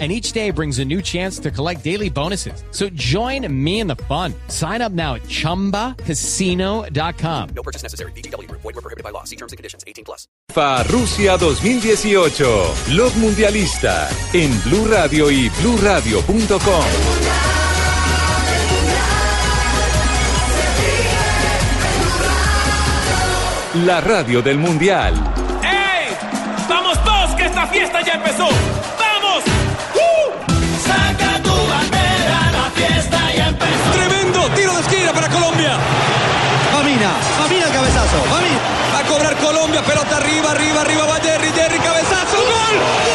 and each day brings a new chance to collect daily bonuses. So join me in the fun. Sign up now at ChumbaCasino.com. No purchase necessary. BGW. Void were prohibited by law. See terms and conditions. 18 plus. FA Rusia 2018. Blog Mundialista. En Blue Radio y BlueRadio.com. La radio del Mundial. ¡Ey! ¡Vamos todos que esta fiesta ya empezó! ¡Tremendo tiro de esquina para Colombia! Famina, Famina el cabezazo, Famina. Va a cobrar Colombia, pelota arriba, arriba, arriba, va Jerry, Jerry, cabezazo. ¡Gol!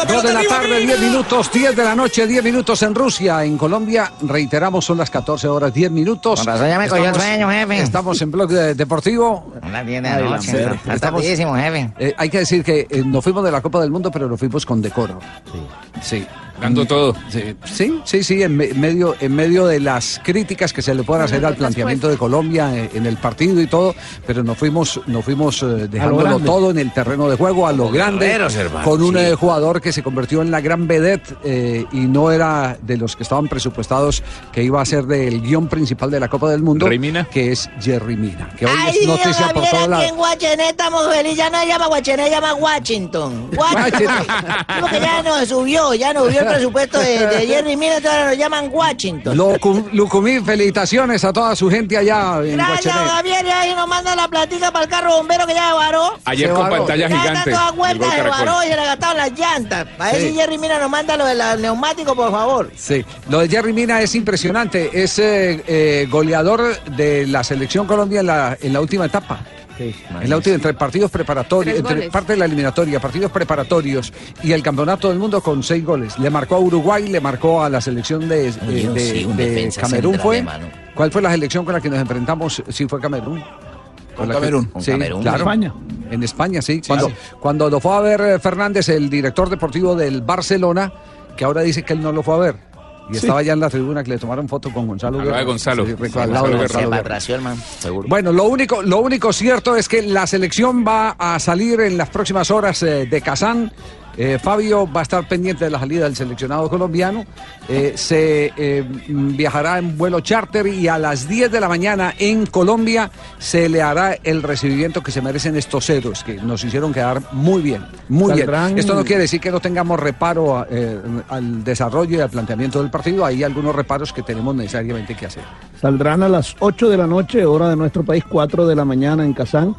Dos pelota de la arriba, tarde, Mina. 10 minutos, 10 de la noche, 10 minutos en Rusia, en Colombia, reiteramos, son las 14 horas, 10 minutos. Con razón ya me cogió el sueño, jefe. Estamos en bloque de- deportivo. Las 10 de la noche. Está, está Estamos- jefe. Eh, hay que decir que eh, nos fuimos de la Copa del Mundo, pero nos fuimos con decoro. Sí. Dando todo. Sí, sí, sí, en me- medio, en medio de las críticas que se le puedan hacer al planteamiento de Colombia eh, en el partido y todo, pero nos fuimos, nos fuimos eh, dejándolo todo en el terreno de juego, a lo grande, con un sí. eh, jugador que se convirtió en la gran vedette eh, y no era de los que estaban presupuestados que iba a ser del guion principal de la Copa del Mundo, ¿Rey Mina? que es Jerry Mina, que hoy Ay, es noticia Dios, por en Guachené estamos felices. Ya no se llama Guachené, se llama Washington. Washington. Porque ya nos subió, ya nos subió el presupuesto de, de Jerry Mina, ahora nos llaman Washington. Lucumí, felicitaciones a toda su gente allá en Gracias. Javier, y ahí nos manda la platica para el carro bombero que ya se varó. Ayer Se con varó. pantalla Ya gigante. gol vueltas, se varó y se le gastaron las llantas. Para ver Sí. si Jerry Mina nos manda lo del neumático, por favor. Sí, lo de Jerry Mina es impresionante. Es eh, eh, goleador de la selección Colombia en la, en la última etapa. En la última, entre partidos preparatorios, entre parte de la eliminatoria, partidos preparatorios y el campeonato del mundo con seis goles. Le marcó a Uruguay, le marcó a la selección de, eh, de- sí, de Camerún. ¿Fue? ¿Cuál fue la selección con la que nos enfrentamos? Sí, fue Camerún. Con que- Camerún. Con sí, Camerún. claro. En España. En España, sí. Cuando, sí. cuando lo fue a ver eh, Fernández, el director deportivo del Barcelona, que ahora dice que él no lo fue a ver. Y estaba ya en la tribuna que le tomaron foto con Gonzalo Al lado de Guerra. Gonzalo. Sí, Sí, al lado de Gonzalo Guerra. patració el man, seguro. Bueno, lo único, lo único cierto es que la selección va a salir en las próximas horas eh, de Kazán. Eh, Fabio va a estar pendiente de la salida del seleccionado colombiano. Eh, se eh, mm, viajará en vuelo charter y a las 10 de la mañana en Colombia se le hará el recibimiento que se merecen estos héroes, que nos hicieron quedar muy bien, muy Saldrán- bien. Esto no quiere decir que no tengamos reparo al desarrollo y al planteamiento del partido. Hay algunos reparos que tenemos necesariamente que hacer. Saldrán a las 8 de la noche, hora de nuestro país, 4 de la mañana en Kazán.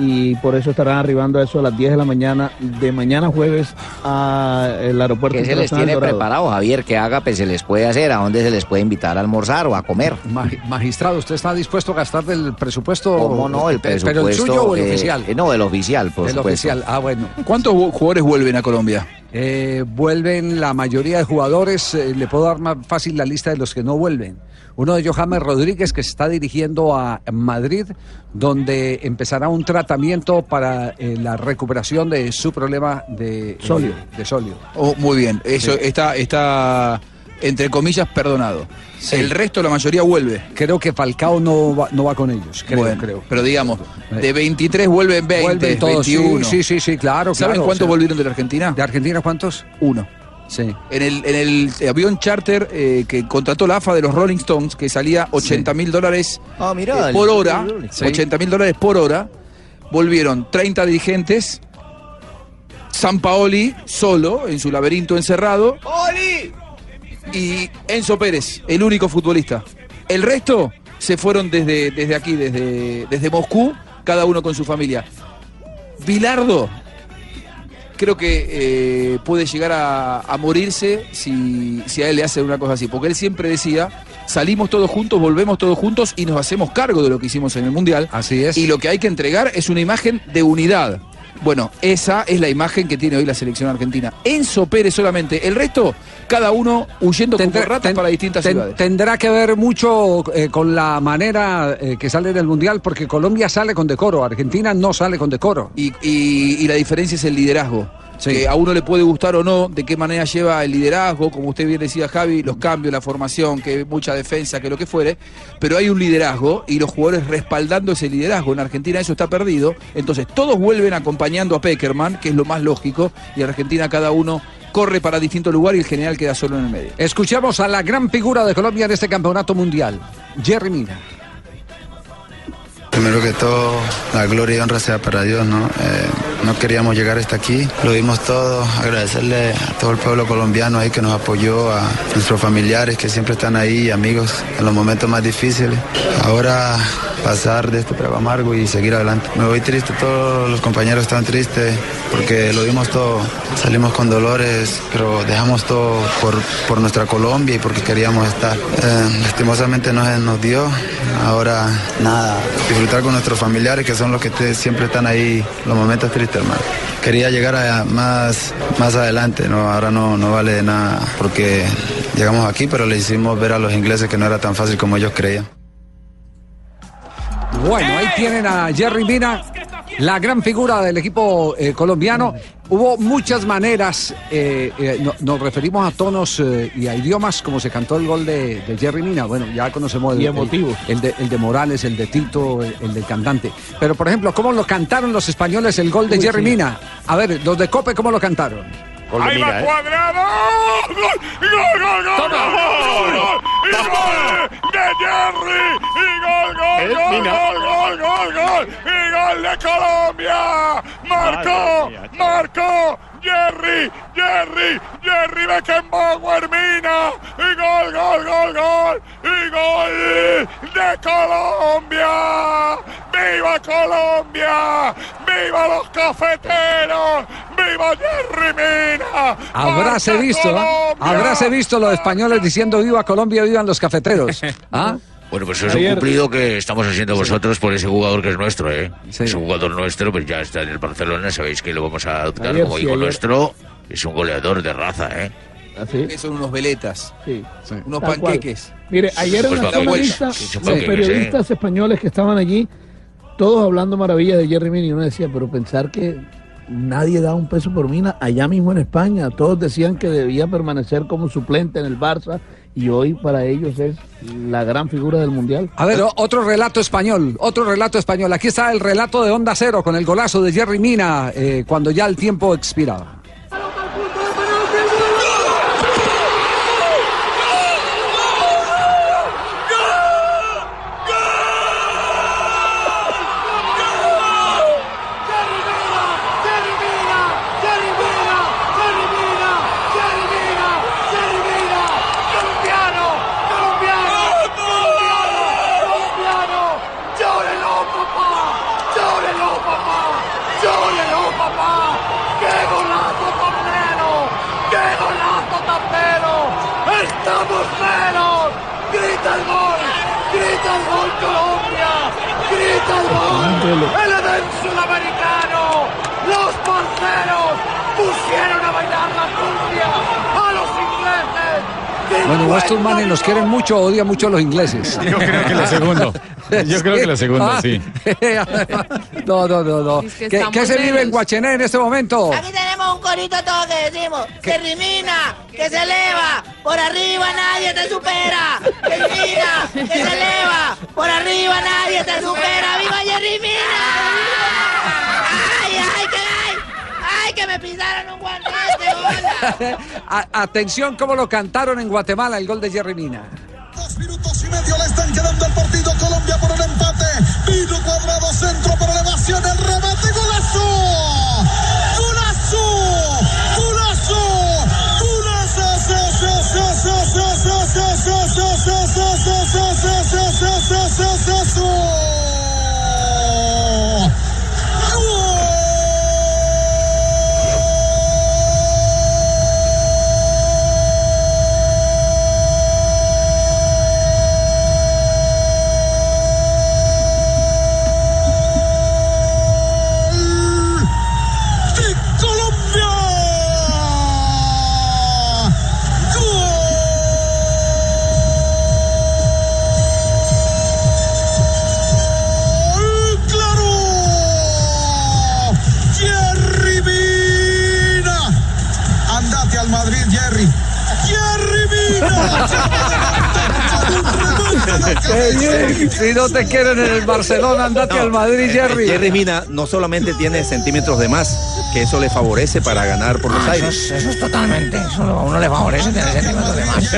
Y por eso estarán arribando a eso a las 10 de la mañana de mañana jueves al aeropuerto ¿Qué se les tiene preparado, Javier? ¿Qué ágape se les puede hacer? ¿A dónde se les puede invitar a almorzar o a comer? Magi- Magistrado, ¿usted está dispuesto a gastar del presupuesto? ¿Cómo no? El presupuesto. ¿Pero el suyo o el eh, oficial? eh, no, el oficial, por el supuesto. oficial, ah, bueno. ¿Cuántos ju- jugadores vuelven a Colombia? Eh, vuelven la mayoría de jugadores, eh, le puedo dar más fácil la lista de los que no vuelven. Uno de ellos, James Rodríguez, que se está dirigiendo a Madrid, donde empezará un tratamiento para eh, la recuperación de su problema de eh, Solio. de solio. Oh, muy bien, eso Sí. está, está entre comillas perdonado. Sí. El resto, la mayoría vuelve. Creo que Falcao no va, no va con ellos, creo, Bueno, creo. Pero digamos, de 23 vuelven 20, Vuelven todos, sí, 21. Sí, sí, sí, claro. ¿Saben claro, cuántos o sea, volvieron de la Argentina? ¿De Argentina cuántos? Uno. Sí. En el, en el avión charter eh, que contrató la AFA de los Rolling Stones, que salía 80 mil dólares Ah, mirá, eh, por hora, Sí. 80 mil dólares por hora, volvieron 30 dirigentes, San Paoli solo, en su laberinto encerrado, y Enzo Pérez, el único futbolista. El resto se fueron desde, desde aquí, desde, desde Moscú, cada uno con su familia. Bilardo, creo que eh, puede llegar a, a morirse si, si a él le hacen una cosa así. Porque él siempre decía, salimos todos juntos, volvemos todos juntos y nos hacemos cargo de lo que hicimos en el Mundial. Así es. Y lo que hay que entregar es una imagen de unidad. Bueno, esa es la imagen que tiene hoy la selección argentina. Enzo Pérez solamente. El resto, cada uno huyendo como Tendrá- ratas ten- para distintas ten- ciudades. Tendrá que ver mucho eh, con la manera eh, que sale del Mundial, porque Colombia sale con decoro, Argentina no sale con decoro. Y, y- y la diferencia es el liderazgo. Sí. Que a uno le puede gustar o no, de qué manera lleva el liderazgo, como usted bien decía Javi, los cambios, la formación, que mucha defensa, que lo que fuere, pero hay un liderazgo y los jugadores respaldando ese liderazgo. En Argentina eso está perdido, entonces todos vuelven acompañando a Peckerman, que es lo más lógico, y en Argentina cada uno corre para distinto lugar y el general queda solo en el medio. Escuchemos a la gran figura de Colombia en este campeonato mundial, Jerry. Primero que todo, la gloria y honra sea para Dios, ¿no? Eh, no queríamos llegar hasta aquí, lo dimos todo, agradecerle a todo el pueblo colombiano ahí que nos apoyó, a nuestros familiares que siempre están ahí, amigos, en los momentos más difíciles. Ahora pasar de este trago amargo y seguir adelante. Me voy triste, todos los compañeros están tristes porque lo dimos todo, salimos con dolores, pero dejamos todo por, por nuestra Colombia y porque queríamos estar. Eh, lastimosamente no se nos dio, ahora nada, disfrutar con nuestros familiares que son los que siempre están ahí los momentos tristes, hermano. Quería llegar a más, más adelante, ¿no? ahora no, no vale de nada porque llegamos aquí, pero le hicimos ver a los ingleses que no era tan fácil como ellos creían. Bueno, ahí tienen a Jerry Mina, la gran figura del equipo eh, colombiano. Hubo muchas maneras, eh, eh, no- nos referimos a tonos eh, y a idiomas, como se cantó el gol de, de Jerry Mina. Bueno, ya conocemos el, Y el- de, el de Morales, el de Tito, el, el del cantante. Pero, por ejemplo, ¿cómo lo cantaron los españoles el gol de Uy, Jerry sí. Mina? A ver, los de Cope, ¿cómo lo cantaron? Ahí va cuadrado. Gol, gol, gol, gol, gol, gol. Y gol de Jerry. Y gol, gol, gol, gol, gol, gol, gol. Y gol de Colombia. Marcó, marcó. Jerry, Jerry, Jerry Beckenbauer Mina. Y gol, gol, gol, gol. Y gol de Colombia. ¡Viva Colombia! ¡Viva los cafeteros! ¡Viva Jerry Mina! Habráse ¡Marca visto, ¿ah? Colombia! habráse visto los españoles diciendo viva Colombia, vivan los cafeteros. ¿Ah? Bueno, pues eso es un cumplido que estamos haciendo vosotros por ese jugador que es nuestro, ¿eh? Sí. Es un jugador nuestro, pues ya está en el Barcelona, sabéis que lo vamos a adoptar Ayer como sí, hijo nuestro. Es un goleador de raza, ¿eh? Que son unos veletas, Sí. unos Tal cual. panqueques. Mire, ayer Pues sala pues, los panqueques, periodistas españoles que estaban allí, todos hablando maravillas de Jerry Mina, y uno decía, pero pensar que nadie da un peso por Mina allá mismo en España. Todos decían que debía permanecer como suplente en el Barça y hoy para ellos es la gran figura del Mundial. A ver, otro relato español, otro relato español. Aquí está el relato de Onda Cero con el golazo de Jerry Mina eh, cuando ya el tiempo expiraba. ¡Colombiano! ¡Colombiano! ¡Colombiano! ¡Colombiano! ¡Llórelo, papá! ¡Llórelo, papá! ¡Llórelo, papá! ¡Qué golazo tan pleno! ¡Qué golazo tan pleno! ¡Estamos plenos! ¡Grita el gol! ¡Grita el gol Colombia! ¡Grita el gol! ¡El Edén sudamericano! ¡Los parceros pusieron a bailar la cumbia a los ingleses! Bueno, estos manes nos quieren mucho, odian mucho a los ingleses. Yo creo que lo segundo. Yo creo que lo segundo, Ah, sí. No, no, no, no. Es que ¿Qué, qué se vive en. Guachené en este momento? Aquí tenemos un corito todo que decimos, que rimina, que se eleva, por arriba nadie te supera, que rimina, que se eleva, por arriba nadie te supera, ¡viva Jerry Mina! ¡Ay, ay, que me pisaron un guantete! A- atención cómo lo cantaron en Guatemala el gol de Jerry Mina. Dos y medio le están quedando el partido Colombia por el empate. Vino cuadrado centro por elevación, el remate, golazo. Golazo. Golazo. Golazo. Si no te quieren en el Barcelona, andate al Madrid, Jerry. Jerry Mina no solamente tiene centímetros de más, que eso le favorece para ganar por los Ah, aires. eso, es- eso es totalmente, eso a uno le favorece tener centímetros de más.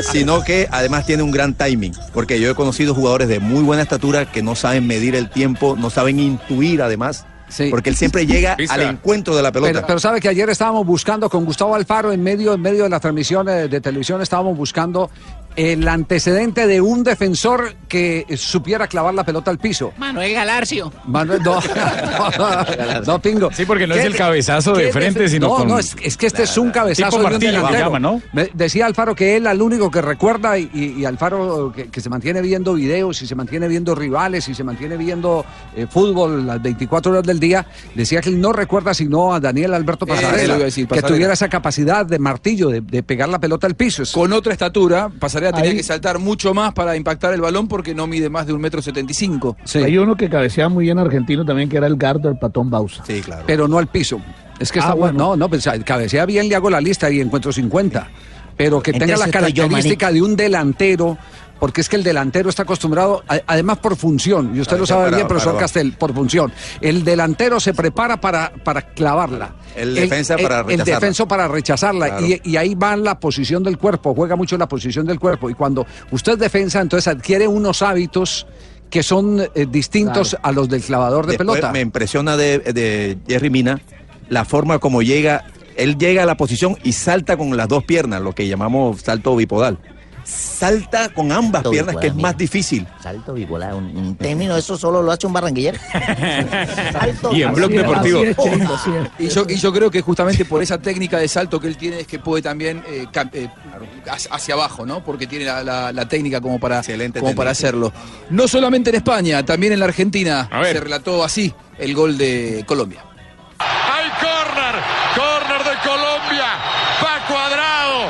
sino que además tiene un gran timing, porque yo he conocido jugadores de muy buena estatura que no saben medir el tiempo, no saben intuir además, porque él siempre llega al encuentro de la pelota. Pero, pero sabe que ayer estábamos buscando con Gustavo Alfaro en medio, en medio de la transmisión eh, de televisión, estábamos buscando el antecedente de un defensor que supiera clavar la pelota al piso. Manuel Galarcio. Manuel, no, no, no, pingo. Sí, porque no es ¿Qué el cabezazo de frente, sino No, con- no, es, es que este es un cabezazo Tipo de un martillo, que delantero. llama, ¿no? Me decía Alfaro que él al único que recuerda y, y- y Alfaro que, que se mantiene viendo videos y se mantiene viendo rivales y se mantiene viendo eh, fútbol las 24 horas del día, decía que él no recuerda sino a Daniel Alberto Eh, Pasarela, que tuviera esa capacidad de martillo, de, de pegar la pelota al piso. Con otra estatura, Pasarela tenía Ahí- que saltar mucho más para impactar el balón porque no mide más de un metro setenta y cinco. Hay uno que cabeceaba muy bien argentino también, que era el Gardo, el patón Bausa. Sí, claro. pero no al piso. Es que Ah, está bueno. No, no, pues cabecea bien, le hago la lista y encuentro 50. Pero que tenga la yo, característica de un delantero, porque es que el delantero está acostumbrado, a- además por función, y usted Ah, lo sabe bien, profesor Castel, por función. El delantero se prepara para, para clavarla. El defensa para el, rechazarla. defenso para rechazarla. Claro. Y, y ahí va la posición del cuerpo, juega mucho la posición del cuerpo. Y cuando usted es defensa, entonces adquiere unos hábitos que son eh, distintos a los del clavador de Después pelota. Me impresiona de, de Jerry Mina la forma como llega. Él llega a la posición y salta con las dos piernas, lo que llamamos salto bipodal. Salta con ambas Salto piernas, que es más difícil. Salto bipolar, un, un término, eso solo lo hace un barranquillero. Salto Y en Blog Deportivo. es, es. Y yo, y yo creo que justamente por esa técnica de salto que él tiene es que puede también eh, eh, hacia- abajo, ¿no? Porque tiene la, la- la técnica como para, Excelente como para hacerlo. No solamente en España, también en la Argentina se relató así el gol de Colombia. Hay córner, córner de Colombia. Va cuadrado,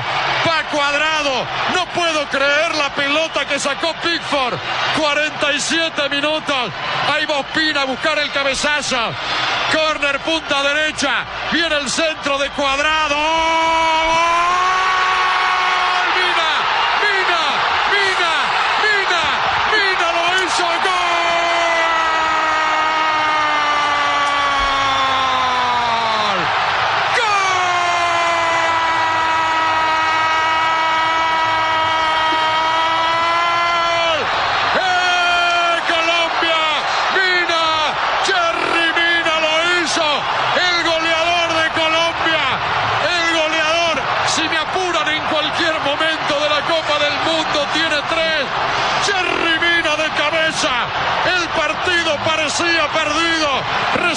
va cuadrado. No creer la pelota que sacó Pickford. 47 minutos. Ahí va Ospina a buscar el cabezazo. Córner, punta derecha. Viene el centro de cuadrado. ¡Gol!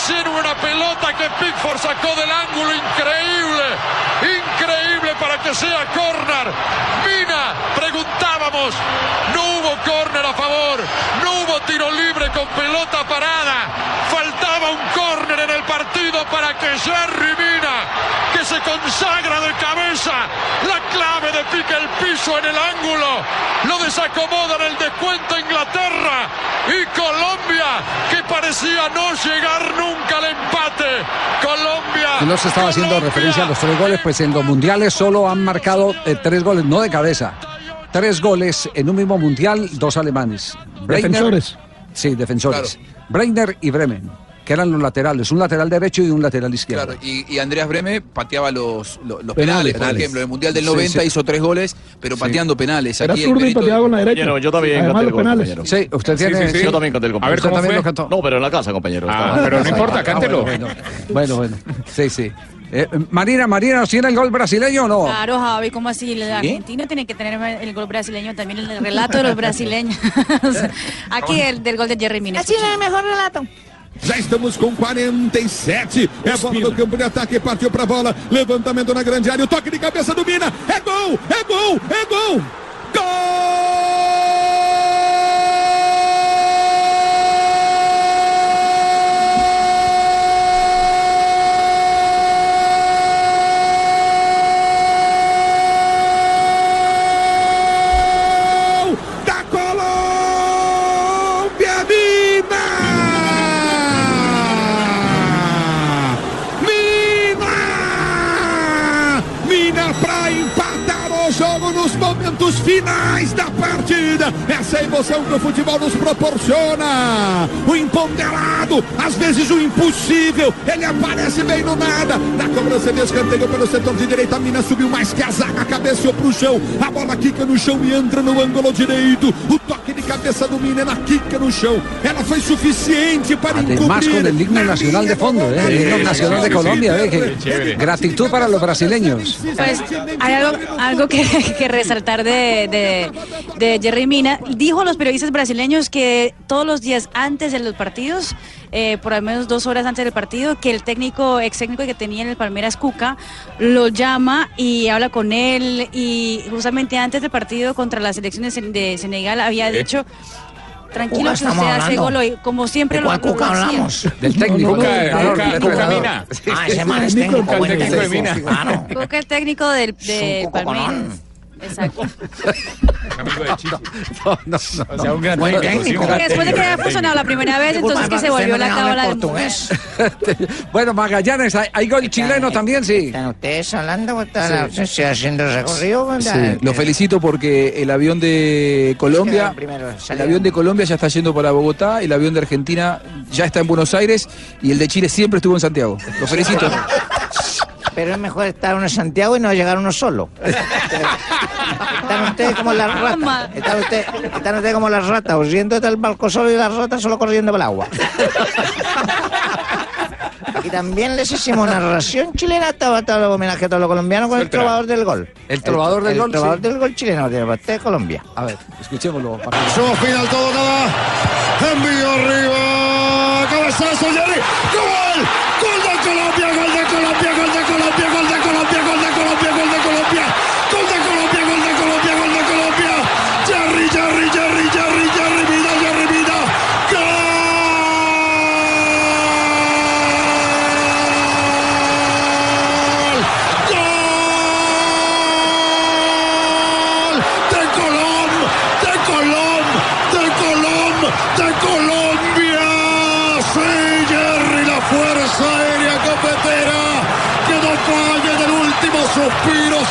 inward up below. Que Pickford sacó del ángulo increíble. Increíble para que sea córner. Mina, preguntábamos, no hubo córner a favor, no hubo tiro libre con pelota parada. Faltaba un córner en el partido para que Jerry Mina, que se consagra de cabeza, la clave de pica el piso en el ángulo, lo desacomoda en el descuento Inglaterra y Colombia, que parecía no llegar nunca al empate. Colombia. Y no se estaba haciendo Colombia. referencia a los tres goles, pues en los mundiales solo han marcado eh, tres goles, no de cabeza. Tres goles en un mismo mundial, dos alemanes. Defensores. Sí, defensores. Breiner y Bremen. Que eran los laterales, un lateral derecho y un lateral izquierdo. Claro, y, y Andreas Breme pateaba los, los, los Penales. penales, por ejemplo. En el Mundial del Sí, 90 sí. hizo tres goles, pero Sí. pateando penales. Era Aquí zurdo y pateaba con la derecha. Compañero, yo también canté el gol, penales. compañero. Sí, usted tiene. Yo también canté el gol. A ver, ¿Usted ¿cómo también fue? lo cantó? No, pero en la casa, compañero. Ah, Estaba- pero no importa, cántelo. Bueno, bueno, bueno. Sí, sí. Eh, Marina, Marina, ¿nos tiene el gol brasileño o no? Claro, Javi, ¿cómo así? El argentino tiene que tener el gol brasileño también, el relato de los brasileños. Aquí el del gol de Jerry Mina. Así es el mejor relato. Já estamos com 47. É a bola do campo de ataque. Partiu pra bola. Levantamento na grande área. O toque de cabeça do Mina. É gol! É gol! É gol! Gol finais da partida. Essa emoção que o futebol nos proporciona. O imponderado, às vezes o impossível. Ele aparece bem no nada. Na cobrança de escanteio pelo setor de direita, a Mina subiu mais que a zaga, cabeceou pro chão. A bola quica no chão e entra no ângulo direito. O cabeça do Mina na quica no chão. Ela foi suficiente para Además encubrir. con el himno nacional de fondo, ¿eh? el himno nacional de Colombia. ¿eh? Que- gratitud para los brasileños. Pues hay algo, algo que, que resaltar de, de, de Jerry Mina. Dijo a los periodistas brasileños que todos los días antes de los partidos, eh, por al menos dos horas antes del partido, que el técnico, ex técnico que tenía en el Palmeiras, Cuca, lo llama y habla con él. Y justamente antes del partido contra la selección de, Sen- de Senegal había dicho. Tranquilo, Cuca que usted estamos hace hablando. gol hoy, como siempre ¿De lo Cuca hablamos? Del técnico. Cuca, Cuca, Cuca. Mina. Ah, ese man es Técnico, técnico. el técnico de Mina. Claro. Cuca es técnico del, de. Palmeiras. Exacto. Amigo de Chico. No, no, no. O sea, un gran sí, técnico. gran Después de que había funcionado la primera vez, entonces que se volvió la cábala del portugués. Bueno, Magallanes, ¿hay, hay gol chileno también? Sí. ¿Están ustedes hablando? ¿Están se haciendo recorrido? Sí, lo felicito porque el avión de Colombia, el avión de Colombia ya está yendo para Bogotá, el avión de Argentina ya está en Buenos Aires y el de Chile siempre estuvo en Santiago. Lo felicito. Pero es mejor estar uno en Santiago y no llegar uno solo. Están ustedes como las ratas. Están ustedes, están ustedes como las ratas, huyendo desde el barco solo y las ratas solo corriendo por el agua. Aquí también les hicimos narración chilena, estaba todo el homenaje a todos los colombianos con el trovador del gol. El trovador del el gol, trovador sí. del gol chileno tiene para usted Colombia. A ver, escuchémoslo. Su final todo nada. Envío arriba. Cabezazo, Jerry. ¡Gol! ¡Gol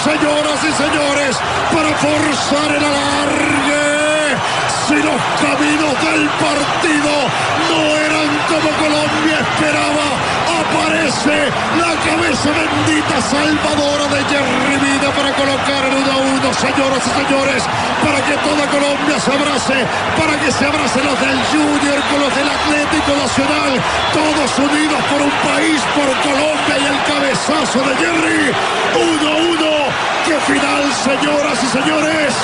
señoras y señores, para forzar el alargue! Si los caminos del partido no eran como Colombia esperaba, aparece la cabeza bendita salvadora de Jerry Vida para colocar el 1 a 1, señoras y señores, para que toda Colombia se abrace, para que se abracen los del Junior con los del Atlético Nacional, todos unidos por un país, por Colombia y el cabezazo de Jerry. 1 a 1, qué final, señoras y señores.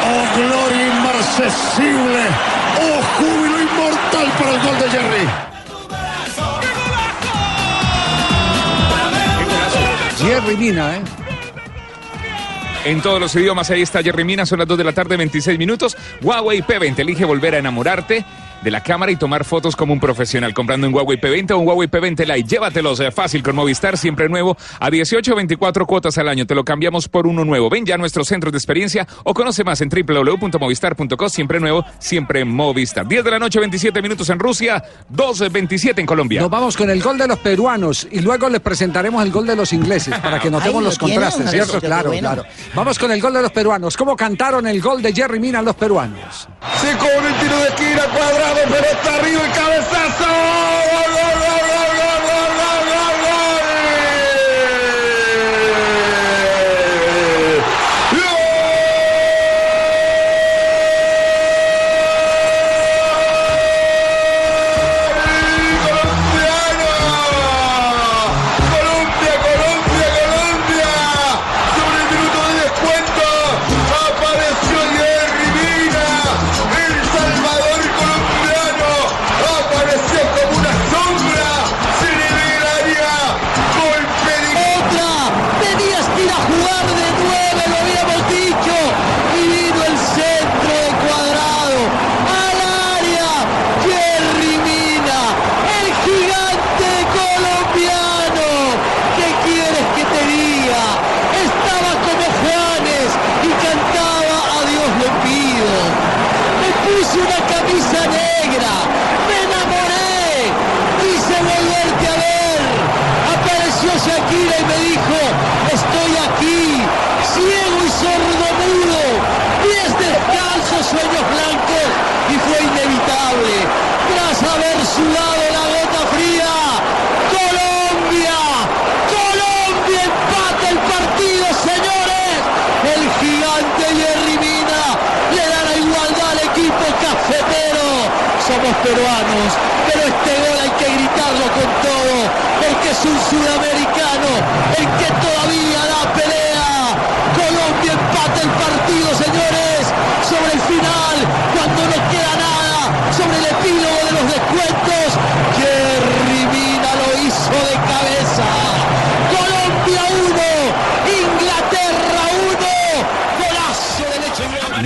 Oh, gloria inmarcesible. Oh, júbilo inmortal para el gol de Jerry. Jerry Mina, ¿eh? En todos los idiomas, ahí está Jerry Mina, son las 2 de la tarde, 26 minutos. Huawei P20, elige volver a enamorarte de la cámara y tomar fotos como un profesional. Comprando un Huawei P20 o un Huawei P20 Lite, llévatelos eh, fácil con Movistar, siempre nuevo, a 18 o 24 cuotas al año. Te lo cambiamos por uno nuevo. Ven ya a nuestros centros de experiencia o conoce más en www.movistar.co. Siempre nuevo, siempre Movistar. 10 de la noche, 27 minutos en Rusia, 2.27 en Colombia. Nos vamos con el gol de los peruanos y luego les presentaremos el gol de los ingleses para que notemos Ay, ¿lo los contrastes, ¿cierto? Claro, bueno. claro. Vamos con el gol de los peruanos. ¿Cómo cantaron el gol de Jerry Mina los peruanos? Se cobra el tiro de esquina, pero está arriba el cabezazo. ¡Gol, gol, puse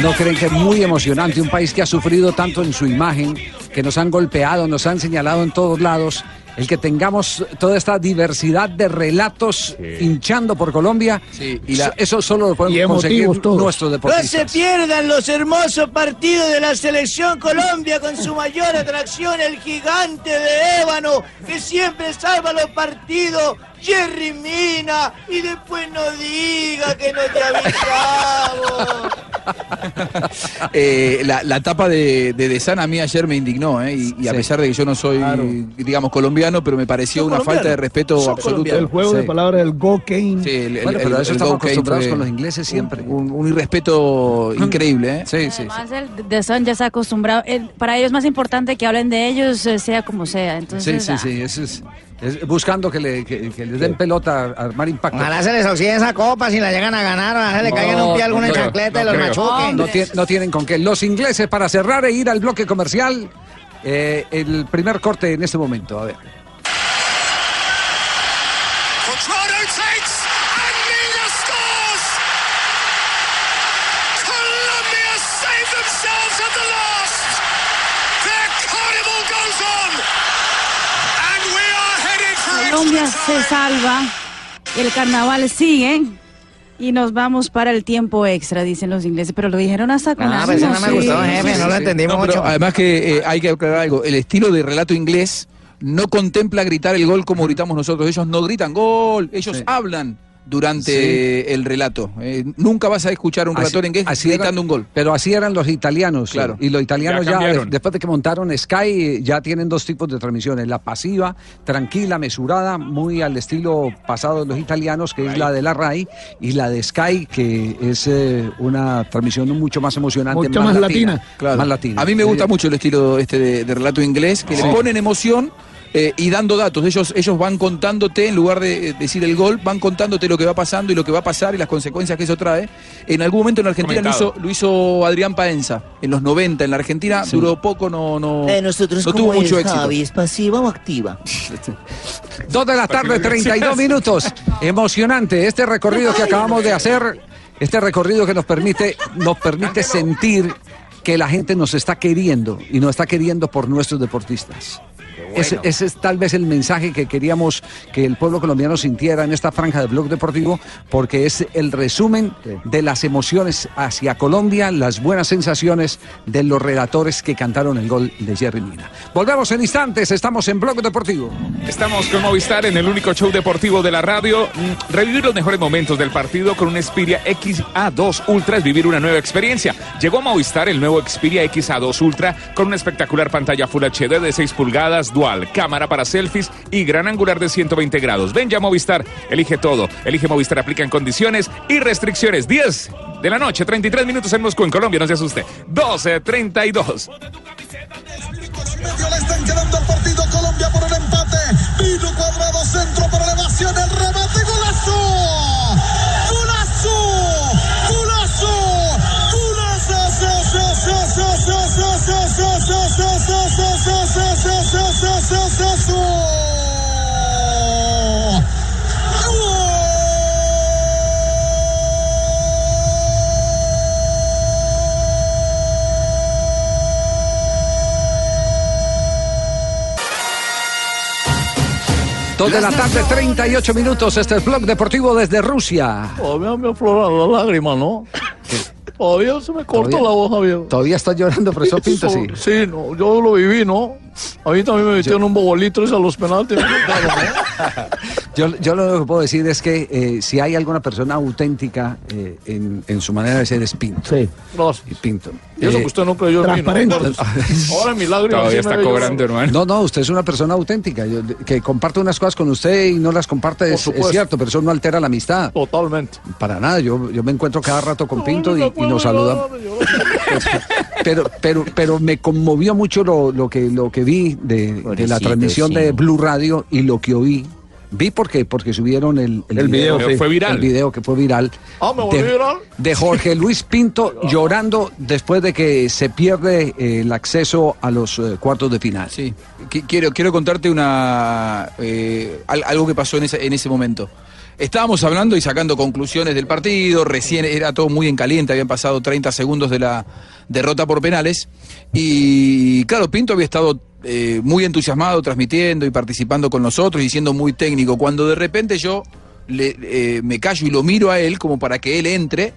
¿No creen que es muy emocionante un país que ha sufrido tanto en su imagen, que nos han golpeado, nos han señalado en todos lados? El que tengamos toda esta diversidad de relatos hinchando por Colombia, y la- eso solo lo podemos conseguir nuestros No deportistas. se pierdan los hermosos partidos de la selección Colombia con su mayor atracción, el gigante de ébano que siempre salva los partidos, Jerry Mina, y después no diga que no te avisamos. Eh, la, la tapa de, de De Sana a mí ayer me indignó, ¿eh? y, y a pesar de que yo no soy, digamos, colombiano, pero me pareció una colombiano. falta de respeto absoluto. colombiano. El juego de palabras del go Kane. Sí, el- el- Bueno, pero el- eso el estamos acostumbrados con los ingleses siempre. Un, un irrespeto increíble, ¿eh? Sí, sí. Además, el The Sun ya está acostumbrado. el- para ellos es más importante que hablen de ellos, eh, sea como sea. Sí, Entonces, sí, ah, sí, eso es, es buscando que, le, que, que les den pelota a armar impacto. Ojalá se les oxide esa copa si la llegan a ganar, ojalá le caigan un pie a alguna chancleta y los machuquen. No, no tienen con qué. Los ingleses para cerrar e ir al bloque comercial. eh, el primer corte en este momento. A ver. Colombia se salva, el carnaval sigue y nos vamos para el tiempo extra, dicen los ingleses. Pero lo dijeron hasta con Ah, pero eso no me sí. gustó, jefe, no lo entendimos No, pero mucho. además que eh, hay que aclarar algo. El estilo de relato inglés no contempla gritar el gol como gritamos nosotros. Ellos no gritan gol, ellos hablan durante el relato. Eh, nunca vas a escuchar un Así- relator inglés así gritando eran- un gol. Pero así eran los italianos. Claro. Y los italianos Ya después de que montaron Sky, ya tienen dos tipos de transmisiones. La pasiva, tranquila, mesurada, muy al estilo pasado de los italianos, que es la de la RAI, y la de Sky, que es eh, una transmisión mucho más emocionante. Mucho más latina. Claro. Más latina. A mí me gusta mucho el estilo este de, de relato inglés, que Sí. le ponen emoción eh, y dando datos. Ellos, ellos van contándote, en lugar de eh, decir el gol, van contándote lo que va pasando y lo que va a pasar y las consecuencias que eso trae. En algún momento en Argentina lo hizo, lo hizo Adrián Paenza, en los 90 en la Argentina. Duró poco, no, no, Eh, nosotros no tuvo mucho éxito. Javi, ¿es pasiva o activa? Dos de la tarde, 32 minutos. Emocionante este recorrido que acabamos de hacer, este recorrido que nos permite, nos permite sentir que la gente nos está queriendo y nos está queriendo por nuestros deportistas. Ese, ese es tal vez el mensaje que queríamos que el pueblo colombiano sintiera en esta franja de Blog Deportivo, porque es el resumen de las emociones hacia Colombia, las buenas sensaciones de los relatores que cantaron el gol de Jerry Mina. Volvemos en instantes, estamos en Blog Deportivo. Estamos con Movistar en el único show deportivo de la radio. Mm, Revivir los mejores momentos del partido con un Xperia XA2 Ultra es vivir una nueva experiencia. Llegó a Movistar el nuevo Xperia XA2 Ultra con una espectacular pantalla Full HD de 6 pulgadas, dual, cámara para selfies y gran angular de 120 grados. Ven ya Movistar, elige todo. Elige Movistar, aplica en condiciones y restricciones. 10 de la noche, 33 minutos en Moscú, en Colombia, no se asuste. 12, 32. medio le están quedando el partido Colombia por el empate. Vino cuadrado centro por elevación, el remate, golazo. Golazo. Golazo. Golazo cabezazo. Dos de la tarde, 38 minutos. Este es blog deportivo desde Rusia. Oh, me ha florado la lágrima, ¿no? Todavía se me corta la voz, Javier. Todavía está llorando, profesor Pinto, sí. Sí, no, yo lo viví, ¿no? A mí también me metieron un bobolito a los penaltis. Yo, yo lo único que puedo decir es que eh, si hay alguna persona auténtica eh, en, en su manera de ser es Pinto. Sí. Y Pinto. Y eso Eh, que usted no creyó en mí, ¿no? Ahora en mi lágrima sí me ve llorar. No, no, usted es una persona auténtica. Yo- que comparte unas cosas con usted y no las comparte, es, cierto, pero eso no altera la amistad. Totalmente. Para nada, yo, yo me encuentro cada rato con Pinto y, y nos saludamos. Pero, pero, pero me conmovió mucho lo, lo que, lo que vi de, de la transmisión sí. de Blue Radio y lo que oí. Vi porque, porque subieron el, El video, sí. Fue viral. El video que fue viral. Ah, ¿me volví de, viral? de Jorge Luis Pinto llorando después de que se pierde eh, el acceso a los eh, cuartos de final. Sí. Qui- Quiero, quiero contarte una eh, al- algo que pasó en ese, en ese momento. Estábamos hablando y sacando conclusiones del partido, recién era todo muy en caliente, habían pasado 30 segundos de la derrota por penales. Y claro, Pinto había estado eh, muy entusiasmado transmitiendo y participando con nosotros y siendo muy técnico. Cuando de repente yo le- eh, me callo y lo miro a él como para que él entre,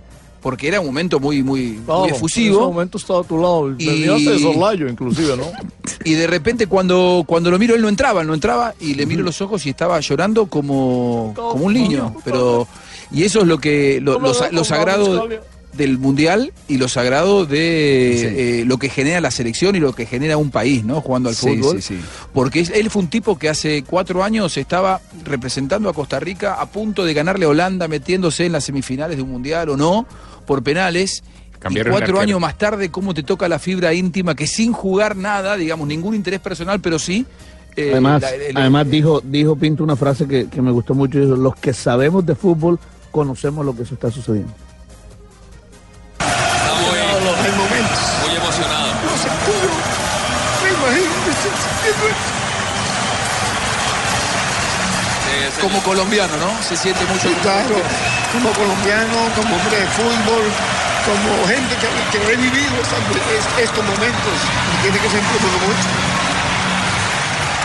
porque era un momento muy, muy, Claro, muy En ese efusivo. momento estaba a tu lado. Y- de soslayo, inclusive, ¿no? Y de repente cuando, cuando lo miro, él no entraba, él no entraba, y le miro los ojos y estaba llorando como, como un niño. Pero, y eso es lo que, lo, lo lo sagrado del mundial y lo sagrado de eh, lo que genera la selección y lo que genera un país, ¿no? Jugando al Sí, fútbol. sí, sí. Porque es- él fue un tipo que hace cuatro años estaba representando a Costa Rica a punto de ganarle a Holanda, metiéndose en las semifinales de un mundial o no, por penales. Cambiaron y cuatro años más tarde, cómo te toca la fibra íntima, que sin jugar nada, digamos, ningún interés personal, pero sí. eh, Además, la- el- además dijo, dijo Pinto una frase que, que me gustó mucho. Dijo, los que sabemos de fútbol conocemos lo que eso está sucediendo. Como colombiano, ¿no? Se siente mucho. Sí, claro. Como colombiano, como hombre de fútbol, como gente que, que ha vivido estos momentos. y Tiene que sentirlo mucho.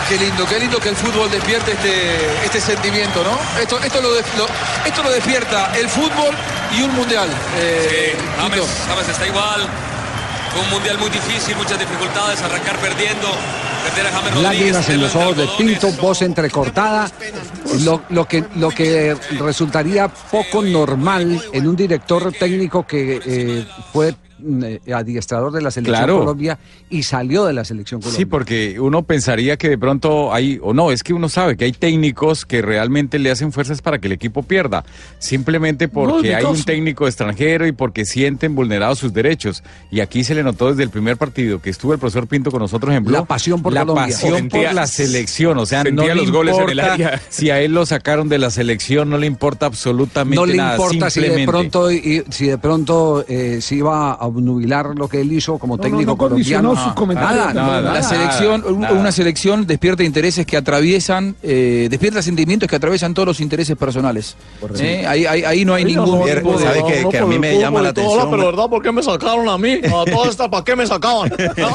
Qué lindo, qué lindo que el fútbol despierte este, este sentimiento, ¿no? Esto, esto, lo, esto lo despierta el fútbol y un mundial. eh, James, Tito. James está igual. Fue un mundial muy difícil, muchas dificultades, arrancar perdiendo, perder a James Rodríguez. Lágrimas en los ojos de. Pinto, voz entrecortada, lo, lo que, lo que resultaría poco normal en un director técnico que eh, fue adiestrador de la selección Claro. Colombia y salió de la selección Colombia. Sí, porque uno pensaría que de pronto hay, o no, es que uno sabe que hay técnicos que realmente le hacen fuerzas para que el equipo pierda, simplemente porque hay un técnico extranjero y porque sienten vulnerados sus derechos. Y aquí se le notó desde el primer partido que estuvo el profesor Pinto con nosotros en Blue, La pasión por la Colombia. pasión Sentía- por la selección, o sea, no le los goles en el área. si a él lo sacaron de la selección, no le importa absolutamente no le nada, importa si de pronto y- si de pronto eh, se iba a obnubilar lo que él hizo como No, técnico no, no condicionó colombiano. sus comentarios. Nada, Nada, nada, la selección, nada. una selección despierta intereses que atraviesan, eh, despierta sentimientos que atraviesan todos los intereses personales. ¿Eh? Ahí, ahí, ahí no hay ningún no, tipo no, de- ¿Sabe que- no, que a mí me llama la atención? Pero verdad, ¿por qué me sacaron a mí? A todas estas, ¿para qué me sacaban? ¿No?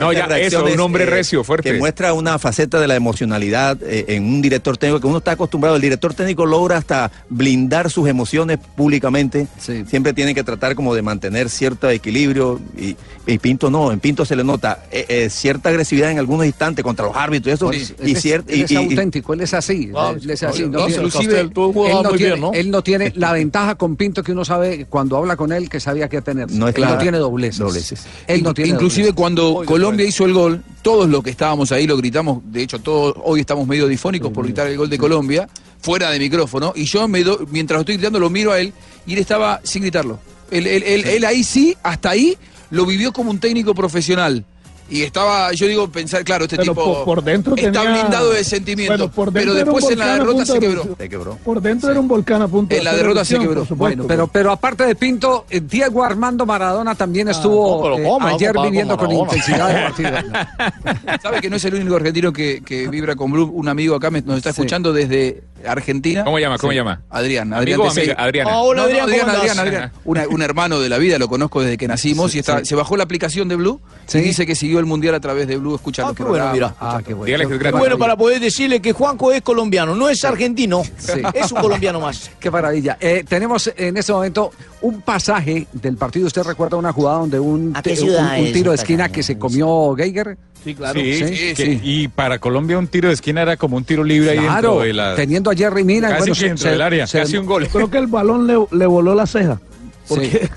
No, ya, eso, un hombre eh, recio, fuerte. Que muestra una faceta de la emocionalidad eh, en un director técnico que uno está acostumbrado. El director técnico logra hasta blindar sus emociones públicamente. Sí. Siempre tiene que tratar como de mantener equilibrio. Y, y Pinto no, en Pinto se le nota eh, eh, cierta agresividad en algunos instantes contra los árbitros y eso. Pues, y él es- cier- él es y- y- auténtico, él es así. Él es así. no, inclusive, él no tiene, bien, ¿no? él no tiene la ventaja con Pinto que uno sabe cuando habla con él que sabía qué tener. No es él no tiene dobleces. dobleces. Él no tiene Inclusive dobleces. cuando Muy Colombia hizo el gol, todos los que estábamos ahí lo gritamos, de hecho todos hoy estamos medio difónicos por gritar el gol de Colombia, fuera de micrófono, y yo me do- mientras lo estoy gritando lo miro a él y él estaba sin gritarlo. Él, él- él- él ahí sí, hasta ahí, lo vivió como un técnico profesional. Y estaba, yo digo, pensar, claro, este Pero tipo por, por dentro está tenía- blindado de sentimiento, Bueno, por pero después en la derrota se de quebró. se quebró. Por dentro era un volcán a punto En la derrota se quebró. Bueno, pero, pero aparte de Pinto, eh, Diego Armando Maradona también estuvo no, pero eh, ayer viviendo con, Maradona. intensidad el partido. Sabe que no es el único argentino que, que vibra con Blue. Un amigo acá me- nos está escuchando desde Argentina. ¿Cómo llama? ¿Cómo Sí. ama? Adrián. Adrián amiga? Adriana. Hola, no, Adrián, Adrián, ¿cómo Adrián, andás? Adrián. Una- un hermano de la vida, lo conozco desde que nacimos y está, se bajó la aplicación de Blue y dice que siguió el mundial a través de Blue, escuchando qué bueno, mira. Ah, qué bueno. Qué bueno para poder decirle que Juanco es colombiano, no es argentino, es un colombiano más. Qué maravilla. Eh, tenemos en este momento un pasaje del partido. ¿Usted recuerda una jugada donde un, ¿A qué te- ciudad un- un es tiro de esquina que se comió Geiger? Sí, claro. Sí, Sí, que- sí. Y para Colombia un tiro de esquina era como un tiro libre ahí dentro de la... teniendo a Jerry Mina. Casi bueno, que se- dentro se- del área, se- casi un gol. Creo que el balón le, le voló la ceja. Porque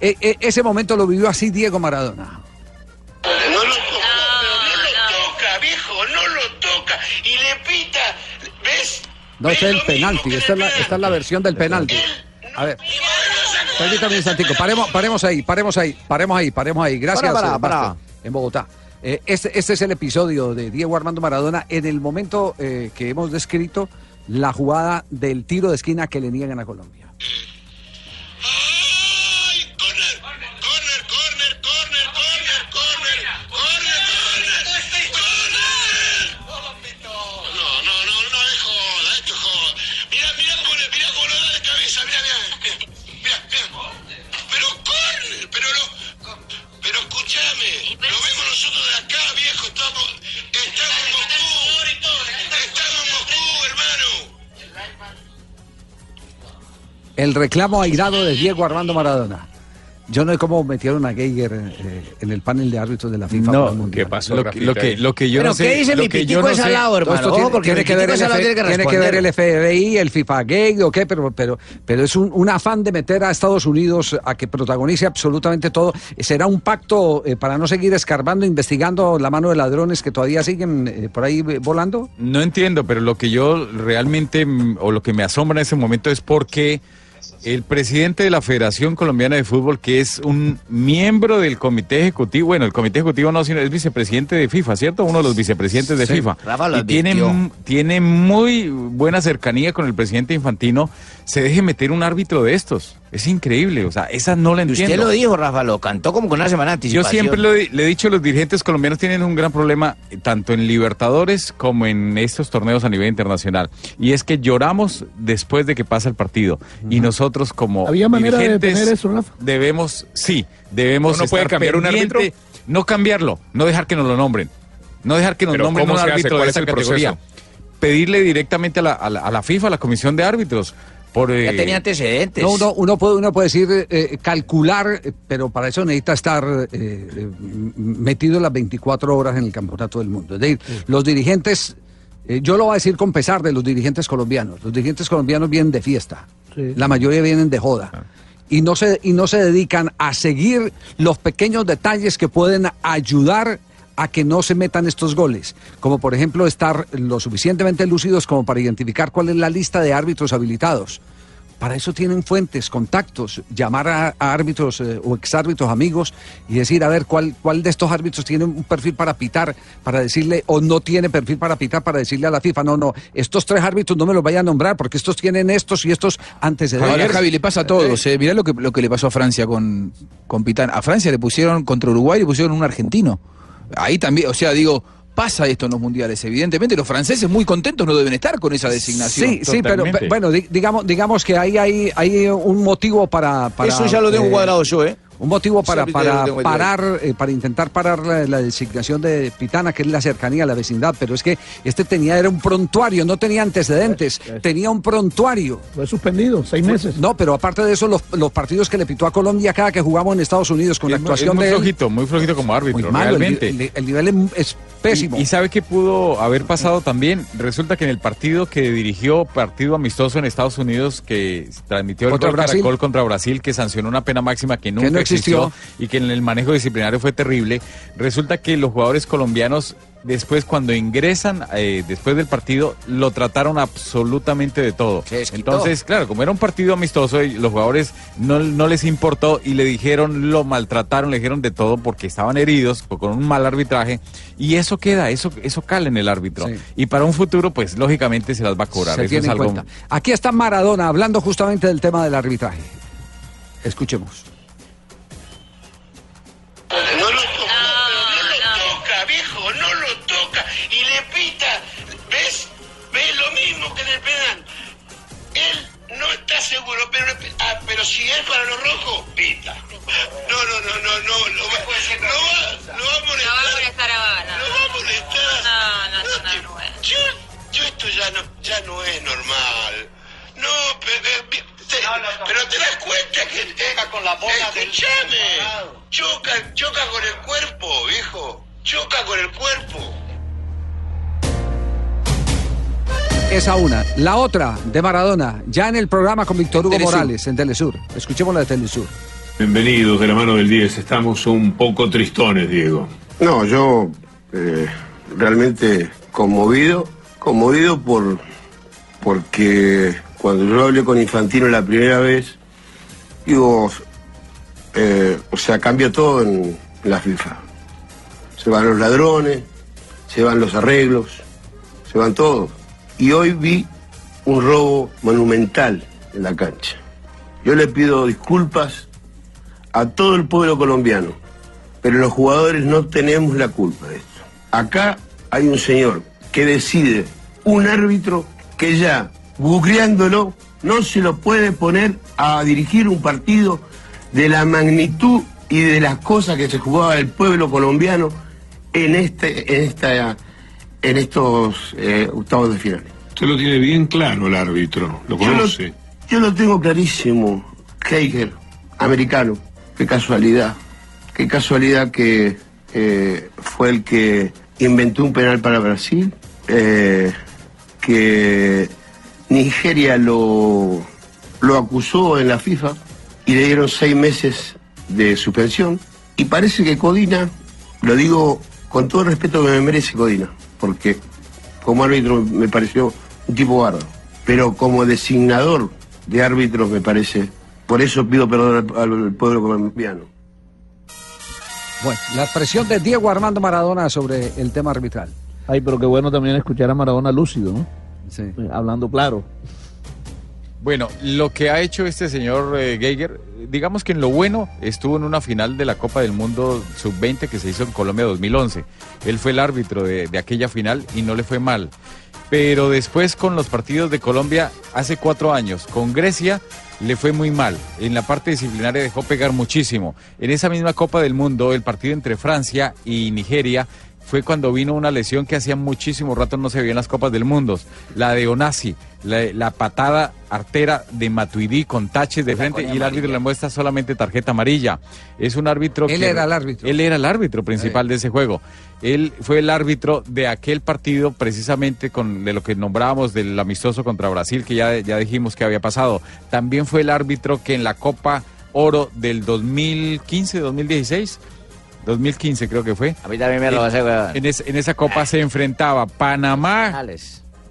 E- e- ese momento lo vivió así Diego Maradona. No lo toca, no lo toca, viejo, no lo toca. Y le pita, ¿ves? No, este es el penalti. Esta es la, esta es la versión del penalti. A ver. Permítame un instantico. Paremos, paremos ahí, paremos ahí, paremos ahí, paremos ahí. Gracias, Para, para, eh, para. En Bogotá. Eh, este, este es el episodio de Diego Armando Maradona en el momento eh, que hemos descrito la jugada del tiro de esquina que le niegan a Colombia. El reclamo airado de Diego Armando Maradona. Yo no sé cómo metieron a Geiger eh, en el panel de árbitros de la FIFA. No. ¿qué pasó, Lo que- lo que- lo que yo Pero no sé- ¿qué dice lo mi pitico no es al lado, Todo hermano? tiene, porque tiene que ver el F- tiene que tiene que ver el. FBI, el FIFA Gay o qué, pero, pero, pero es un, un afán de meter a Estados Unidos a que protagonice absolutamente todo. ¿Será un pacto eh, para no seguir escarbando, investigando la mano de ladrones que todavía siguen eh, por ahí volando? No entiendo, pero lo que yo realmente, mm, o lo que me asombra en ese momento es porque Thanks. El presidente de la Federación Colombiana de Fútbol, que es un miembro del comité ejecutivo, bueno, el comité ejecutivo no, sino es vicepresidente de FIFA, ¿cierto? Uno de los vicepresidentes de Sí, FIFA. Rafa lo y tiene, tiene muy buena cercanía con el presidente Infantino, se deje meter un árbitro de estos. Es increíble, o sea, esa no la entiendo. Usted lo dijo, Rafa, lo cantó como con una semana de Yo siempre lo he- le he dicho, los dirigentes colombianos tienen un gran problema, eh, tanto en Libertadores como en estos torneos a nivel internacional. Y es que lloramos después de que pasa el partido. Y nosotros como ¿Había manera de dirigentes detener eso, Rafa? debemos, sí, debemos ¿Uno puede estar cambiar un árbitro? No cambiarlo, no dejar que nos lo nombren. No dejar que nos Pero nombren ¿cómo un árbitro ¿Cuál de es esa el categoría. proceso? Pedirle directamente a la, a la- a la FIFA, a la Comisión de Árbitros. Por, Ya eh, tenía antecedentes. No, uno, uno puede, uno puede decir, eh, calcular, eh, pero para eso necesita estar metido las 24 horas en el campeonato del mundo. Es decir, los dirigentes, eh, yo lo voy a decir con pesar de los dirigentes colombianos, los dirigentes colombianos vienen de fiesta, la mayoría vienen de joda. Y no, se, y no se dedican a seguir los pequeños detalles que pueden ayudar a que no se metan estos goles, como por ejemplo estar lo suficientemente lúcidos como para identificar cuál es la lista de árbitros habilitados. Para eso tienen fuentes, contactos, llamar a, a árbitros eh, o exárbitros amigos y decir, a ver, ¿cuál, cuál de estos árbitros tiene un perfil para pitar, para decirle, o no tiene perfil para pitar, para decirle a la FIFA, no, no, estos tres árbitros no me los vaya a nombrar porque estos tienen estos y estos antecedentes. Ahora, Javi, le pasa a todos. Eh. Mirá lo que, lo que le pasó a Francia con, con Pitán. A Francia le pusieron contra Uruguay, le pusieron un argentino. Ahí también, o sea, digo, pasa esto en los mundiales. Evidentemente, los franceses muy contentos no deben estar con esa designación. Sí, sí, pero pe- bueno, di- digamos, digamos que ahí hay, hay un motivo para, para, Eso ya lo tengo eh, cuadrado yo, ¿eh? Un motivo para, para parar, eh, para intentar parar la, la designación de Pitana, que es la cercanía, la vecindad, pero es que este tenía, era un prontuario, no tenía antecedentes, tenía un prontuario. Fue suspendido, seis meses. No, pero aparte de eso, los, los partidos que le pitó a Colombia cada que jugamos en Estados Unidos con la es muy- actuación es muy de él, flojito, muy flojito como árbitro, muy malo, el, realmente. el- el nivel es, es pésimo. Y, y sabe qué pudo haber pasado también. Resulta que en el partido que dirigió, partido amistoso en Estados Unidos, que transmitió el Contra gol Brasil. Caracol contra Brasil, que sancionó una pena máxima que nunca no existió. y que en el manejo disciplinario fue terrible. Resulta que los jugadores colombianos, después cuando ingresan, eh, después del partido, lo trataron absolutamente de todo. Entonces, claro, como era un partido amistoso, y los jugadores no, no les importó y le dijeron, lo maltrataron, le dijeron de todo porque estaban heridos, con un mal arbitraje. Y eso queda, eso, eso cala en el árbitro. Y para un futuro, pues lógicamente se las va a cobrar. se Eso es algo. Aquí está Maradona hablando justamente del tema del arbitraje. Escuchemos. Ah, pero si es para los rojos, pita. No, no, no, no, no, lo va, no va, lo va a molestar. No va a molestar ahora. Lo va a molestar. No, no, no, no, no. Yo, yo esto ya no, ya no es normal. No, pero, eh, te, pero te das cuenta que eh, con la bola del- escuchame, choca, choca con el cuerpo, viejo, choca con el cuerpo. Esa una. La otra, de Maradona, ya en el programa con Víctor Hugo Telesur. Morales, en Telesur. Escuchemos la de Telesur. Bienvenidos de la mano del 10. Estamos un poco tristones, Diego. No, yo eh, realmente conmovido, conmovido por porque cuando yo hablé con Infantino la primera vez, digo, eh, o sea, cambia todo en, en la FIFA. Se van los ladrones, se van los arreglos, se van todos. Y hoy vi un robo monumental en la cancha. Yo le pido disculpas a todo el pueblo colombiano, pero los jugadores no tenemos la culpa de esto. Acá hay un señor que decide, un árbitro que ya, googleándolo, no se lo puede poner a dirigir un partido de la magnitud y de las cosas que se jugaba el pueblo colombiano en este, en esta, en estos eh, octavos de final. Usted lo tiene bien claro el árbitro. ¿Lo Yo lo- conoce? Yo lo tengo clarísimo. Heiger, americano. Qué casualidad. Qué casualidad que eh, fue el que inventó un penal para Brasil. eh, que Nigeria lo, lo acusó en la FIFA y le dieron seis meses de suspensión. Y parece que Codina, lo digo con todo el respeto que me merece Codina, porque como árbitro me pareció un tipo bárbaro, pero como designador de árbitros me parece, por eso pido perdón al, al pueblo colombiano. Bueno, la expresión de Diego Armando Maradona sobre el tema arbitral. Ay, pero qué bueno también escuchar a Maradona lúcido, ¿no? Sí. Hablando claro. Bueno, lo que ha hecho este señor eh, Geiger, digamos que en lo bueno estuvo en una final de la Copa del Mundo Sub-20 que se hizo en Colombia 2011. Él fue el árbitro de, de aquella final y no le fue mal. Pero después con los partidos de Colombia hace cuatro años, con Grecia le fue muy mal. En la parte disciplinaria dejó pegar muchísimo. En esa misma Copa del Mundo, el partido entre Francia y Nigeria fue cuando vino una lesión que hacía muchísimo rato no se veía en las Copas del Mundo. La de Onasi, la, la patada artera de Matuidi con taches de frente y el árbitro le muestra solamente tarjeta amarilla. Es un árbitro Él que- era el árbitro. Él era el árbitro principal de ese juego. Él fue el árbitro de aquel partido precisamente con de lo que nombrábamos del amistoso contra Brasil que ya, ya dijimos que había pasado. También fue el árbitro que en la Copa Oro del 2015, 2016 2015 creo que fue. A mí también me lo En- hace, weón. En, es- en esa copa se enfrentaba Panamá.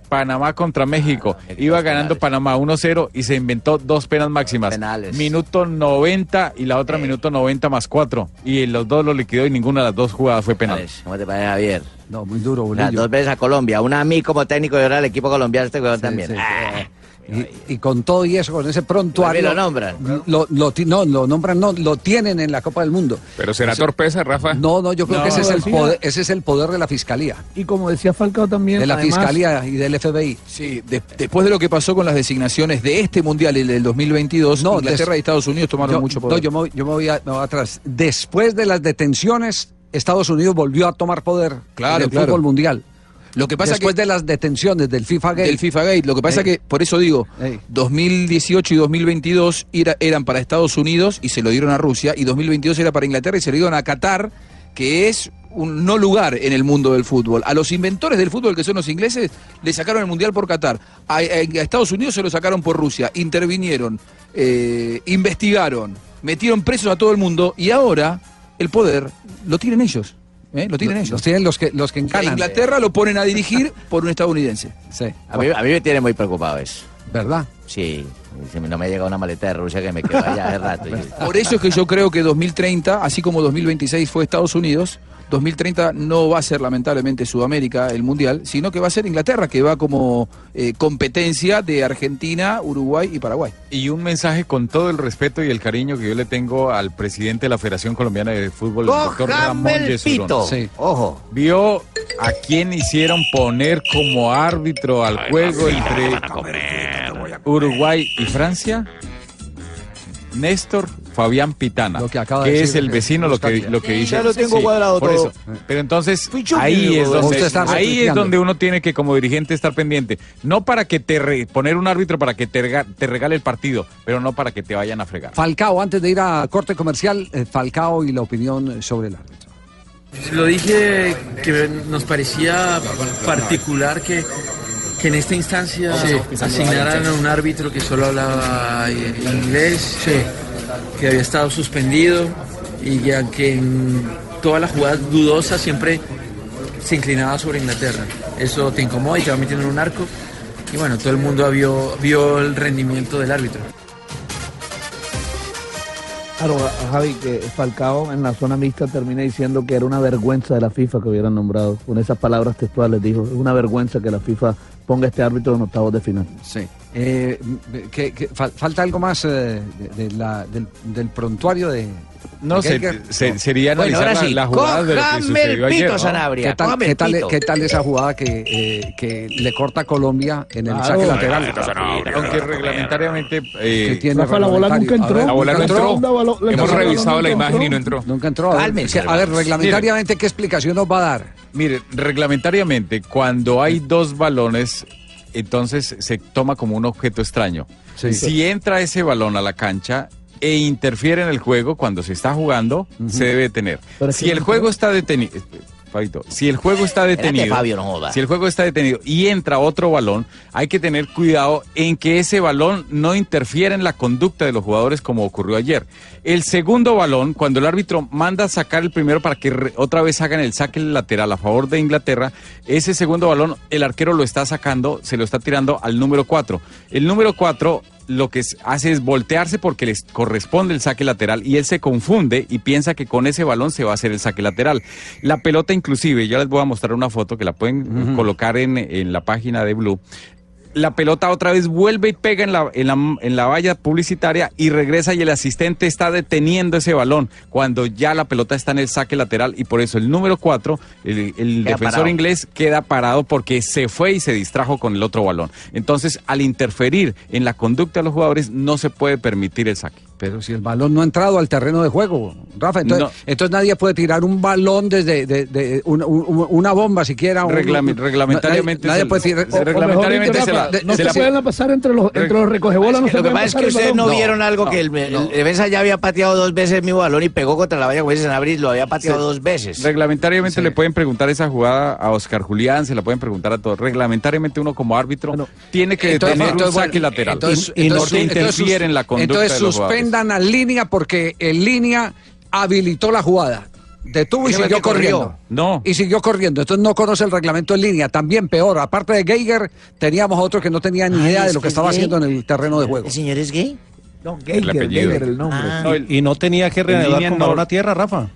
Panamá contra México. Iba ganando Panamá 1-0 y se inventó dos penas máximas. Minuto 90 y la otra minuto 90 más 4. Y los dos lo liquidó y ninguna de las dos jugadas fue penal. ¿Cómo te parece, Javier? No, muy duro, Las dos veces a Colombia. Una a mí como técnico y ahora al equipo colombiano, este weón también. sí, sí. Ah, Y, y con todo y eso, con ese prontuario. Lo nombran. Lo, lo no, lo nombran, no, lo tienen en la Copa del Mundo. Pero será torpeza, Rafa. No, no, yo creo No, que ese es, el poder, ese es el poder de la fiscalía. Y como decía Falcao también. De la además- fiscalía y del FBI. Sí, de- después de lo que pasó con las designaciones de este mundial, el del 2022, No, Inglaterra des- y Estados Unidos tomaron Yo- mucho no, poder. yo me, voy- yo me voy, a- me voy atrás. Después de las detenciones, Estados Unidos volvió a tomar poder Claro, del claro. fútbol mundial. Lo que pasa Después que de las detenciones del FIFA Gate. del FIFA Gate, lo que pasa Ey. que por eso digo, Ey. 2018 y 2022 era- eran para Estados Unidos y se lo dieron a Rusia y 2022 era para Inglaterra y se lo dieron a Qatar, que es un no lugar en el mundo del fútbol. A los inventores del fútbol que son los ingleses le sacaron el mundial por Qatar. A, a- a Estados Unidos se lo sacaron por Rusia. Intervinieron, eh, investigaron, metieron presos a todo el mundo y ahora el poder lo tienen ellos. ¿Eh? Lo tienen Los- ellos. Los tienen los que, los que encanan. Inglaterra lo ponen a dirigir por un estadounidense. Sí. A mí, a mí me tiene muy preocupado eso. ¿Verdad? Sí, no me llega una maleta de Rusia que me quedo allá hace rato. Y- Por eso es que yo creo que 2030, así como 2026 fue Estados Unidos, 2030 no va a ser lamentablemente Sudamérica el Mundial, sino que va a ser Inglaterra, que va como eh, competencia de Argentina, Uruguay y Paraguay. Y un mensaje con todo el respeto y el cariño que yo le tengo al presidente de la Federación Colombiana de Fútbol, el doctor Ramón. Sí. Ojo. Vio a quién hicieron poner como árbitro al juego entre Uruguay y Francia, Néstor Fabián Pitana, que es decir, el vecino lo que, lo que dice. Ya lo tengo Sí, cuadrado por todo. eso. Pero entonces, ahí es donde, está ahí es donde uno tiene que como dirigente estar pendiente. No para que te re- poner un árbitro para que te, rega- te regale el partido, pero no para que te vayan a fregar. Falcao, antes de ir a corte comercial, eh, Falcao y la opinión sobre el árbitro. Lo dije que nos parecía particular que, que en esta instancia asignaran a un árbitro que solo hablaba inglés, que había estado suspendido y ya que en todas las jugadas dudosas siempre se inclinaba sobre Inglaterra. Eso te incomoda y te va metiendo en un arco. Y bueno, todo el mundo vio, vio el rendimiento del árbitro. Claro, Javi, que Falcao en la zona mixta termina diciendo que era una vergüenza de la FIFA que hubieran nombrado. Con esas palabras textuales dijo, es una vergüenza que la FIFA ponga este árbitro en octavos de final. Sí. Eh, ¿qué- qué- fal- ¿Falta algo más eh, de, de la- del, del prontuario de... No, de se- se- sería Bueno, analizar ahora sí, la, la jugada de lo que sucedió el ayer. pito. ¿Qué tal, qué, tal, qué tal esa jugada que, eh, que le corta a Colombia en el Claro. saque lateral? Aunque reglamentariamente... eh, que tiene Rafa, la bola nunca entró. Ver, La bola no entró. entró. Hemos revisado la imagen y no entró. Nunca entró. A ver, que- reglamentariamente, ¿qué explicación nos va a dar? Mire, reglamentariamente, cuando hay dos balones, entonces se toma como un objeto extraño. Sí. Si entra ese balón a la cancha e interfiere en el juego cuando se está jugando, se debe detener. Si el juego está detenido, Fabito, si el juego está Espérate, detenido, Fabio, no joda. si el juego está detenido y entra otro balón, hay que tener cuidado en que ese balón no interfiera en la conducta de los jugadores como ocurrió ayer. El segundo balón, cuando el árbitro manda a sacar el primero para que otra vez hagan el saque lateral a favor de Inglaterra, ese segundo balón el arquero lo está sacando, se lo está tirando al número 4. El número 4 lo que hace es voltearse porque les corresponde el saque lateral y él se confunde y piensa que con ese balón se va a hacer el saque lateral. La pelota inclusive, ya les voy a mostrar una foto que la pueden colocar en, en la página de Blue. La pelota otra vez vuelve y pega en la, en, la, en la valla publicitaria y regresa y el asistente está deteniendo ese balón cuando ya la pelota está en el saque lateral y por eso el número 4, el, defensor parado. inglés queda parado porque se fue y se distrajo con el otro balón. Entonces, al interferir en la conducta de los jugadores, no se puede permitir el saque. Pero si el balón no ha entrado al terreno de juego, Rafa, entonces, No. entonces nadie puede tirar un balón desde de, de- una, un- una bomba siquiera. reglamentariamente Nadie, nadie se- puede tirar. reglamentariamente se la- no se se la- pueden pasar entre los, entre los recogebolas. No Lo que pasa es que ustedes no vieron algo que el, defensa ya había pateado dos veces mismo balón y pegó contra la valla dice Sanabria, lo había pateado Sí. dos veces. Reglamentariamente le pueden preguntar esa jugada a Oscar Julián, se la pueden preguntar a todos. Reglamentariamente uno como árbitro tiene que Entonces, tener entonces, un saque bueno, lateral. entonces- y, no se interfiere en la conducta Entonces de los jugadores. Suspendan a línea porque en línea habilitó la jugada. Detuvo y el siguió corrió. corriendo. No. Y siguió corriendo. Entonces no conoce el reglamento en línea. También peor. Aparte de Geiger, teníamos otro que no tenía ni Ay, idea de ¿es lo que que es estaba gay? haciendo en el terreno de juego. ¿El señor es gay? No, El Geiger. Geiger, el nombre. Ah. No, el- Y no tenía que reanudar con no. balón a tierra, Rafa.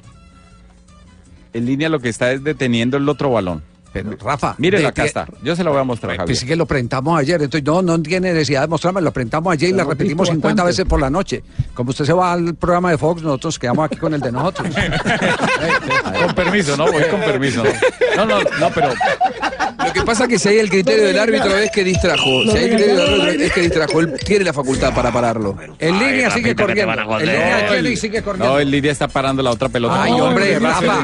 En línea lo que está es deteniendo el otro balón. Pero, Rafa. Acá de- está. Yo se lo voy a mostrar, Javier. Pues sí que lo presentamos ayer, entonces no, no tiene necesidad de mostrarme, lo presentamos ayer y hemos repetimos visto 50 bastante. veces por la noche. Como usted se va al programa de Fox, nosotros quedamos aquí con el de nosotros. Con permiso, ¿no? Voy con permiso. No, no, no, pero Lo que pasa es que si hay el criterio del árbitro es que distrajo. Si hay el criterio del árbitro es que distrajo. Él tiene la facultad para pararlo. En línea sigue corriendo. En línea sigue corriendo. no, el Lidia está parando la otra pelota. Ay, hombre, Rafa.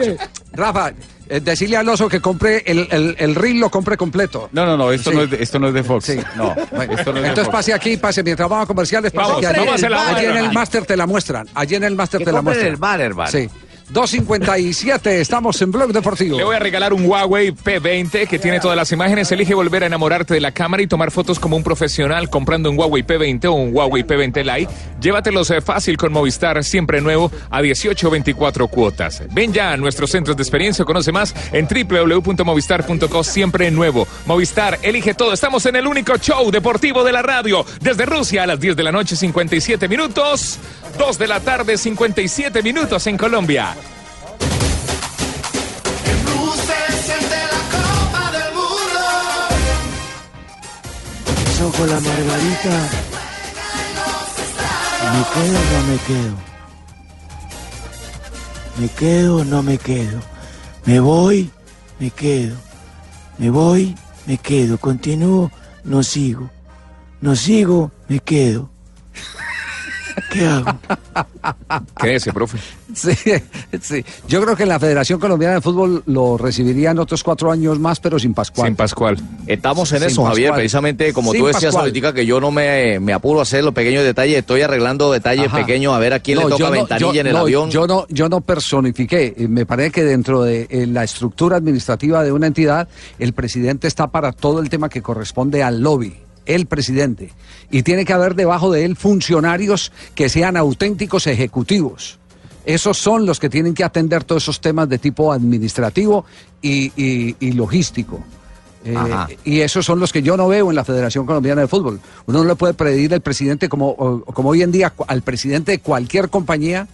Rafa, decirle al oso que compre el, el, el reel, lo compre completo. No, no, no, esto, Sí. no, es de, esto no es de Fox. Sí. No, esto no es de Entonces Fox. pase aquí, pase mientras vamos a comerciales. pase Vamos, aquí. vamos a la allí en el máster te la muestran. Allí en el máster te la muestran. el bar, hermano. Sí. 2.57, estamos en Blog Deportivo. Le voy a regalar un Huawei P20 que tiene todas las imágenes. Elige volver a enamorarte de la cámara y tomar fotos como un profesional comprando un Huawei P20 o un Huawei P20 Lite. Llévatelos eh, fácil con Movistar, siempre nuevo, a 18 o 24 cuotas. Ven ya a nuestros centros de experiencia, conoce más en www.movistar.co, siempre nuevo. Movistar, elige todo. Estamos en el único show deportivo de la radio. Desde Rusia a las 10 de la noche, 57 minutos. 2 de la tarde, 57 minutos en Colombia. Con la margarita. ¿Me quedo o no me quedo? ¿Me quedo o no me quedo? ¿Me voy? Me quedo. ¿Me voy? Me quedo. ¿Continúo? No sigo. no sigo, me quedo. ¿Qué hago? Quédese, profe. Sí, sí. Yo creo que en la Federación Colombiana de Fútbol lo recibirían otros cuatro años más, pero sin Pascual. Sin Pascual. Estamos en Sin eso, Javier, precisamente como Sin tú decías Pascual. ahorita que yo no me, me apuro a hacer los pequeños detalles, estoy arreglando detalles Ajá. pequeños a ver a quién No, le toca no- ventanilla yo- en el no, avión. Yo no, yo no personifiqué. Eh, Me parece que dentro de la estructura administrativa de una entidad, el presidente está para todo el tema que corresponde al lobby. El presidente. Y tiene que haber debajo de él funcionarios que sean auténticos ejecutivos. Esos son los que tienen que atender todos esos temas de tipo administrativo y, y- y logístico. Eh, y esos son los que yo no veo en la Federación Colombiana de Fútbol. Uno no le puede pedir al presidente, como, como hoy en día, al presidente de cualquier compañía,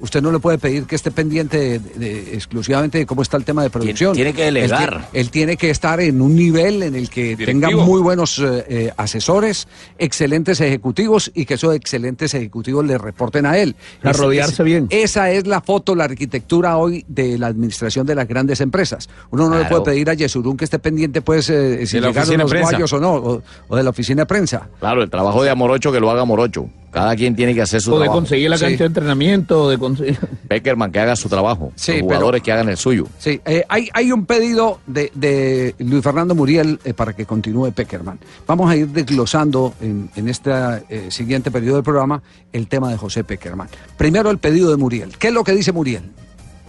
usted no le puede pedir que esté pendiente de- de- exclusivamente de cómo está el tema de producción. tiene que Él delegar. Él, tiene que estar en un nivel en el que tenga muy buenos eh, eh, asesores, excelentes ejecutivos y que esos excelentes ejecutivos le reporten a él. A rodearse bien. Esa es la foto, la arquitectura hoy de la administración de las grandes empresas. Uno no le puede pedir a Yesurún que esté pendiente, pues, eh, si De la llegaron oficina de los prensa. guayos o no, o, o de la oficina de prensa. Claro, el trabajo de Amorocho que lo haga Amorocho. Cada quien tiene que hacer su O de trabajo. conseguir la Sí. cancha de entrenamiento, de conseguir... Peckerman que haga su trabajo. Sí, los pero- jugadores que hagan el suyo. Sí, eh, hay, hay un pedido de, de Luis Fernando Muriel eh, para que continúe Peckerman. Vamos a ir desglosando en, en este eh, siguiente periodo del programa el tema de José Peckerman. Primero el pedido de Muriel. ¿Qué es lo que dice Muriel?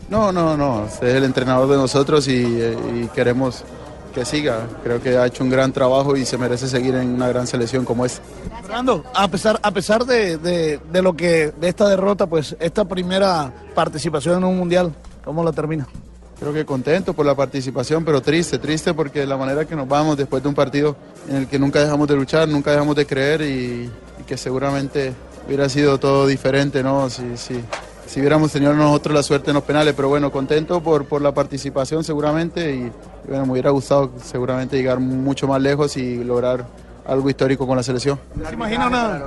No, no, no. Es el entrenador de nosotros y, y queremos que siga. Creo que ha hecho un gran trabajo y se merece seguir en una gran selección como esta. Fernando, a pesar, a pesar de, de- de lo que, de esta derrota, pues esta primera participación en un mundial, ¿cómo la termina? Creo que contento por la participación, pero triste, triste porque la manera que nos vamos después de un partido en el que nunca dejamos de luchar, nunca dejamos de creer y, y que seguramente hubiera sido todo diferente, ¿no? Si, si, si hubiéramos tenido nosotros la suerte en los penales, pero bueno, contento por, por la participación seguramente y, y bueno, me hubiera gustado seguramente llegar mucho más lejos y lograr algo histórico con la selección. ¿Se imagina una...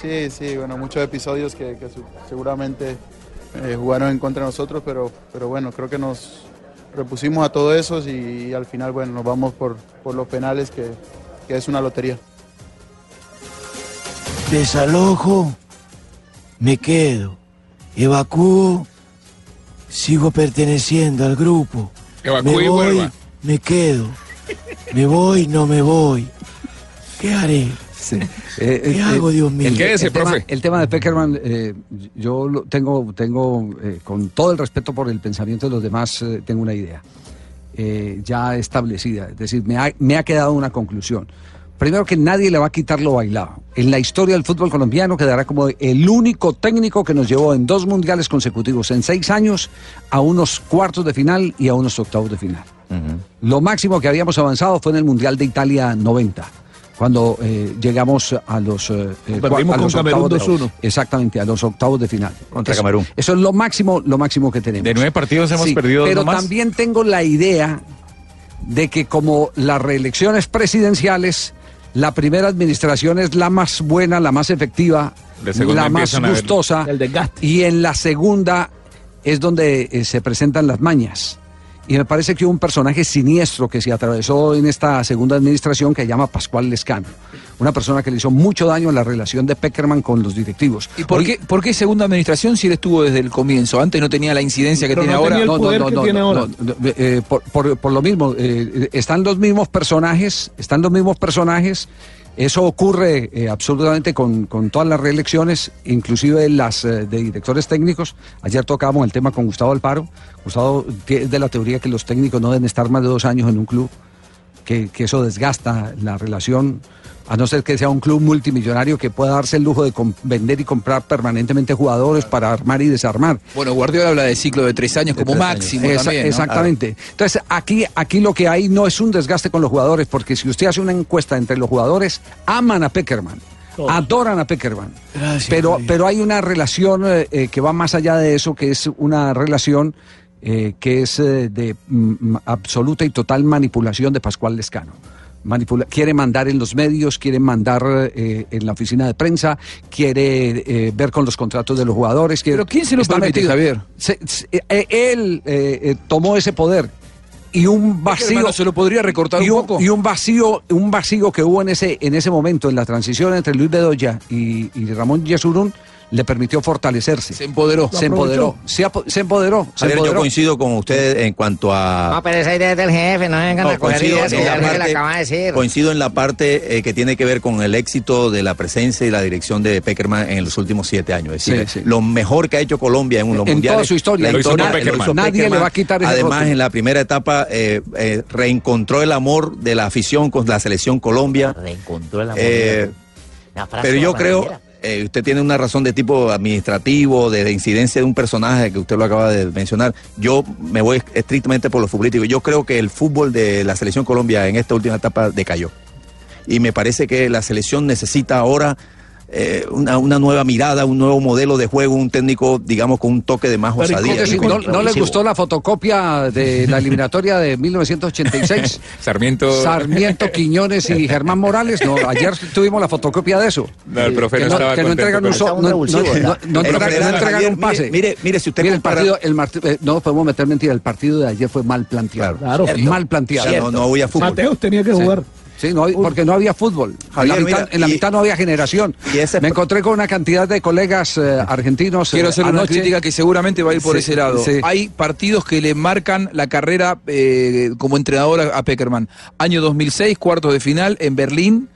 Sí, sí, bueno, muchos episodios que, que su- seguramente eh, jugaron en contra de nosotros, pero, pero bueno, creo que nos repusimos a todo eso y, al final, bueno, nos vamos por, por los penales, que, que es una lotería. Desalojo, me quedo. Evacúo, sigo perteneciendo al grupo. Evacúe me y voy, me quedo. Me voy, no me voy. ¿Qué haré? Eh, ¿Qué hago, Dios mío? El, el tema, profe. el tema de Peckerman, eh, yo lo tengo, tengo eh, con todo el respeto por el pensamiento de los demás, eh, tengo una idea eh, ya establecida. Es decir, me ha, me ha quedado una conclusión. Primero que nadie le va a quitar lo bailado. En la historia del fútbol colombiano quedará como el único técnico que nos llevó en dos mundiales consecutivos, en seis años, a unos cuartos de final y a unos octavos de final. Lo máximo que habíamos avanzado fue en el Mundial de Italia 90, cuando eh, llegamos a los, eh, eh, a los octavos de- 2-1. Exactamente, a los octavos de final. Contra Eso- Camerún. Eso es lo máximo, lo máximo que tenemos. De nueve partidos hemos Sí, perdido dos Pero nomás. también tengo la idea de que como las reelecciones presidenciales, la primera administración es la más buena, la más efectiva, la más gustosa, y en la segunda es donde eh, se presentan las mañas. Y me parece que hubo un personaje siniestro que se atravesó en esta segunda administración que se llama Pascual Lescano. Una persona que le hizo mucho daño en la relación de Peckerman con los directivos. ¿Y por qué, por qué segunda administración si él estuvo desde el comienzo? Antes no tenía la incidencia que tiene no ahora. que tiene ahora. eh, por, por- por lo mismo, eh, están los mismos personajes, están los mismos personajes. Eso ocurre eh, absolutamente con, con todas las reelecciones, inclusive las eh, de directores técnicos. Ayer tocábamos el tema con Gustavo Alparo. Gustavo es de la teoría que los técnicos no deben estar más de dos años en un club, que, que eso desgasta la relación, a no ser que sea un club multimillonario que pueda darse el lujo de vender y comprar permanentemente jugadores para armar y desarmar. Bueno, Guardiola habla de ciclo de tres años como tres máximo años. Esa- también. ¿no? Exactamente. Entonces, aquí, aquí lo que hay no es un desgaste con los jugadores, porque si usted hace una encuesta entre los jugadores, aman a Peckerman. Adoran a Peckerman. pero, pero hay una relación eh, eh, que va más allá de eso, que es una relación eh, que es eh, de mm, absoluta y total manipulación de Pascual Lescano. Manipula- quiere mandar en los medios, quiere mandar eh, en la oficina de prensa, quiere eh, ver con los contratos de los jugadores. Quiere, ¿Pero quién se lo permite. Javier? Se- se- eh, él eh, eh, tomó ese poder y un vacío hermano, se lo podría recortar y un poco. y un vacío un vacío que hubo en ese en ese momento en la transición entre Luis Bedoya y, y Ramón Yesurún le permitió fortalecerse Se empoderó. se empoderó se, empoderó se Javier, yo coincido con usted en cuanto a... No, pero esa idea es del jefe, no vengan No, a coger coincido ideas que en ya la le parte- acaba de decir. Coincido en la parte eh, que tiene que ver con el éxito de la presencia y la dirección de Peckerman en los últimos siete años. Es decir, Sí, sí. lo mejor que ha hecho Colombia en los En mundiales. toda su historia. hizo hizo Nadie le va a quitar ese Además, en la primera etapa eh, eh, reencontró el amor de la afición con la selección Colombia. Reencontró el amor. Eh, pero yo creo. Eh, usted tiene una razón de tipo administrativo, de, de incidencia de un personaje que usted lo acaba de mencionar. Yo me voy estrictamente por lo futbolístico. Yo creo que el fútbol de la selección Colombia en esta última etapa decayó. Y me parece que la selección necesita ahora eh, una, una nueva mirada, un nuevo modelo de juego, un técnico, digamos, con un toque de más Pero, ¿y osadía. no, no le gustó la fotocopia de la eliminatoria de 1986? Sarmiento. Sarmiento, Quiñones y Germán Morales. No, ayer tuvimos la fotocopia de eso. No, el profe que no no, estaba que no contento entregan un, so- no, El entregan- un pase. mire, mire, mire, si usted Mire, el compara- partido, el eh, no podemos meter mentira, el partido de ayer fue mal planteado. Claro. Eh, mal planteado. O sea, no, no fútbol. Mateus tenía que jugar. Sí, no, porque no había fútbol. Javier, en la mitad, mira, en la y- mitad no había generación. y ese- Me encontré con una cantidad de colegas eh, argentinos. Quiero eh, hacer una crítica que seguramente va a ir por Sí, ese lado. sí. Hay partidos que le marcan la carrera eh, como entrenador a, a Peckerman. Año 2006, cuartos de final en Berlín.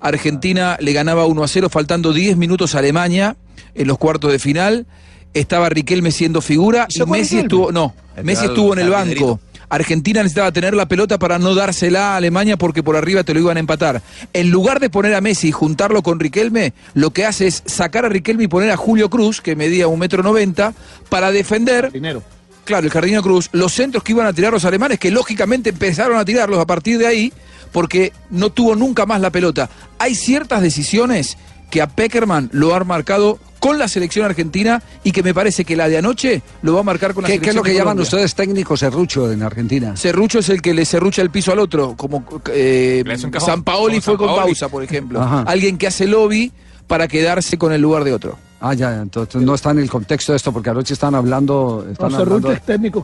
Argentina le ganaba 1 a 0 faltando 10 minutos a Alemania en los cuartos de final. Estaba Riquelme siendo figura y ¿Se fue Messi Riquelme? estuvo no, Messi estuvo en el banco. Argentina necesitaba tener la pelota para no dársela a Alemania porque por arriba te lo iban a empatar. En lugar de poner a Messi y juntarlo con Riquelme, lo que hace es sacar a Riquelme y poner a Julio Cruz, que medía un metro noventa, para defender Dinero. claro, el Jardino Cruz, los centros que iban a tirar los alemanes, que lógicamente empezaron a tirarlos a partir de ahí, porque no tuvo nunca más la pelota. Hay ciertas decisiones que a Peckerman lo han marcado con la selección argentina y que me parece que la de anoche lo va a marcar con la ¿Qué, selección qué es lo que llaman Colombia. ustedes técnico serrucho en Argentina? Serrucho es el que le serrucha el piso al otro, como eh, San Paoli como fue San con pausa, por ejemplo. Ajá. Alguien que hace lobby para quedarse con el lugar de otro. Ah, ya, entonces no está en el contexto de esto, porque anoche están hablando. Están No, hablando es técnico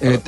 eh,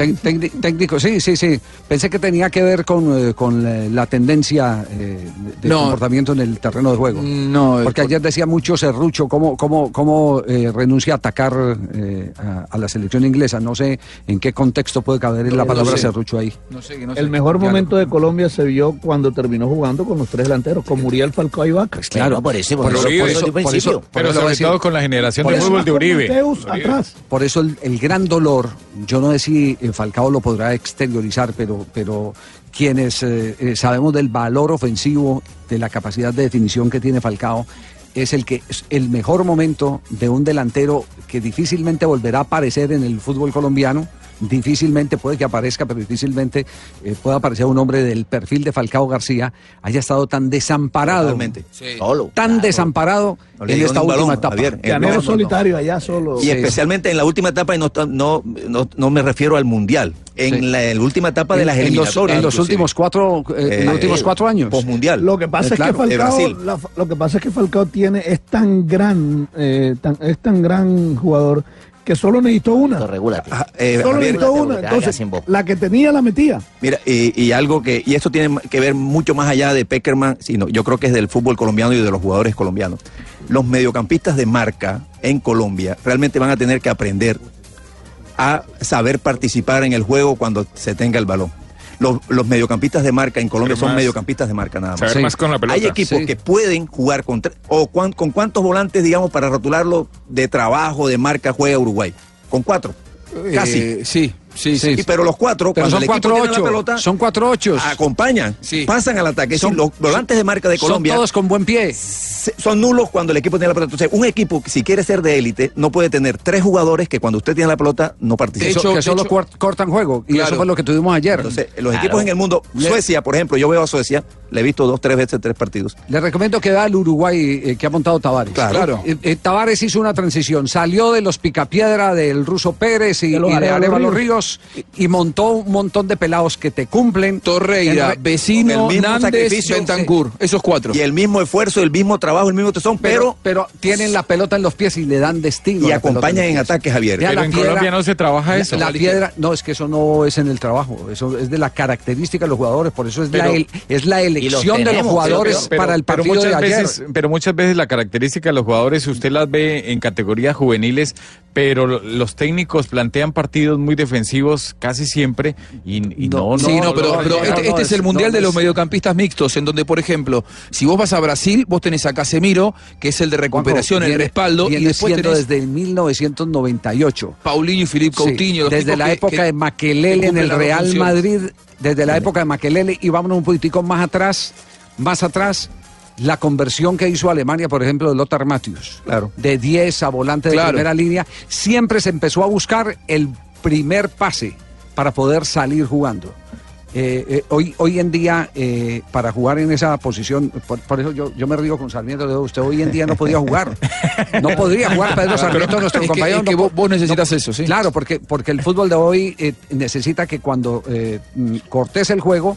técnico, sí, sí, sí. Pensé que tenía que ver con, eh, con eh, la tendencia eh, de No. comportamiento en el terreno de juego. No, Porque ayer decía mucho Serrucho cómo, cómo, cómo eh, renuncia a atacar eh, a, a la selección inglesa. No sé en qué contexto puede caber la No palabra sé. Serrucho ahí. no sé, que no sé. El mejor momento de Colombia se vio cuando terminó jugando con los tres delanteros, con Muriel Falcao y Vaca. Claro, por eso, por eso, por eso, por por sobre todo con la generación por de eso- fútbol de Uribe. Mateus atrás. Por eso el, el gran dolor, yo no sé si Falcao lo podrá exteriorizar, pero, pero quienes eh, eh, sabemos del valor ofensivo, de la capacidad de definición que tiene Falcao, es el que es el mejor momento de un delantero que difícilmente volverá a aparecer en el fútbol colombiano. Difícilmente puede que aparezca, pero difícilmente eh, pueda aparecer un hombre del perfil de Falcao García, haya estado tan desamparado, Totalmente. Solo. tan desamparado No en esta última balón, etapa. Javier. Llanero solitario allá solo. Y Sí. especialmente en la última etapa, y no, no, no, no me refiero al mundial, en Sí. la, en la última etapa de las en los, eliminatorias. en los últimos cuatro, eh, en los Eh, últimos cuatro años. Posmundial. Lo que pasa Eh, es claro, que Falcao, la- lo que pasa es que Falcao tiene es tan gran, eh, tan- es tan gran jugador que solo necesitó una. Regúlate. Ah, eh, Solo Javier, necesitó una. Entonces, la que tenía la metía. Mira, y, y algo que, y esto tiene que ver mucho más allá de Peckerman, sino yo creo que es del fútbol colombiano y de los jugadores colombianos. Los mediocampistas de marca en Colombia realmente van a tener que aprender a saber participar en el juego cuando se tenga el balón. Los, los mediocampistas de marca en Colombia son mediocampistas de marca nada más. Saber Sí. más con la pelota. Hay equipos Sí. que pueden jugar con tres, o cuán- con cuántos volantes, digamos, para rotularlo de trabajo, de marca, juega Uruguay. Con cuatro. Casi. Eh, sí, sí, sí. Y, pero los cuatro, Pero cuando son el equipo cuatro tiene la ocho, pelota, son cuatro ochos. acompañan, Sí. pasan al ataque. Son- los volantes de marca de Son Colombia todos con buen pie. son nulos cuando el equipo tiene la pelota. Entonces, un equipo, si quiere ser de élite, no puede tener tres jugadores que cuando usted tiene la pelota no participan. Que, so- que solo cortan juego. Y Claro. eso fue lo que tuvimos ayer. Entonces, los Claro. equipos en el mundo, Suecia, por ejemplo, yo veo a Suecia, le he visto dos, tres veces, tres partidos. Le recomiendo que vea al Uruguay eh, que ha montado Tavares. Claro. Eh, eh, Tavares hizo una transición, salió de los picapiedra del ruso Pérez y, De los y de Arevalo Arevalo Ríos. Y montó un montón de pelados que te cumplen. Torreira, En re- Vecino, el mismo Nández, sacrificio, Bentancur, esos cuatro. Y el mismo esfuerzo, el mismo trabajo, el mismo tesón, pero, pero, pero tienen la pelota en los pies y le dan destino. y la acompañan en pies. ataque, Javier. Ya Pero la en piedra- Colombia no se trabaja La- eso. La, piedra, no, es que eso no es en el trabajo, eso es de la característica de los jugadores, por eso es, la, Pero- el- es la elección de los jugadores Pero- para el pero partido de muchas ayer. veces, pero muchas veces la característica de los jugadores usted las ve en categorías juveniles, pero lo- los técnicos plantean partidos muy defensivos casi siempre y, y no, no, sí, no, pero, no, pero no, este, este es el mundial no, de los mediocampistas mixtos, en donde, por ejemplo, si vos vas a Brasil, vos tenés a Casemiro, que es el de recuperación, el Viene- respaldo, y después tenés desde el 1998. Paulinho y Filipe Coutinho. desde la que- época que- de que Maquelele en el Real. Madrid, desde la época de Maquelele, y vámonos un poquitico más atrás, más atrás, la conversión que hizo Alemania, por ejemplo, de Lothar Matthäus. Claro. De 10 a volante de Claro. primera línea, siempre se empezó a buscar el primer pase para poder salir jugando. Eh, eh, hoy, hoy en día, eh, para jugar en esa posición, por, por eso yo, yo me río con Sarmiento, digo, usted hoy en día no podía jugar. No podría jugar Pedro Sarmiento, nuestro es que- compañero. es que no vos, necesitas eso, sí. Claro, porque, porque el fútbol de hoy necesita que cuando mm, cortes el juego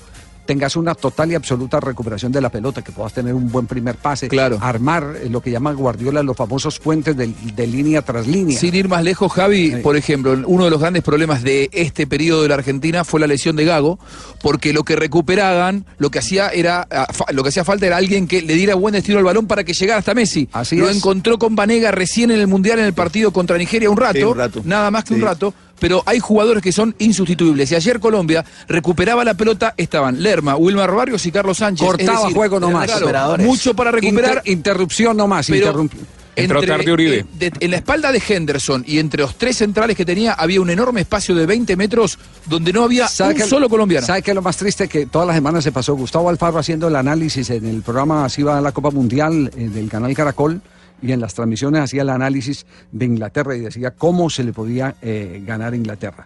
tengas una total y absoluta recuperación de la pelota, que puedas tener un buen primer pase, Claro. armar eh, lo que llama Guardiola los famosos puentes de, de línea tras línea. Sin ir más lejos, Javi, por ejemplo, uno de los grandes problemas de este periodo de la Argentina fue la lesión de Gago, porque lo que recuperaban, lo que hacía era, ah, lo que hacía falta era alguien que le diera buen destino al balón para que llegara hasta Messi. Así lo es. encontró con Vanega recién en el Mundial en el partido contra Nigeria un rato, Sí, un rato. nada más que Sí. un rato. Pero hay jugadores que son insustituibles. Y ayer Colombia recuperaba la pelota, estaban Lerma, Wilmar Barrios y Carlos Sánchez. Cortaba Es decir, juego nomás. claro, mucho para recuperar. Inter- interrupción nomás. Pero interrump- Entró tarde Uribe. eh, de- en la espalda de Henderson y entre los tres centrales que tenía había un enorme espacio de 20 metros donde no había un solo colombiano. ¿Sabe qué es lo más triste? Que toda la semana se pasó Gustavo Alfaro haciendo el análisis en el programa Así va la Copa Mundial eh, del canal Caracol y en las transmisiones hacía el análisis de Inglaterra y decía cómo se le podía eh, ganar a Inglaterra.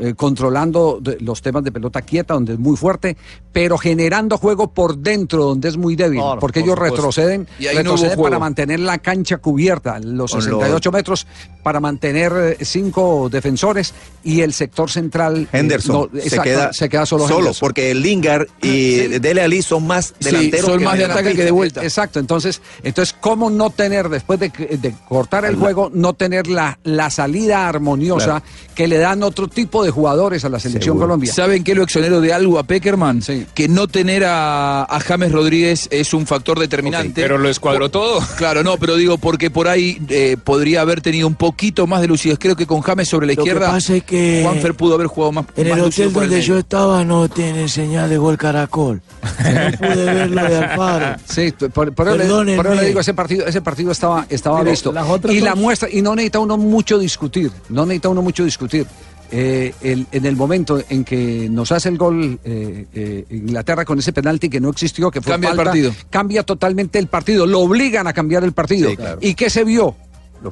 Eh, controlando de- los temas de pelota quieta, donde es muy fuerte, pero generando juego por dentro, donde es muy débil, Claro, porque por ellos supuesto. retroceden, Y no retroceden para mantener la cancha cubierta, los Con 68 metros, para mantener eh, cinco defensores y el sector central. eh, Henderson no, se, queda, se queda solo. Henderson. porque Lingard y Dele Alli son más Sí, delanteros son más de ataque que de vuelta. Exacto, entonces, entonces ¿cómo no tener, después de, que- de cortar el juego, no tener la, la salida armoniosa que le dan otro tipo de jugadores a la selección Colombia? ¿Saben qué lo exonero de algo a Peckerman? Que no tener a, a James Rodríguez es un factor determinante. Pero lo escuadró todo. Claro, no, pero digo, porque por ahí eh, podría haber tenido un poquito más de lucidez. Creo que con James sobre la Lo que izquierda, pasa es que Juanfer pudo haber jugado más. En más el hotel el donde yo estaba no tiene señal de gol caracol. No pude ver lo de Alfaro. Sí, por, por le, Perdónenme. por eso le digo, ese partido, ese partido estaba, estaba visto. Y la muestra, y no necesita uno mucho discutir, no necesita uno mucho discutir. Eh, el- en el momento en que nos hace el gol eh, eh, Inglaterra con ese penalti que no existió, que fue Cambia el falta, partido. cambia totalmente el partido, lo obligan a cambiar el partido. Sí, claro. ¿Y qué se vio?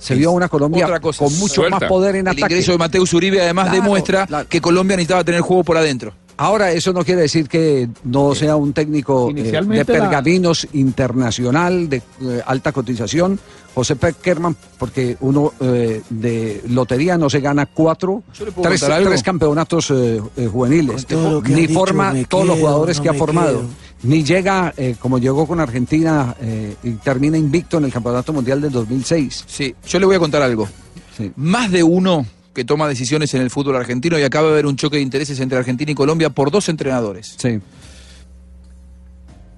Se vio una Colombia cosa. con mucho Suelta. más poder en El ataque. ingreso de Mateus Uribe además Claro, demuestra claro. que Colombia necesitaba tener juego por adentro. Ahora, eso no quiere decir que no sea un técnico eh, de la- pergaminos internacional, de eh, alta cotización, José Peckerman, porque uno eh, de lotería no se gana cuatro, tres, campeonatos eh, eh, juveniles, ni dicho, forma todos los jugadores no que ha formado, quedo. ni llega eh, como llegó con Argentina eh, y termina invicto en el Campeonato Mundial del 2006. Sí, yo le voy a contar algo. Sí. Más de uno que toma decisiones en el fútbol argentino y acaba de haber un choque de intereses entre Argentina y Colombia por dos entrenadores. Sí.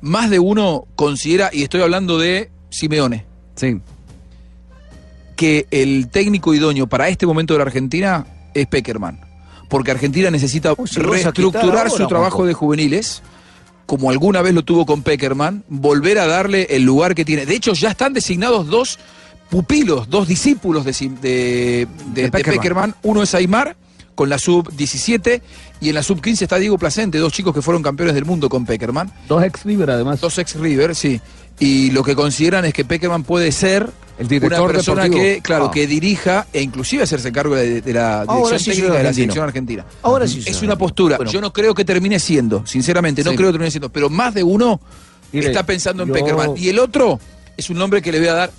Más de uno considera, y estoy hablando de Simeone, Sí. Que el técnico idóneo para este momento de la Argentina es Peckerman. Porque Argentina necesita reestructurar su trabajo de juveniles, como alguna vez lo tuvo con Peckerman, volver a darle el lugar que tiene. De hecho, ya están designados dos pupilos, dos discípulos de, de- de- de Peckerman. Peckerman. Uno es Aymar, con la sub-17, y en la sub-15 está Diego Placente, dos chicos que fueron campeones del mundo con Peckerman. Dos ex River, además. Dos ex River, sí. Y lo que consideran es que Peckerman puede ser El director una persona deportivo. que, claro, Ah. que dirija e inclusive hacerse cargo de, de la dirección sí técnica de la selección argentina. Ahora sí Es una postura. Bueno. Yo no creo que termine siendo, sinceramente, no Sí. creo que termine siendo, pero más de uno Mire, está pensando en yo- Peckerman. Y el otro es un nombre que le voy a dar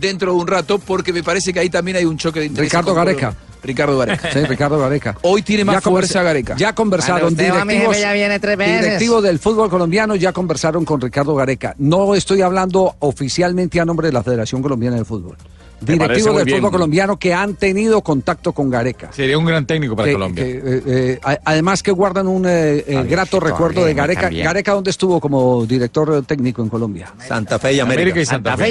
dentro de un rato porque me parece que ahí también hay un choque de intereses. Ricardo Gareca. Ricardo Gareca. Sí, Ricardo Gareca. Hoy tiene más Ya fuerza Gareca. Ya conversaron mi directivos, jefe ya viene tres veces. directivos del fútbol colombiano, ya conversaron con Ricardo Gareca. No estoy hablando oficialmente a nombre de la Federación Colombiana de Fútbol. Directivos del bien. fútbol colombiano que han tenido contacto con Gareca. Sería un gran técnico para Que- Colombia. que, eh, eh, además que guardan un eh, grato recuerdo de Gareca. también. Gareca, ¿dónde estuvo como director técnico en Colombia? Santa Fe y América. América y Santa, Fe.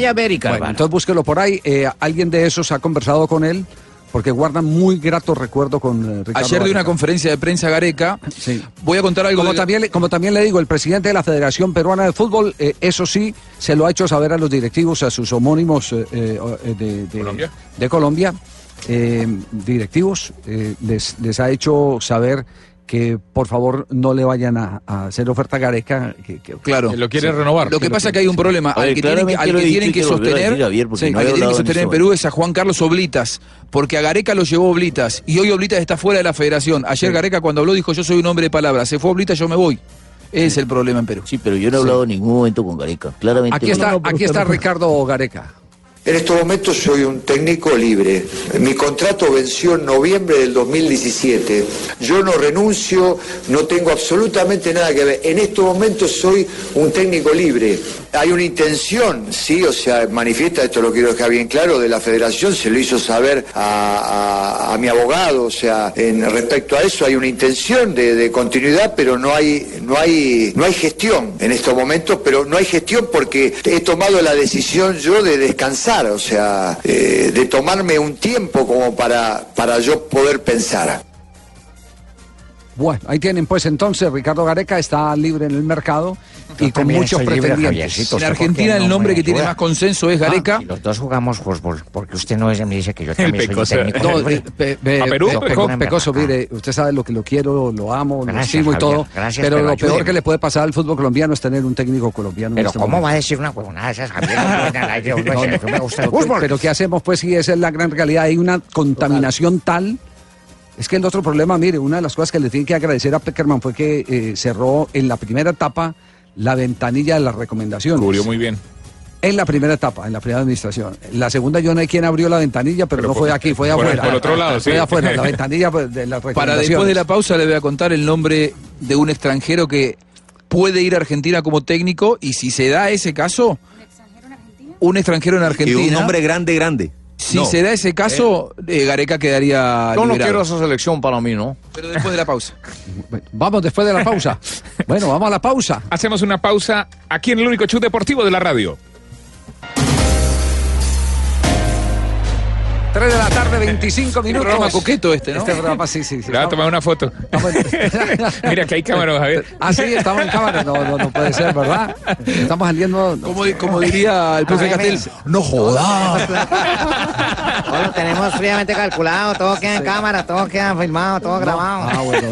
Bueno, entonces búsquelo por ahí. Eh, alguien de esos ha conversado con él porque guardan muy grato recuerdo con eh, Ricardo Ayer de una conferencia de prensa Gareca, voy a contar algo Como, de- también, le- como también le digo, el presidente de la Federación Peruana de Fútbol, eh, eso sí, se lo ha hecho saber a los directivos, a sus homónimos eh, eh, de, de- ¿Colombia? de Colombia, eh, directivos, eh, les, les ha hecho saber que por favor no le vayan a, a hacer oferta a Gareca. Que, que- Claro. Que lo quiere Sí. renovar. Lo que pasa es que hay un problema. Ver, Al que tienen que, al tienen sostener, decir, Javier, porque sí, no al he que tienen que hablado en sostener ese en Perú es a Juan Carlos Oblitas, porque a Gareca lo llevó Oblitas y hoy Oblitas está fuera de la federación. Ayer Gareca cuando habló dijo yo soy un hombre de palabras, se fue Oblitas, yo me voy. Ese es el problema en Perú. Sí, pero yo no he hablado en ningún momento con Gareca. Claramente. Aquí lo está, aquí está Ricardo Gareca. En estos momentos soy un técnico libre. Mi contrato venció en noviembre del 2017. Yo no renuncio, no tengo absolutamente nada que ver. En estos momentos soy un técnico libre. Hay una intención, sí, o sea, manifiesta, esto lo quiero dejar bien claro, de la federación, se lo hizo saber a, a- a mi abogado, o sea, en respecto a eso hay una intención de, de continuidad, pero no hay, no hay, no hay gestión en estos momentos, pero no hay gestión porque he tomado la decisión yo de descansar, o sea, eh, de tomarme un tiempo como para, para yo poder pensar. Bueno, ahí tienen pues entonces, Ricardo Gareca está libre en el mercado y con muchos estoy libre, pretendientes. Javiercito, ¿usted por qué no me ayuda? es Gareca. Ah, y los dos jugamos fútbol, porque usted no es, me dice que yo también soy técnico No, eh, pe- pe- A Perú, pe- Peco- Peco- Peco- Pecoso, mire, usted sabe lo que lo quiero, lo amo, lo estimo y todo, gracias, pero pero lo peor que le puede pasar al fútbol colombiano es tener un técnico colombiano. en Pero este ¿cómo momento. va a decir una huevonada de esas, Javier? No, no, no, yo no sé, no me gusta el pero, fútbol. pero ¿qué hacemos pues si esa es la gran realidad? Hay una contaminación tal. Es que el otro problema, mire, una de las cosas que le tiene que agradecer a Peckerman fue que eh, cerró en la primera etapa la ventanilla de las recomendaciones. Cubrió muy bien. En la primera etapa, en la primera administración. La segunda yo no sé quién abrió la ventanilla, pero, no fue aquí, fue de por- afuera. por otro lado, sí. Fue de afuera, la ventanilla de las Para recomendaciones. después de la pausa le voy a contar el nombre de un extranjero que puede ir a Argentina como técnico y si se da ese caso, un extranjero en Argentina. Y un hombre grande, grande. Si No. se da ese caso, eh, Gareca quedaría Yo no quiero esa selección para mí, ¿no? Pero después de la pausa. Vamos después de la pausa. bueno, vamos a la pausa. Hacemos una pausa aquí en el único show deportivo de la radio. 3 de la tarde, 25 minutos. programa coqueto este, ¿no? Este programa, sí, sí. sí. Le voy a tomar una foto. Mira que hay cámara, Javier. Ah, sí, estamos en cámara. No, no, no puede ser, ¿verdad? Estamos saliendo. no. Como, como diría el profe Castel, no jodas. Todo lo tenemos fríamente calculado, todo queda en cámara, todo queda filmado, todo grabado. Ah, bueno.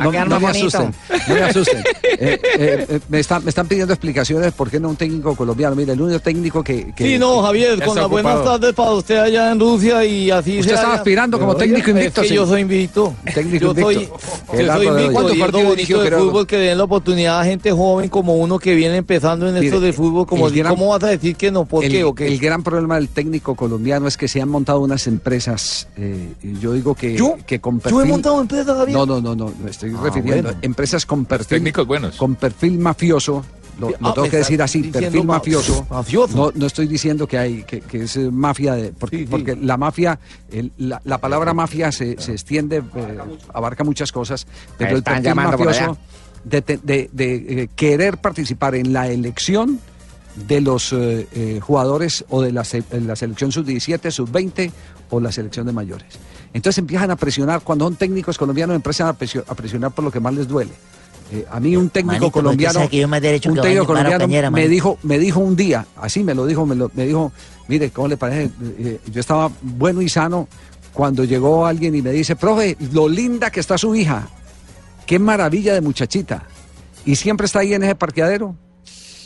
No, no me asusten, no me asusten. Eh, eh, eh, me, están, me están pidiendo explicaciones por qué no un técnico colombiano. Mire, el único técnico que. que- Sí, no, Javier, con las buenas tardes para usted allá en Rusia y así Usted estaba aspirando como Pero, técnico invicto, Es que sí. yo soy invicto. Técnico yo soy, invicto. y es lo bonito del fútbol que den la oportunidad a gente joven como uno que viene empezando en esto del fútbol. Como, el gran- ¿Cómo vas a decir que no? ¿Por el, qué o qué? el gran problema del técnico colombiano es que se han montado unas empresas, eh, yo digo que, ¿Yo? que con Yo he perfil- montado empresas, Javier. No, no, no, no, me estoy Ah, refiriendo bueno. empresas con perfil, técnicos buenos. con perfil mafioso. Lo, lo Ah, tengo que decir así, perfil ma- mafioso. mafioso. No, no estoy diciendo que hay que, que es eh, mafia de porque, Sí, sí. porque la mafia, el- la, la palabra mafia se, se extiende, eh, abarca muchas cosas, pero el perfil mafioso de, de- de, eh, querer participar en la elección de los eh, eh, jugadores o de la, la selección sub-17, sub-20 o la selección de mayores. Entonces empiezan a presionar, cuando son técnicos colombianos empiezan a presionar por lo que más les duele. Eh, a mí un técnico Manito, usted colombiano, que yo más derecho un que técnico colombiano me dijo, me dijo un día, así me lo dijo, me, lo- me dijo, mire, ¿cómo le parece? Eh, yo estaba bueno y sano cuando llegó alguien y me dice, profe, lo linda que está su hija, qué maravilla de muchachita, y siempre está ahí en ese parqueadero.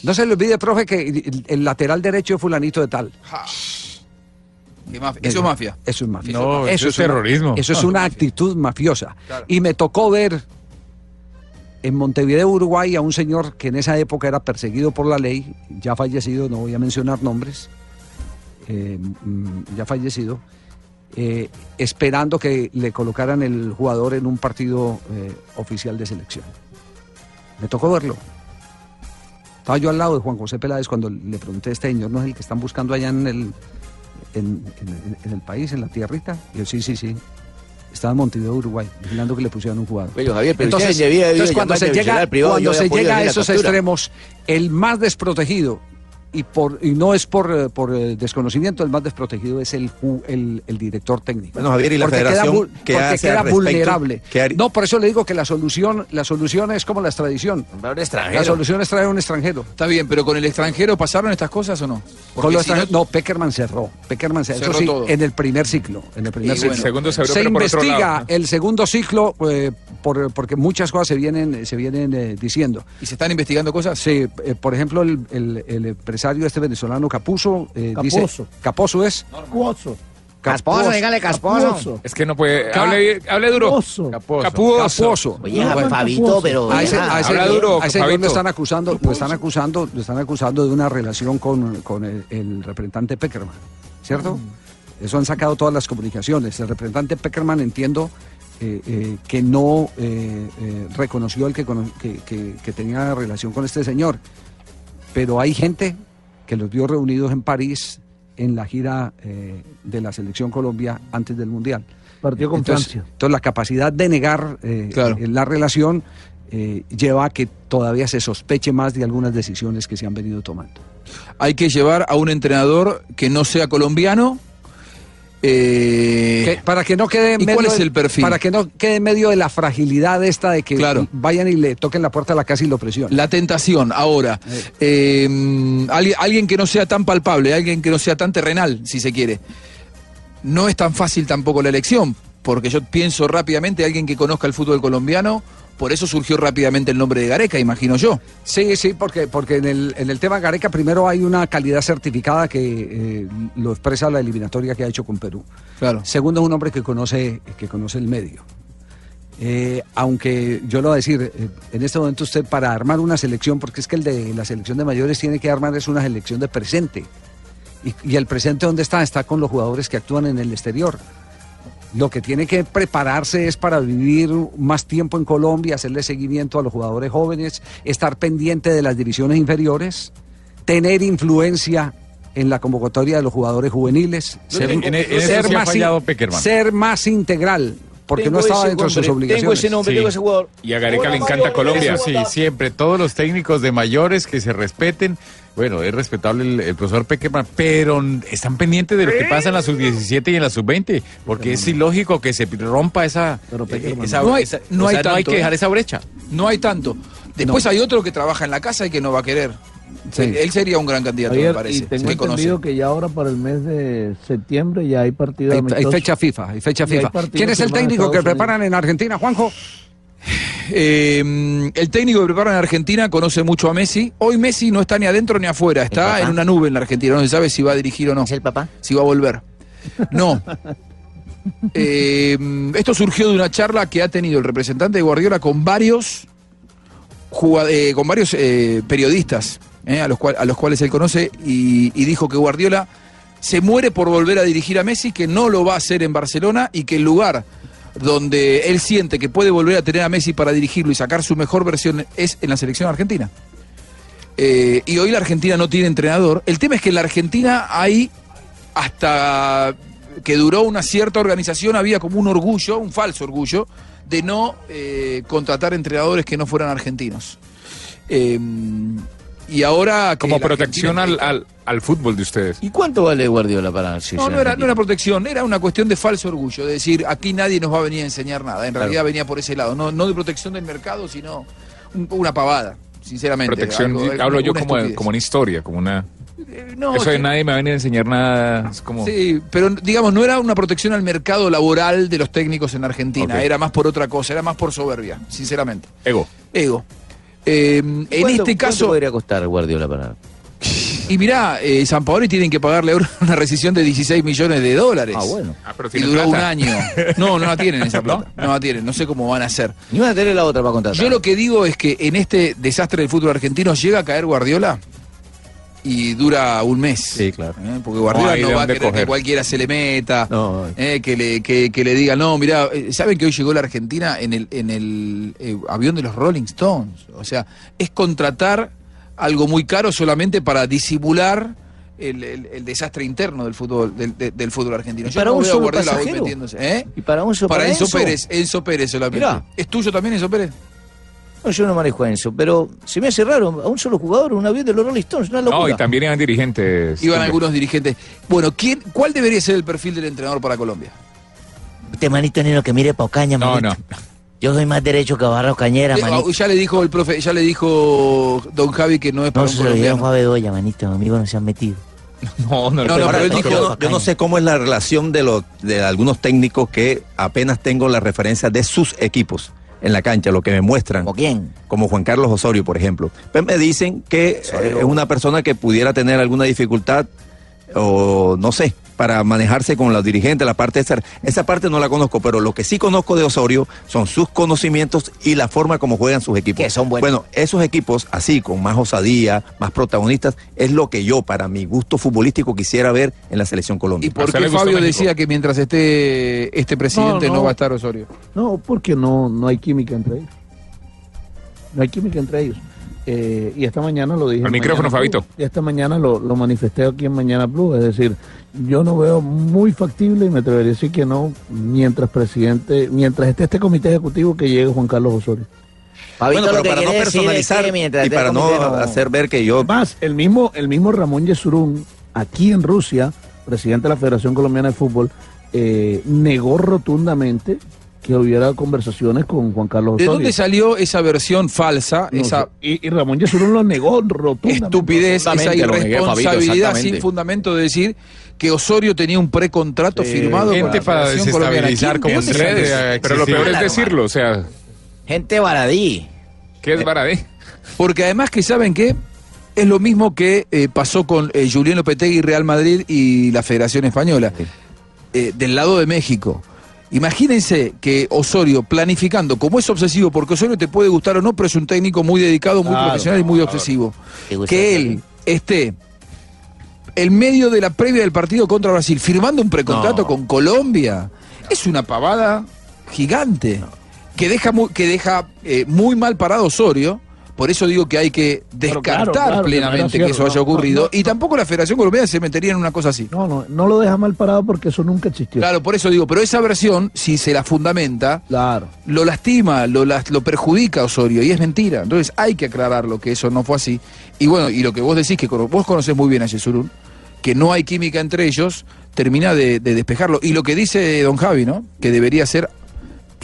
No se le olvide, profe, que el, el lateral derecho es fulanito de tal. Qué mafia. Eso es mafia. Eso es mafia. No, eso es una- terrorismo. eso es una actitud mafiosa. Y me tocó ver en Montevideo, Uruguay, a un señor que en esa época era perseguido por la ley, ya fallecido, no voy a mencionar nombres, eh, mm, ya fallecido, eh, esperando que le colocaran el jugador en un partido eh, oficial de selección. Me tocó verlo. Estaba yo al lado de Juan José Peláez cuando le pregunté, este señor no es el que están buscando allá en el, en- en el país, en la tierrita. Y yo, sí, sí, sí. Estaba en Montevideo, Uruguay, vigilando que le pusieran un jugador. Oye, Javier, pero entonces, entonces, cuando se llega, privado, cuando se llega a esos captura. extremos, el más desprotegido, y, por, y no es por, eh, por eh, desconocimiento, el más desprotegido es el, el, el director técnico. Bueno, Javier, ¿y la Porque queda federación qué porque hace queda vulnerable. No, por eso le digo que la solución, la solución es como la extradición. extranjero. La solución es traer un extranjero. Está bien, pero con el extranjero pasaron estas cosas o no? Con los si no- extranjeros- no, Peckerman cerró. Peckerman cerró, Cerró eso sí, todo. en el primer ciclo. En el primer Y ciclo. bueno. Segundo se abrió, se pero por otro investiga lado, ¿no? el segundo ciclo eh, por- porque muchas cosas se vienen, se vienen eh, diciendo. ¿Y se están investigando cosas? Sí, eh, por ejemplo, el, el- el empresario este venezolano Capuso eh, dice... Caposo. Caposo es... Casposo. Casposo, dígale casposo. Es que no puede. Ca- Hable, hable duro. Caposo. Capuoso. Capuoso. Oye, Fabito, pero. A ese, a ese- Habla duro, a ese señor Fabito. lo están acusando, lo están acusando, lo están acusando de una relación con, con el, el representante Peckerman, ¿cierto? Eso han sacado todas las comunicaciones. El representante Peckerman entiendo eh, eh, que no eh, eh, reconoció el que, que, que- que tenía relación con este señor, pero hay gente que los vio reunidos en París en la gira eh, de la selección Colombia antes del mundial. Partió con Entonces, Francia. entonces la capacidad de negar eh, Claro. eh, la relación eh, lleva a que todavía se sospeche más de algunas decisiones que se han venido tomando. Hay que llevar a un entrenador que no sea colombiano. Eh, para que no quede en ¿Y medio cuál es de- el perfil? Para que no quede en medio de la fragilidad esta de que Claro. vayan y le toquen la puerta a la casa y lo presionen. La tentación, ahora. Eh, alguien, alguien que no sea tan palpable, alguien que no sea tan terrenal, si se quiere. No es tan fácil tampoco la elección, porque yo pienso rápidamente, alguien que conozca el fútbol colombiano, por eso surgió rápidamente el nombre de Gareca, imagino yo. Sí, sí, porque, porque en, el, en el tema Gareca primero hay una calidad certificada que eh, lo expresa la eliminatoria que ha hecho con Perú. Claro. Segundo, es un hombre que conoce, que conoce el medio. Eh, aunque yo lo voy a decir, eh, en este momento usted para armar una selección, porque es que el de la selección de mayores tiene que armar es una selección de presente. Y, y el presente dónde está? Está con los jugadores que actúan en el exterior. Lo que tiene que prepararse es para vivir más tiempo en Colombia, hacerle seguimiento a los jugadores jóvenes, estar pendiente de las divisiones inferiores, tener influencia en la convocatoria de los jugadores juveniles, ser, En- en- más, ser más integral, porque Tengo no estaba dentro de sus obligaciones. Tengo ese nombre, Sí. tengo ese jugador. Y a Gareca le encanta Colombia. Sí, siempre, todos los técnicos de mayores que se respeten. Bueno, es respetable el, el profesor Peckerman, pero están pendientes de lo que pasa en la sub-17 y en la sub-20, porque es ilógico que se rompa esa... eh, esa- no hay, esa- no o hay sea, tanto, no hay que ¿eh? dejar esa brecha. No hay tanto. Después hay otro que trabaja en la casa y que no va a querer. Él, él sería un gran candidato, Ayer, me parece. y tengo entendido que ya ahora para el mes de septiembre ya hay partido Hay, fecha FIFA, hay fecha hay FIFA. ¿Quién es el técnico que preparan en Argentina, Juanjo? Eh, el técnico que prepara en Argentina conoce mucho a Messi. Hoy Messi no está ni adentro ni afuera, está en una nube en la Argentina. No se sabe si va a dirigir o no. ¿Es el papá? Si va a volver. No. Eh, esto surgió de una charla que ha tenido el representante de Guardiola con varios, eh, con varios eh, periodistas eh, a, los cuales él conoce y, y dijo que Guardiola se muere por volver a dirigir a Messi, que no lo va a hacer en Barcelona y que el lugar donde él siente que puede volver a tener a Messi para dirigirlo y sacar su mejor versión es en la selección argentina. Eh, y hoy la Argentina no tiene entrenador. El tema es que en la Argentina hay, hasta que duró una cierta organización, había como un orgullo, un falso orgullo, de no eh, contratar entrenadores que no fueran argentinos. Eh, y ahora... Como protección al, al, al fútbol de ustedes. ¿Y cuánto vale Guardiola para si no, no era, no era protección, era una cuestión de falso orgullo, de decir, aquí nadie nos va a venir a enseñar nada. En Claro. realidad venía por ese lado, no, no de protección del mercado, sino un- una pavada, sinceramente. Protección, algo- hablo yo como, estupidez. como una historia, como una... no, Eso de nadie me va a venir a enseñar nada. Es como... Sí, pero digamos, no era una protección al mercado laboral de los técnicos en Argentina, era más por otra cosa, era más por soberbia, sinceramente. Ego. Ego. Eh, en este caso, podría costar Guardiola para.? y mirá, eh, San Paoli tienen que pagarle ahora una rescisión de 16 millones de dólares. Ah, bueno. Ah, pero Y duró un año. No, no la tienen esa plata. No la tienen, no sé cómo van a hacer. Ni van a tener la otra para contratar. Yo lo que digo es que en este desastre del fútbol argentino llega a caer Guardiola. Y dura un mes. Sí, claro. ¿eh? Porque Guardiola no, va a querer que cualquiera se le meta, No. eh, que, le, que, que le diga, no, mira, ¿saben que hoy llegó la Argentina en el, en el eh, avión de los Rolling Stones? O sea, es contratar algo muy caro solamente para disimular el, el- el desastre interno del fútbol del, de- del fútbol argentino. ¿Y Yo para no un veo a solo Guardiola hoy pasajero? metiéndose, ¿eh? ¿Y para un solo Para Enzo, Enzo? Pérez, Enzo Pérez solamente. Mirá. ¿Es tuyo también Enzo Pérez? No, yo no manejo a Enzo, pero se me hace raro a un solo jugador, un avión de los Rolling Stones, una locura. No, y también iban dirigentes. Iban Hombre. algunos dirigentes. Bueno, ¿quién, ¿cuál debería ser el perfil del entrenador para Colombia? Este manito ni lo que mire pa' Ocaña, No, manito. Yo soy más derecho que Barra Cañera, Eh, manito. ya le dijo el profe, ya le dijo Don Javi que no es para No un se lo dieron colombiano. a Bedoya, manito. Amigos no se han metido. No, no, No, no, Ahora, pero él no, dijo- yo, no, yo no sé cómo es la relación de, los, de algunos técnicos que apenas tengo la referencia de sus equipos en la cancha, lo que me muestran. ¿Como quién? Como Juan Carlos Osorio, por ejemplo. Pues me dicen que eh, es una persona que pudiera tener alguna dificultad o no sé, para manejarse con los dirigentes, la parte esa, esa parte no la conozco, pero lo que sí conozco de Osorio son sus conocimientos y la forma como juegan sus equipos. Que son buenos. Bueno, esos equipos así, con más osadía, más protagonistas, es lo que yo, para mi gusto futbolístico, quisiera ver en la selección Colombia. ¿Y por qué Fabio decía que mientras esté este presidente no, No, no. va a estar Osorio? No, porque no, no hay química entre ellos. No hay química entre ellos. Eh, y esta mañana lo dije. Al micrófono. Fabito. Y esta mañana lo, lo manifesté aquí en Mañana Plus. Es decir, yo no veo muy factible y me atrevería a decir que no mientras presidente, mientras esté este comité ejecutivo que llegue Juan Carlos Osorio. Fabito Bueno, pero para no es personalizar que y para no- hacer ver que yo Más, el mismo, el mismo Ramón Yesurún, aquí en Rusia, presidente de la Federación Colombiana de Fútbol, eh, negó rotundamente que hubiera conversaciones con Juan Carlos ¿De dónde salió esa versión falsa, No esa sé. y, y Ramón Yesurún lo negó rotundamente. estupidez, esa negué, Fabito, irresponsabilidad sin fundamento de decir que Osorio tenía un precontrato Sí. firmado con Gente la para desestabilizar ¿Quién como eso? ha Pero lo peor es decirlo, o sea, Gente baradí. ¿qué es Baradí? Porque además que saben que es lo mismo que eh, pasó con eh, Julián Lopetegui, Real Madrid y la Federación Española. Eh, del lado de México. Imagínense que Osorio planificando, como es obsesivo, porque Osorio te puede gustar o no, pero es un técnico muy dedicado, muy Claro, profesional y muy obsesivo. ¿Te gusta Que el él esté en medio de la previa del partido contra Brasil, firmando un precontrato No. con Colombia, es una pavada gigante. Que deja muy, que deja eh, muy mal parado Osorio. Por eso digo que hay que descartar claro, claro, que no plenamente que eso haya ocurrido. no, no. y tampoco la Federación Colombiana se metería en una cosa así. No, no, no lo deja mal parado porque eso nunca existió. Claro, por eso digo, pero esa versión, si se la fundamenta, Claro. lo lastima, lo, las- lo perjudica a Osorio y es mentira. Entonces hay que aclararlo que eso no fue así. Y bueno, y lo que vos decís, que vos conocés muy bien a Yesurún, que no hay química entre ellos, termina de, de despejarlo. Y lo que dice don Javi, ¿no? Que debería ser,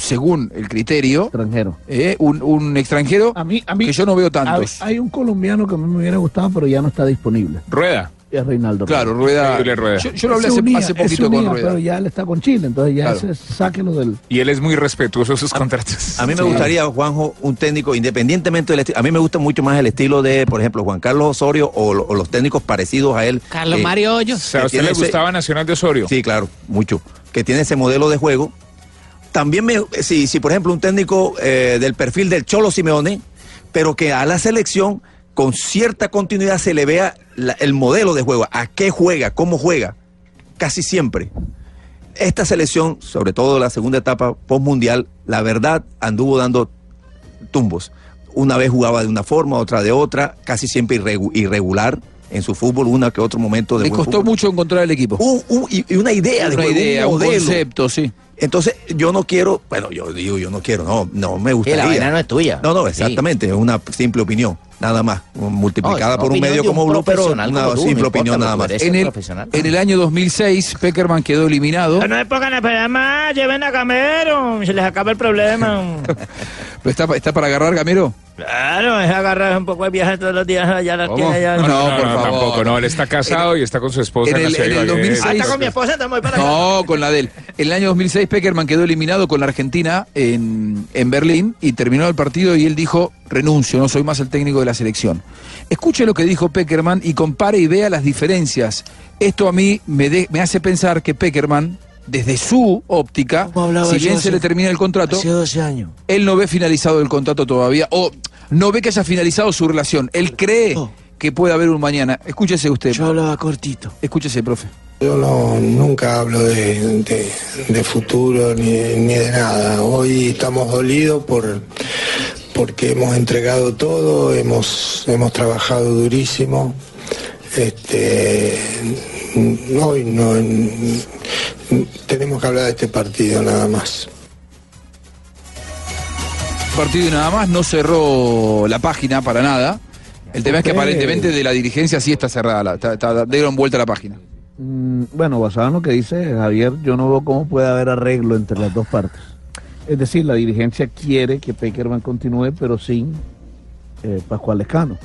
según el criterio, Extranjero. eh, un, un extranjero A mí, a mí que yo no veo tantos. hay un colombiano que a mí me hubiera gustado, pero ya no está disponible. Rueda. Y es Reinaldo. Claro, Rueda. Rueda. Yo, yo lo hablé hace, unía, poquito con Rueda. Pero ya él está con Chile, entonces ya Claro. ese, sáquelo del. Y él es muy respetuoso de sus contratos. A mí me Sí. gustaría, Juanjo, un técnico, independientemente del estilo. A mí me gusta mucho más el estilo de, por ejemplo, Juan Carlos Osorio o, lo- o los técnicos parecidos a él. Carlos Eh, Mario O Hoyos. sea, a usted le ese- gustaba Nacional de Osorio. Sí, claro, mucho. Que tiene ese modelo de juego. También, me, si, por ejemplo, un técnico eh, del perfil del Cholo Simeone, pero que a la selección con cierta continuidad se le vea el modelo de juego, a qué juega, cómo juega, casi siempre. Esta selección, sobre todo la segunda etapa postmundial, la verdad anduvo dando tumbos. Una vez jugaba de una forma, otra de otra, casi siempre irregu- irregular en su fútbol, una que otro momento de Le costó fútbol. mucho encontrar el equipo. Un- un- y, una idea de una juego, idea, un, modelo. concepto, sí. Entonces, yo no quiero, bueno, yo digo, yo no quiero, no, no me Sí, gustaría. la vaina no es tuya. No, no, Sí. exactamente, es una simple opinión, nada más, multiplicada No, por un medio de un como Blue, pero una como tú, simple no opinión nada pero más. En el, en el año 2006, Peckerman quedó eliminado. No se pongan a esperar más, lleven a Camero, se les acaba el problema. ¿Está, ¿Está para agarrar, Gamero? Claro, es agarrar un poco de viaje todos los días allá las ¿Cómo? tiene allá. No, No, por no, favor. tampoco, no. Él está casado y está con su esposa En en, el- la ciudad en de el Ibagué. 2006. Hasta con mi esposa estamos para acá. No, con la de él. En el año 2006, Peckerman quedó eliminado con la Argentina en, en Berlín y terminó el partido y él dijo, renuncio, no soy más el técnico de la selección. Escuche lo que dijo Peckerman y compare y vea las diferencias. Esto a mí me, de- me hace pensar que Peckerman, desde su óptica, ¿Cómo hablaba si bien hace- se le termina el contrato, Hace 12 años. él no ve finalizado el contrato todavía o no ve que haya finalizado su relación. Él cree que pueda haber un mañana. Escúchese usted. Yo hablaba cortito. Escúchese, profe. Yo no, nunca hablo de, de- de futuro ni, ni de nada. Hoy estamos dolidos por, porque hemos entregado todo, hemos, hemos trabajado durísimo. Este, hoy no, tenemos que hablar de este partido nada más. Partido y nada más, no cerró la página para nada. El tema es que aparentemente de la dirigencia sí está cerrada, la, está, está- dieron vuelta la página. Mm, Bueno, basado en lo que dice Javier, yo no veo cómo puede haber arreglo entre las dos partes. Es decir, la dirigencia quiere que Peckerman continúe, pero sin eh, Pascual Lescano.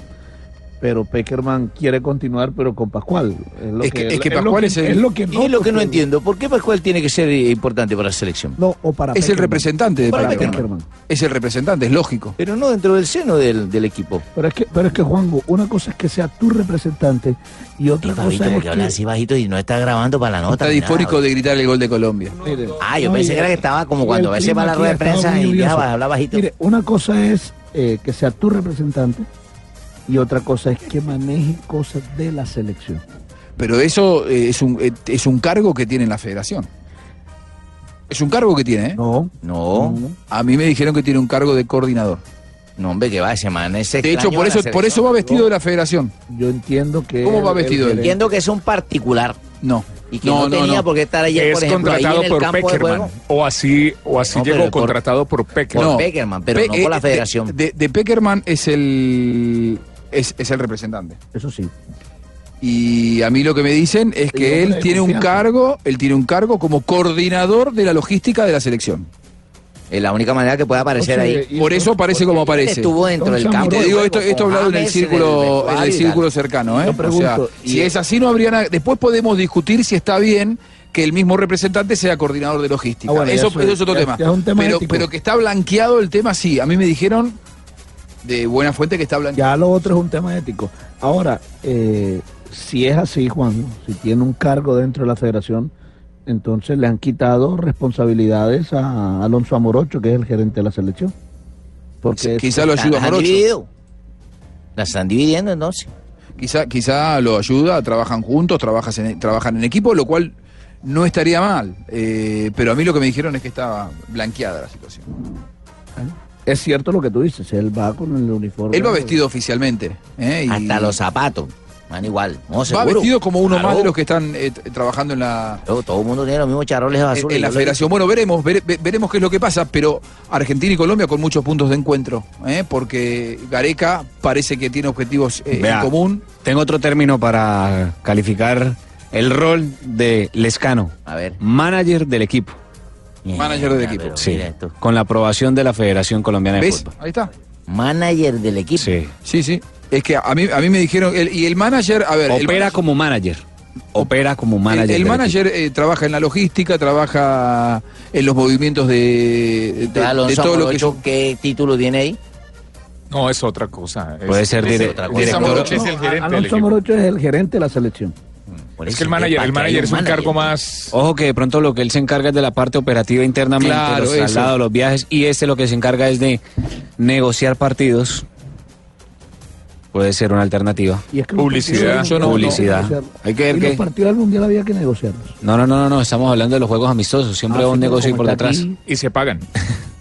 Pero Peckerman quiere continuar, pero con Pascual. lo Es que- es que lo Pascual es el- es lo que es lo que no entiendo. ¿Por qué Pascual tiene que ser importante para la selección? No, o para Es el representante de Para Peckerman. Peckerman. Es el representante, es lógico. Pero no dentro del seno del, del equipo. Pero es que, pero es que Juanjo, una cosa es que sea tu representante y otra Y Fabito, cosa es habla que... así bajito y no está grabando para la nota. Está disfórico de gritar el gol de Colombia. Ah, yo No, pensé que era que estaba como cuando a veces va a la rueda de prensa y ya lluvioso. va a hablar bajito. Mire, una cosa es eh, que sea tu representante y otra cosa es que maneje cosas de la selección. Pero eso eh, es, un, eh, es un cargo que tiene la federación. Es un cargo que tiene, ¿eh? No. No. A mí me dijeron que tiene un cargo de coordinador. No, hombre, que va ese man. Ese De hecho, por eso, por eso va vestido de la federación. Yo entiendo que... ¿Cómo va vestido él? Entiendo que es un particular. No. Y que no, tenía por qué estar ayer, es por ejemplo, ahí contratado en el por campo de Peckerman. juego. O así, o así No, llegó por- contratado por Peckerman. Por Peckerman, pero Pe- no por la eh, federación. De, de- de Peckerman es el, es, es el representante. Eso sí. Y a mí lo que me dicen es que él tiene un cargo, él tiene un cargo como coordinador de la logística de la selección. Es la única manera que puede aparecer O sea, ahí. Por eso aparece como aparece. Estuvo dentro del campo. Te digo esto, esto hablado en el círculo, en el círculo cercano, ¿eh? O sea, si es así no habría nada. Después podemos discutir si está bien que el mismo representante sea coordinador de logística. Ah, bueno, eso, es otro ya- tema. ya es un tema pero, pero que está blanqueado el tema, sí. A mí me dijeron de buena fuente que está blanqueado. Ya lo otro es un tema ético. Ahora, eh, si es así, Juan, si tiene un cargo dentro de la federación, entonces le han quitado responsabilidades a Alonso Amorocho, que es el gerente de la selección. Porque Quizá lo ayuda Las han Morocho. dividido. Las están dividiendo entonces. Quizá, quizá lo ayuda, trabajan juntos, trabajas en- trabajan en equipo, lo cual no estaría mal. Eh, pero a mí lo que me dijeron es que estaba blanqueada la situación. Es cierto lo que tú dices, él va con el uniforme. Él va vestido oficialmente. ¿eh? Y Hasta los zapatos. Van igual. No, va seguro. vestido como uno Claro. más de los que están eh, trabajando en la, Todo, todo el mundo tiene los mismos charroles en, azules. en la lo he federación. Bueno, veremos, vere- ve- veremos qué es lo que pasa, pero Argentina y Colombia con muchos puntos de encuentro, ¿eh? porque Gareca parece que tiene objetivos eh, en común. Tengo otro término para calificar el rol de Lescano. A ver. Manager del equipo. Manager del equipo. pero Sí. Con la aprobación de la Federación Colombiana de ¿Ves? Fútbol. Ahí está. Manager del equipo. Sí. Sí, sí. Es que a mí, a mí me dijeron, el- y el manager, a ver, el Opera manager- como manager. Opera como manager. el manager eh, trabaja en la logística, trabaja en los movimientos de, de- Entonces, de Alonso todo lo que Amorocho, ¿qué título tiene ahí? No, es otra cosa. Es- Puede ser es dire- otra director. Morocho es el gerente Alonso equipo. Amorocho es el gerente de la selección. Por Es eso que el que manager, el que manager es un manager. cargo más. Ojo que de pronto lo que él se encarga es de la parte operativa internamente, Claro, los traslados, los viajes, y este lo que se encarga es de negociar partidos. Puede ser una alternativa. Y es que Publicidad. Yo no- había que Publicidad. negociarlos. Hay que ver Y los partidos del mundial había que negociarlos. No, no, no, no, no, estamos hablando de los juegos amistosos. Siempre Ah, hay un negocio por detrás. Y se pagan.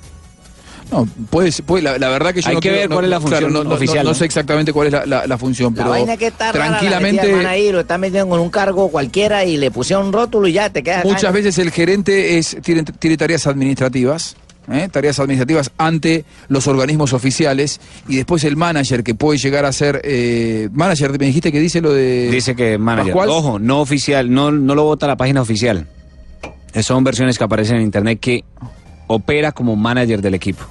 No, puede, la, la verdad que yo Hay no que ver no- cuál es la función no, no- oficial, No, ¿no? sé exactamente cuál es la, la- la función, La pero vaina que está rara, la tranquilamente ahí, lo están metiendo con un cargo cualquiera y le pusieron un rótulo y ya te quedas acá. muchas veces el gerente es tiene, tiene tareas administrativas. ¿eh? tareas administrativas ante los organismos oficiales y después el manager que puede llegar a ser eh, manager me dijiste que dice lo de Dice que manager. Pascual. Ojo, no oficial, no, no lo vota la página oficial. Son versiones que aparecen en internet que opera como manager del equipo.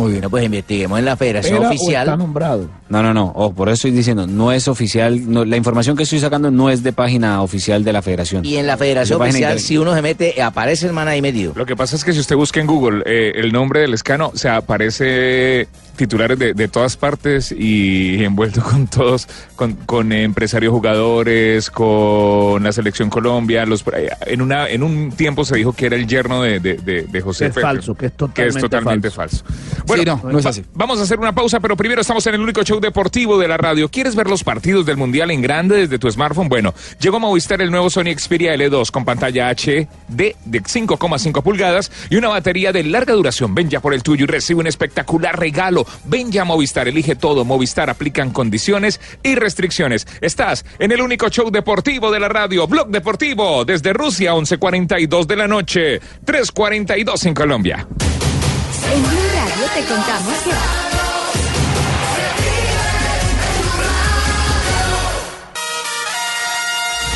Muy bien No, pues investiguemos en la federación ¿Era o oficial. está nombrado? No, no, no. Ojo, por eso estoy diciendo, no es oficial. no, la información que estoy sacando no es de página oficial de la federación. Y en la federación oficial, si uno se mete, aparece el man ahí metido. Lo que pasa es que si usted busca en Google eh, el nombre del escano, o sea, aparece titulares de, de todas partes y envuelto con todos, con, con empresarios jugadores, con la selección Colombia. Los, en, una, en un tiempo se dijo que era el yerno de, de, de- de José Que es falso, que es totalmente totalmente falso. Bueno, Sí, no, no es así. vamos a hacer una pausa, pero primero estamos en el único show deportivo de la radio. ¿Quieres ver los partidos del Mundial en grande desde tu smartphone? Bueno, llegó a Movistar el nuevo Sony Xperia L2 con pantalla HD de 5,5 pulgadas y una batería de larga duración. Ven ya por el tuyo y recibe un espectacular regalo. Ven ya a Movistar, elige todo. Movistar aplican condiciones y restricciones. Estás en el único show deportivo de la radio, Blog Deportivo, desde Rusia, 11.42 de la noche, 3.42 en Colombia. Te contamos que...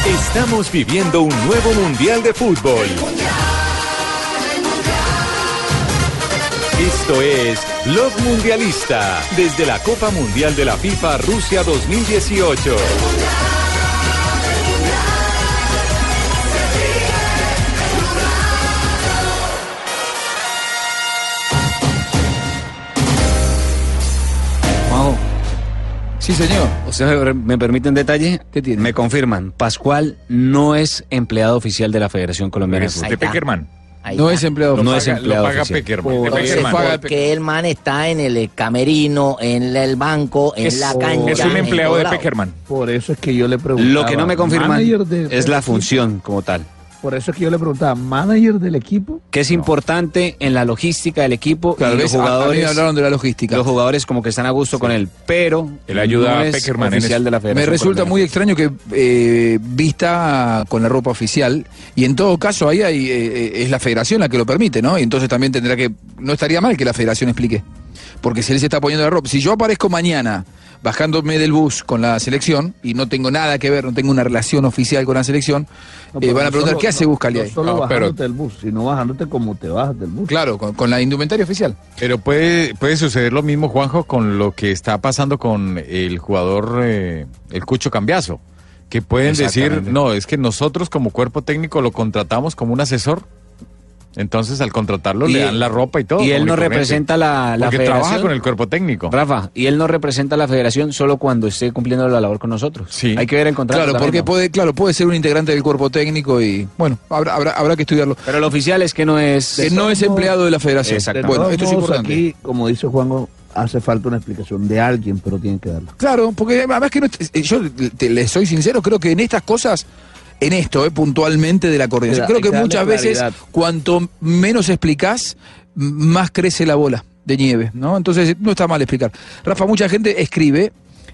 Estamos viviendo un nuevo Mundial de Fútbol. Esto es Blog Mundialista, desde la Copa Mundial de la FIFA Rusia 2018. Sí, señor. ¿Usted me permite un detalle? ¿Qué tiene? Me confirman. Pascual no es empleado oficial de la Federación Colombiana de Es Fútbol. de Peckerman. Ahí No está. es empleado. No es empleado Lo paga oficial. Peckerman. Por Peckerman. porque el man está en el camerino, en el banco, en Es- la cancha. es un empleado de. Peckerman. Por eso es que yo le preguntaba. Lo que no me confirman es la función como tal. Por eso es que yo le preguntaba, ¿manager del equipo? Que es importante en la logística del equipo Claro, y los ves, a- a mí me jugadores. hablaron de la logística. Los jugadores como que están a gusto con él, pero Él ayuda no a es Peckerman oficial de la Me Federación. resulta Colombiana. muy extraño que eh, vista con la ropa oficial y en todo caso ahí hay, eh, es la federación la que lo permite, ¿no? Y entonces también tendrá que, no estaría mal que la federación explique. Porque si él se está poniendo la ropa, si yo aparezco mañana bajándome del bus con la selección y no tengo nada que ver, no tengo una relación oficial con la selección, No, eh, pero van a preguntar solo- qué hace no- Buscali No ahí. solo No, pero- bajándote del bus, sino bajándote como te bajas del bus. Claro, con, con la indumentaria oficial. Pero puede, puede suceder lo mismo, Juanjo, con lo que está pasando con el jugador, eh, el Cucho Cambiazo. Que pueden decir, no, es que nosotros como cuerpo técnico lo contratamos como un asesor. Entonces al contratarlo Y le dan la ropa y todo. y él no representa la, la Porque federación. trabaja con el cuerpo técnico. Rafa, y él no representa a la federación solo cuando esté cumpliendo la labor con nosotros. Sí. Hay que ver el contrato. Claro, porque puede, claro, puede ser un integrante del cuerpo técnico y bueno, habrá, habrá, habrá que estudiarlo. Pero lo oficial es que no es. Que no es empleado de la federación. Exactamente. Bueno, esto es importante. Aquí, como dice Juanjo, hace falta una explicación de alguien, pero tienen que darla. Claro, porque además que no, est- yo te, le soy sincero, creo que en estas cosas, en esto, eh, puntualmente de la coordinación, creo que muchas veces cuanto menos explicás, m- más crece la bola de nieve, ¿no? Entonces no está mal explicar. Rafa, mucha gente escribe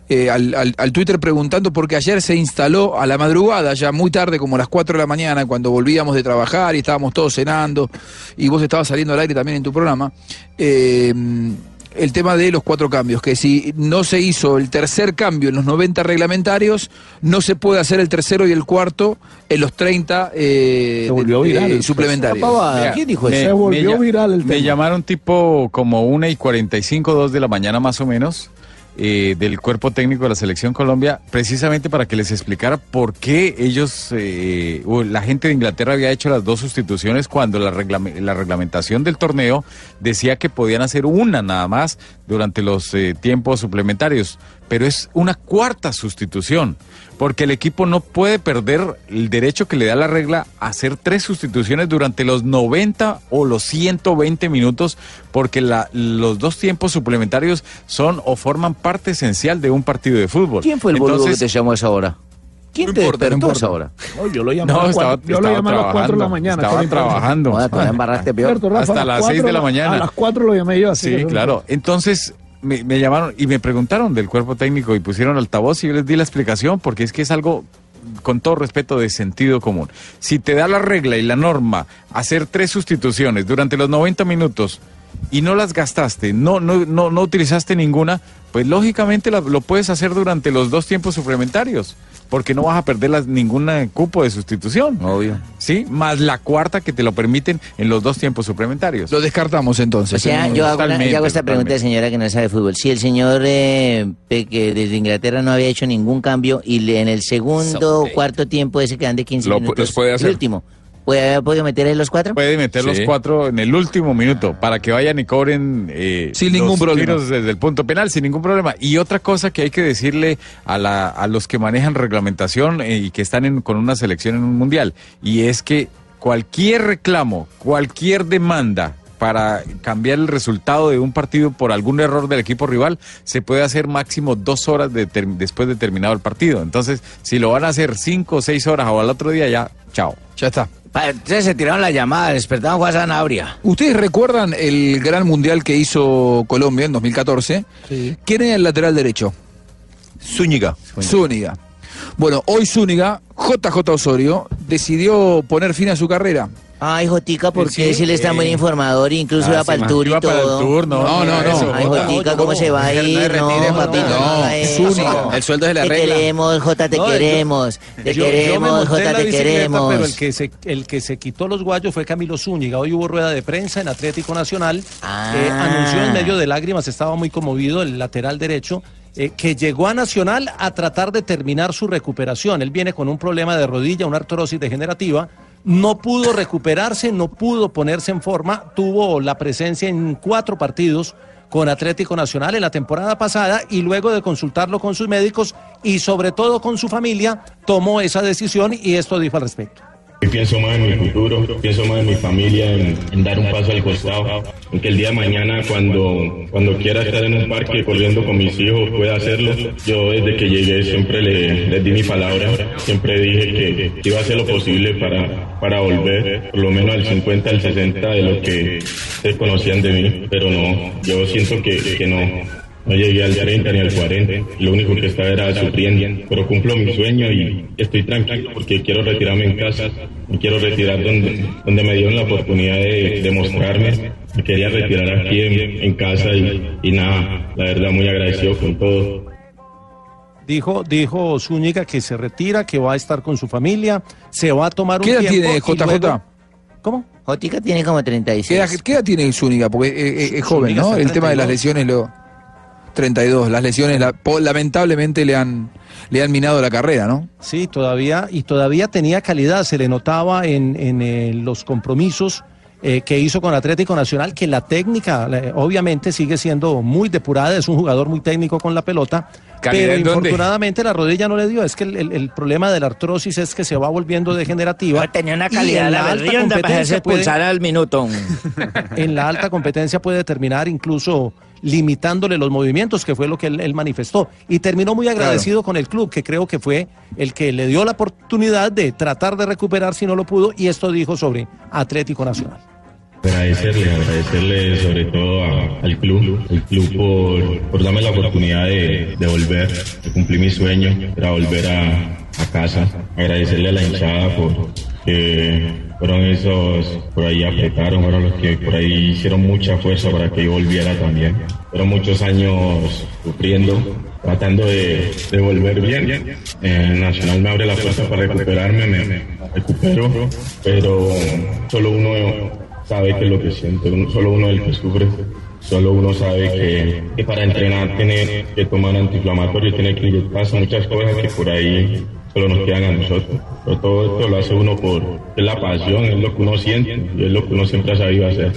eh, al, al- al Twitter preguntando porque ayer se instaló a la madrugada, ya muy tarde, como a las 4 de la mañana, cuando volvíamos de trabajar y estábamos todos cenando, y vos estabas saliendo al aire también en tu programa, eh, el tema de los cuatro cambios, que si no se hizo el tercer cambio en los 90 reglamentarios, no se puede hacer el tercero y el cuarto en los 30 eh, Se volvió viral. eh, suplementarios. Mira, ¿Quién dijo me- eso? Se volvió me viral el Me tema. llamaron tipo como 1 y 45, 2 de la mañana más o menos, eh, del cuerpo técnico de la Selección Colombia, precisamente para que les explicara por qué ellos, eh, o la gente de Inglaterra había hecho las dos sustituciones cuando la, reglame- la reglamentación del torneo decía que podían hacer una nada más durante los eh, tiempos suplementarios, pero es una cuarta sustitución porque el equipo no puede perder el derecho que le da la regla a hacer tres sustituciones durante los 90 o los 120 minutos, porque la- los dos tiempos suplementarios son o forman parte esencial de un partido de fútbol. ¿Quién fue el boludo Entonces, que te llamó a esa hora? ¿Quién No te importa, no despertó a importa. esa hora? No, yo lo llamé No, estaba, yo lo llamé a las 4 de la mañana. Estaba trabajando. Joder, embarraste peor. Cierto, Rafa, Hasta las las cuatro seis de la lo- mañana. A las 4 lo llamé yo. así Sí, claro. Entonces me, me llamaron y me preguntaron del cuerpo técnico y pusieron altavoz y yo les di la explicación porque es que es algo con todo respeto de sentido común. Si te da la regla y la norma hacer tres sustituciones durante los 90 minutos y no las gastaste, no no no, no utilizaste ninguna, pues lógicamente la- lo puedes hacer durante los dos tiempos suplementarios, porque no vas a perder las, ningún cupo de sustitución. Obvio. ¿Sí? Más la cuarta que te lo permiten en los dos tiempos suplementarios. Lo descartamos entonces. O sea, ¿eh? yo hago, una- yo hago esta pregunta de señora que no sabe fútbol. Si el señor eh, que desde Inglaterra no había hecho ningún cambio y le- en el segundo o cuarto tiempo ese que dan de 15 Lo pu- minutos, los puede hacer. el último, ¿Puede haber podido meter ahí los cuatro? Puede meter los cuatro en el último minuto para que vayan y cobren eh, Sin los ningún problema. tiros desde el punto penal, sin ningún problema. Y otra cosa que hay que decirle a, la, a los que manejan reglamentación eh, y que están en- con una selección en un mundial, y es que cualquier reclamo, cualquier demanda para cambiar el resultado de un partido por algún error del equipo rival, se puede hacer máximo dos horas de ter- después de terminado el partido. Entonces, si lo van a hacer cinco o seis horas o al otro día, ya, chao. Ya está. Entonces se tiraron la llamada, despertaron Juan Sanabria. ¿Ustedes recuerdan el gran mundial que hizo Colombia en 2014? ¿Quién era el lateral derecho? Zúñiga. Zúñiga. Bueno, hoy Zúñiga, JJ Osorio, decidió poner fin a su carrera. Ay, Jotica, porque Sí, si le está muy eh, informador, incluso ah, iba para el tour y Iba para el todo. tour, no, No, no, no. Ay, Jotica, ¿cómo se va a No, ir? no, No, papito, no, no. El sueldo es de la te queremos, Jota, te queremos. Te Yo- queremos, Jota, te queremos. Pero el que, se, el que se quitó los guayos fue Camilo Zúñiga. Hoy hubo rueda de prensa en Atlético Nacional. Eh, anunció en medio de lágrimas, estaba muy conmovido el lateral derecho, eh, que llegó a Nacional a tratar de terminar su recuperación. Él viene con un problema de rodilla, una artrosis degenerativa. No pudo recuperarse, no pudo ponerse en forma. Tuvo la presencia en cuatro partidos con Atlético Nacional en la temporada pasada y luego de consultarlo con sus médicos y sobre todo con su familia, tomó esa decisión y esto dijo al respecto. Y pienso más en mi futuro, pienso más en mi familia, en, dar un paso al costado, en que el día de mañana cuando, cuando quiera estar en un parque corriendo con mis hijos pueda hacerlo. Yo desde que llegué siempre le, les di mi palabra, siempre dije que iba a hacer lo posible para, para volver por lo menos al 50, al 60 de lo que se conocían de mí, pero no, yo siento que, que no, no llegué al 30 ni al 40, lo único que estaba era sufriendo, pero cumplo mi sueño y estoy tranquilo porque quiero retirarme en casa, me quiero retirar donde, donde me dieron la oportunidad de, de mostrarme, me quería retirar aquí en, en casa y, y nada, la verdad muy agradecido con todo. Dijo, dijo Zúñiga que se retira, que va a estar con su familia, se va a tomar un ¿Qué edad tiempo. tiene y JJ? luego- ¿Cómo? Jotica tiene como 36. ¿Qué edad, qué edad tiene Zúñiga? Porque eh, eh, es joven, Zúñiga ¿no? El tema de las 32. lesiones lo 32, las lesiones la- lamentablemente le han le han minado la carrera, ¿no? Sí, todavía, y todavía tenía calidad, se le notaba en, en, eh, los compromisos eh, que hizo con Atlético Nacional, que la técnica eh, obviamente sigue siendo muy depurada, es un jugador muy técnico con la pelota, ¿Calidad pero dónde? infortunadamente la rodilla no le dio, es que el, el- el problema de la artrosis es que se va volviendo degenerativa. Tenía una calidad en la alta para competencia hacerse puede- expulsar al minuto. en la alta competencia puede terminar incluso limitándole los movimientos, que fue lo que él, él manifestó. Y terminó muy agradecido con el club, que creo que fue el que le dio la oportunidad de tratar de recuperar si no lo pudo, y esto dijo sobre Atlético Nacional. Agradecerle, agradecerle sobre todo a- al club, el club por, por darme la oportunidad de, de volver, de cumplir mi sueño, para volver a, a casa. Agradecerle a la hinchada por que fueron esos, por ahí apretaron, fueron los que por ahí hicieron mucha fuerza para que yo volviera también. Fueron muchos años sufriendo, tratando de, de volver bien. Eh, Nacional me abre la puerta para recuperarme, me, recupero, pero solo uno sabe qué es lo que siente, solo uno es el que sufre, solo uno sabe que, que para entrenar tiene que tomar antiinflamatorio, tiene que inyectarse muchas cosas que por ahí solo nos quedan a nosotros. Pero todo esto lo hace uno por es la pasión, es lo que uno siente y es lo que uno siempre ha sabido hacer.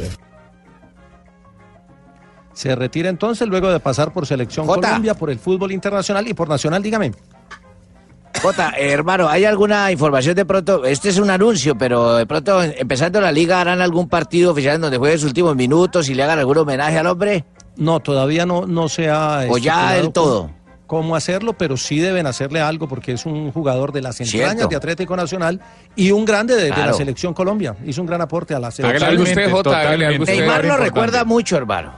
Se retira entonces luego de pasar por Selección Jota. Colombia, por el fútbol internacional y por Nacional, dígame. Jota, eh, hermano, ¿hay alguna información de pronto? Este es un anuncio, pero de pronto, empezando la liga, ¿harán algún partido oficial en donde juegue sus últimos minutos y le hagan algún homenaje al hombre? No, todavía no, no se ha... O ya del todo. Cómo hacerlo, pero sí deben hacerle algo porque es un jugador de las entrañas Cierto. de Atlético Nacional y un grande de, de la selección Colombia. Hizo un gran aporte a la Hágale selección. algo usted, Jota, hágale algo usted. Neymar lo recuerda mucho, hermano.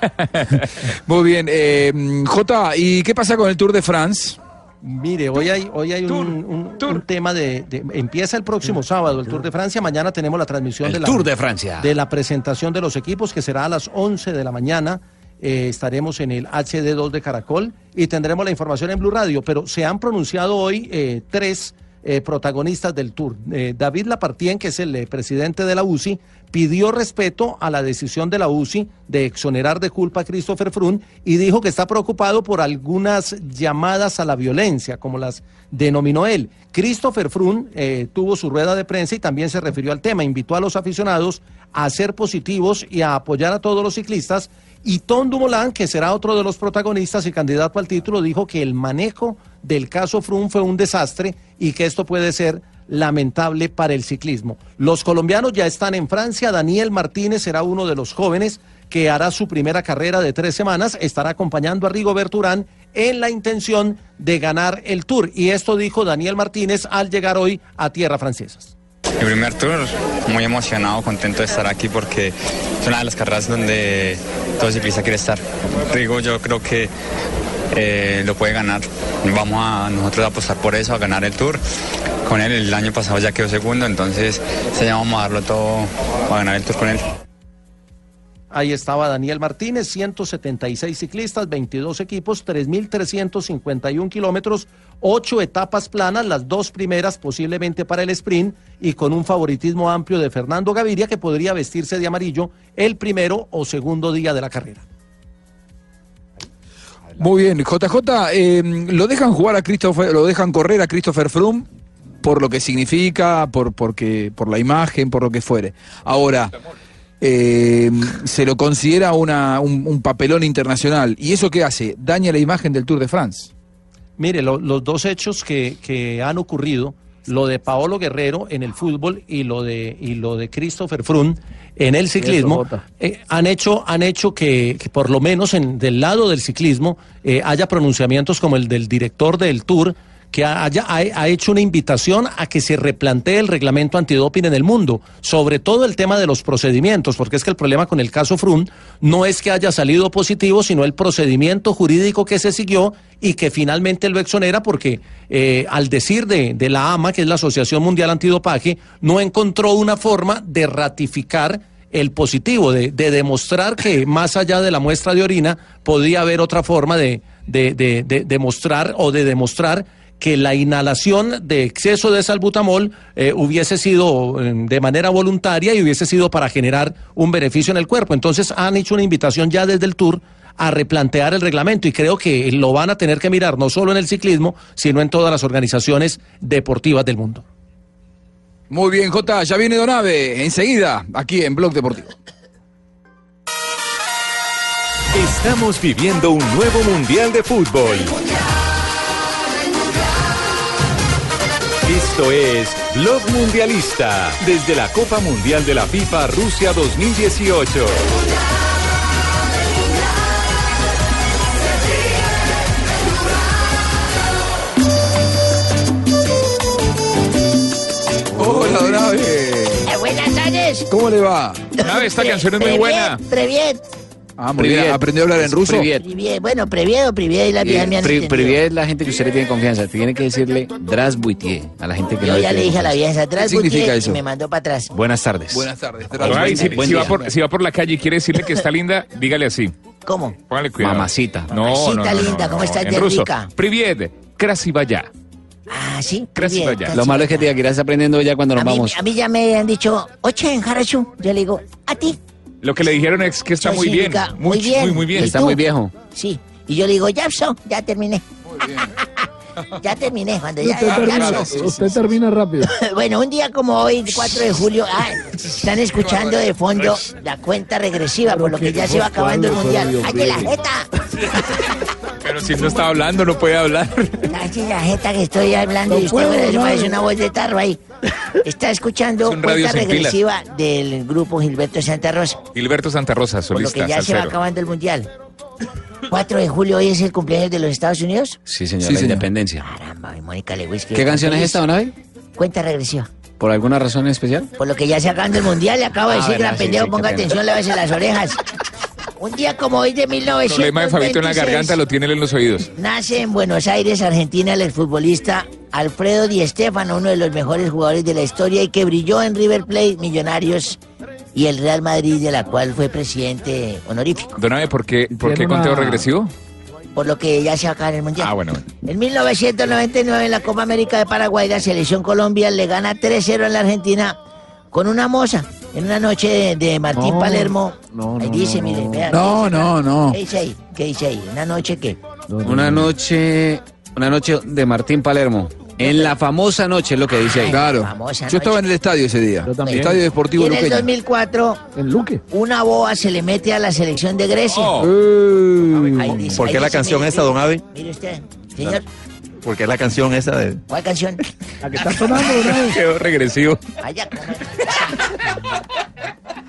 Muy bien, eh, J, ¿y qué pasa con el Tour de France? Mire, hoy hay, hoy hay un, un- un tema de, de- Empieza el próximo sábado el Tour de Francia. Mañana tenemos la transmisión El de la, Tour de Francia. de la presentación de los equipos, que será a las 11 de la mañana. Eh, estaremos en el HD2 de Caracol y tendremos la información en Blue Radio. Pero se han pronunciado hoy eh, tres eh, protagonistas del Tour. David Lapartien, que es el presidente de la UCI, pidió respeto a la decisión de la UCI de exonerar de culpa a Christopher Froome y dijo que está preocupado por algunas llamadas a la violencia, como las denominó él. Christopher eh, tuvo su rueda de prensa y también se refirió al tema. Invitó a los aficionados a ser positivos y a apoyar a todos los ciclistas. Y Tom Dumoulin, que será otro de los protagonistas y candidato al título, dijo que el manejo del caso Froome fue un desastre y que esto puede ser lamentable para el ciclismo. Los colombianos ya están en Francia. Daniel Martínez será uno de los jóvenes que hará su primera carrera de tres semanas. Estará acompañando a Rigoberto Urán en la intención de ganar el Tour. Y esto dijo Daniel Martínez al llegar hoy a tierra francesas. Mi primer tour, muy emocionado, contento de estar aquí porque es una de las carreras donde todo ciclista quiere estar. Rigo, yo creo que eh, lo puede ganar. Vamos a nosotros a apostar por eso, a ganar el tour. Con él el año pasado ya quedó segundo, entonces este año vamos a darlo todo a ganar el tour con él. Ahí estaba Daniel Martínez, 176 ciclistas, 22 equipos, 3.351 kilómetros, 8 etapas planas, las dos primeras posiblemente para el sprint y con un favoritismo amplio de Fernando Gaviria que podría vestirse de amarillo el primero o segundo día de la carrera. Muy bien, JJ, eh, lo dejan jugar a Christopher, lo dejan correr a Christopher Froome por lo que significa, por, porque, por la imagen, por lo que fuere. Ahora, eh, se lo considera una, un, un papelón internacional. ¿Y eso qué hace? Daña la imagen del Tour de France. Mire, lo- los dos hechos que, que han ocurrido, lo de Paolo Guerrero en el fútbol y lo de, y lo de Christopher Froome en el ciclismo, eh, han hecho, han hecho que, que por lo menos en, del lado del ciclismo eh, haya pronunciamientos como el del director del Tour, que haya, ha, hecho una invitación a que se replantee el reglamento antidoping en el mundo, sobre todo el tema de los procedimientos, porque es que el problema con el caso Froome no es que haya salido positivo, sino el procedimiento jurídico que se siguió y que finalmente lo exonera porque eh, al decir de, de la AMA, que es la Asociación Mundial Antidopaje, no encontró una forma de ratificar el positivo, de, de demostrar que más allá de la muestra de orina podía haber otra forma de, de, de, de- de mostrar o de demostrar que la inhalación de exceso de salbutamol eh, hubiese sido eh, de manera voluntaria y hubiese sido para generar un beneficio en el cuerpo. Entonces han hecho una invitación ya desde el Tour a replantear el reglamento y creo que lo van a tener que mirar no solo en el ciclismo, sino en todas las organizaciones deportivas del mundo. Muy bien, J, ya viene Donave, enseguida, aquí en Blog Deportivo. Estamos viviendo un nuevo Mundial de Fútbol. Esto es Blog Mundialista desde la Copa Mundial de la FIFA Rusia 2018. Hola, Donave. Eh, buenas tardes. ¿Cómo le va? Donave, esta canción es muy buena. Previet. Ah, muy bien. ¿Aprendió a hablar en ruso? Privet. Priviet. Bueno, Previet o Priviet y la vieja me es la gente que usted le tiene confianza. Tiene que decirle Drasbuitie a la gente que no Yo ya tiene le dije a la vieja eso? y me mandó para atrás. Buenas tardes. Buenas tardes. Ay, si, Buen si va por, si va por la calle y quiere decirle que está linda, dígale así. ¿Cómo? Póngale cuidado. Mamacita. No, Mamacita no, no, no, linda, no, ¿cómo estás en ruso. rica? Priviet, Krasivaya. Ah, sí. Gracias, Priviet, ya. casi. Lo malo es que te irás aprendiendo ya cuando nos a mí, vamos. a mí ya me han dicho, oche en Harachu. Yo le digo, a ti. Lo que le dijeron es que está muy bien. significa, Muy, muy bien. muy, muy bien. ¿Y Está tú? muy viejo. Sí. Y yo le digo, ya, so, ya terminé. ya terminé, cuando ya, Usted ya, termina, ya, so. usted termina rápido. Bueno, un día como hoy, 4 de julio, ah, están escuchando de fondo la cuenta regresiva, por lo que ya se va acabando el mundial. ¡Ay, de la jeta! Pero si no está hablando, no puede hablar. ¡Ay, de la jeta que estoy hablando! Y No usted puedo hablar. parece una voz de tarro ahí. Está escuchando Es un radio cuenta regresiva del grupo Gilberto Santa Rosa, Gilberto Santa Rosa, por lo solista, que ya se va acabando el mundial. 4 de julio, hoy es el cumpleaños de los Estados Unidos. Sí, señor, Sí, la señor. independencia. Caramba, y Mónica Lewis. que ¿Qué canción es esta, Donave? Cuenta regresiva. ¿Por alguna razón en especial? Por lo que ya se acabando el mundial, le acabo de Ah, decir, gran sí, pendejo, sí, ponga atención, lávese las orejas. Un día como hoy de El problema de 1926, Fabito en la garganta lo tiene él en los oídos. nace en Buenos Aires, Argentina, el futbolista Alfredo Di Stéfano, uno de los mejores jugadores de la historia y que brilló en River Plate, Millonarios y el Real Madrid, de la cual fue presidente honorífico. Donave, ¿por qué, por qué Tiene conteo una- regresivo? por lo que ya se va a acabar el mundial. Ah, bueno. En 1999, en la Copa América de Paraguay, la selección Colombia le gana 3-0 en la Argentina con una moza. En una noche de, de Martín No, Palermo. no, ahí no, dice, no, mire, no. vea. No, no, no. ¿Qué dice ahí? ¿Qué dice ahí? ¿Una noche qué? Una noche, una noche de Martín Palermo. En la famosa noche es lo que dice ahí. Claro. Yo estaba en el estadio ese día. también. Estadio Deportivo Y en el Luqueño. 2004, En Luque. una boa se le mete a la selección de Grecia. Oh. Ahí dice- ¿Por ahí qué la dice, canción mire, esa, don Abe? Mire usted, señor, ¿Por qué la canción esa de.? ¿cuál canción? La que está sonando, ¿no? Quedó regresivo. Vaya.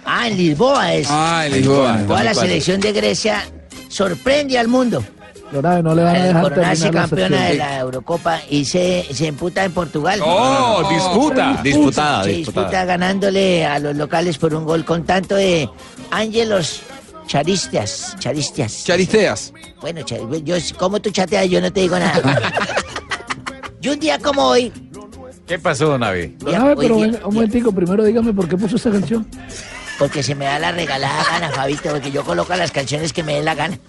Ah, en Lisboa es. Ah, en Lisboa. Toda la selección de Grecia sorprende al mundo. Abe, no le van a dejar coronarse campeona de la Eurocopa y se, se emputa en Portugal. Oh, disputa. Disputada, Se disputada. disputa ganándole a los locales por un gol con tanto de Ángelos Charistias. Charistias. Charisteas. Bueno, yo, como tú chateas, yo no te digo nada. y un día como hoy, ¿Qué pasó, Don Abe, pero venga, un momentico, primero dígame por qué puso esa canción. porque se me da la regalada gana, Fabito, porque yo coloco las canciones que me den la gana.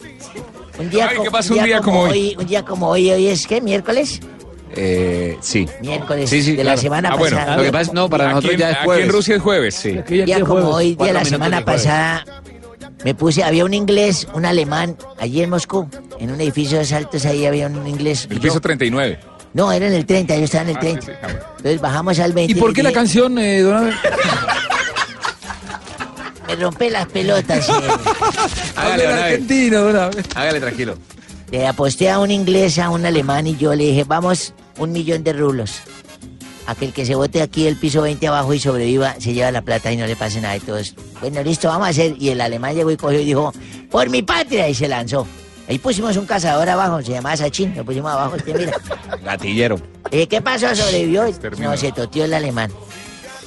Un día, Ay, ¿qué pasa un día como hoy? Un día como hoy, hoy es, ¿qué? ¿Miércoles? Eh, sí. Miércoles Sí, sí, de claro. la semana Ah, bueno. pasada. Lo que pasa es, no, para Aquí nosotros en- ya es aquí jueves. en Rusia es jueves. Sí. Aquí ya día como jueves. hoy, día de la semana pasada, me puse, había un inglés, un alemán, allí en Moscú, en un edificio de saltos, ahí había un inglés. El y piso yo- 39. no, era en el 30, yo estaba en el Ah, sí, 30. sí, ah. Entonces bajamos al 20. ¿Y por qué la canción, eh, don? Me rompé las pelotas. eh. Hágale, don argentino, don. Hágale tranquilo. Le aposté a un inglés, a un alemán y yo le dije, vamos, un millón de rublos. Aquel que se bote aquí el piso 20 abajo y sobreviva, se lleva la plata y no le pase nada. Todos, bueno, listo, vamos a hacer. Y el alemán llegó y cogió y dijo, por mi patria, y se lanzó. Ahí pusimos un cazador abajo, se llamaba Sachin, lo pusimos abajo, este mira. Gatillero. ¿qué pasó? ¿Sobrevivió? Terminó. No, se toteó el alemán.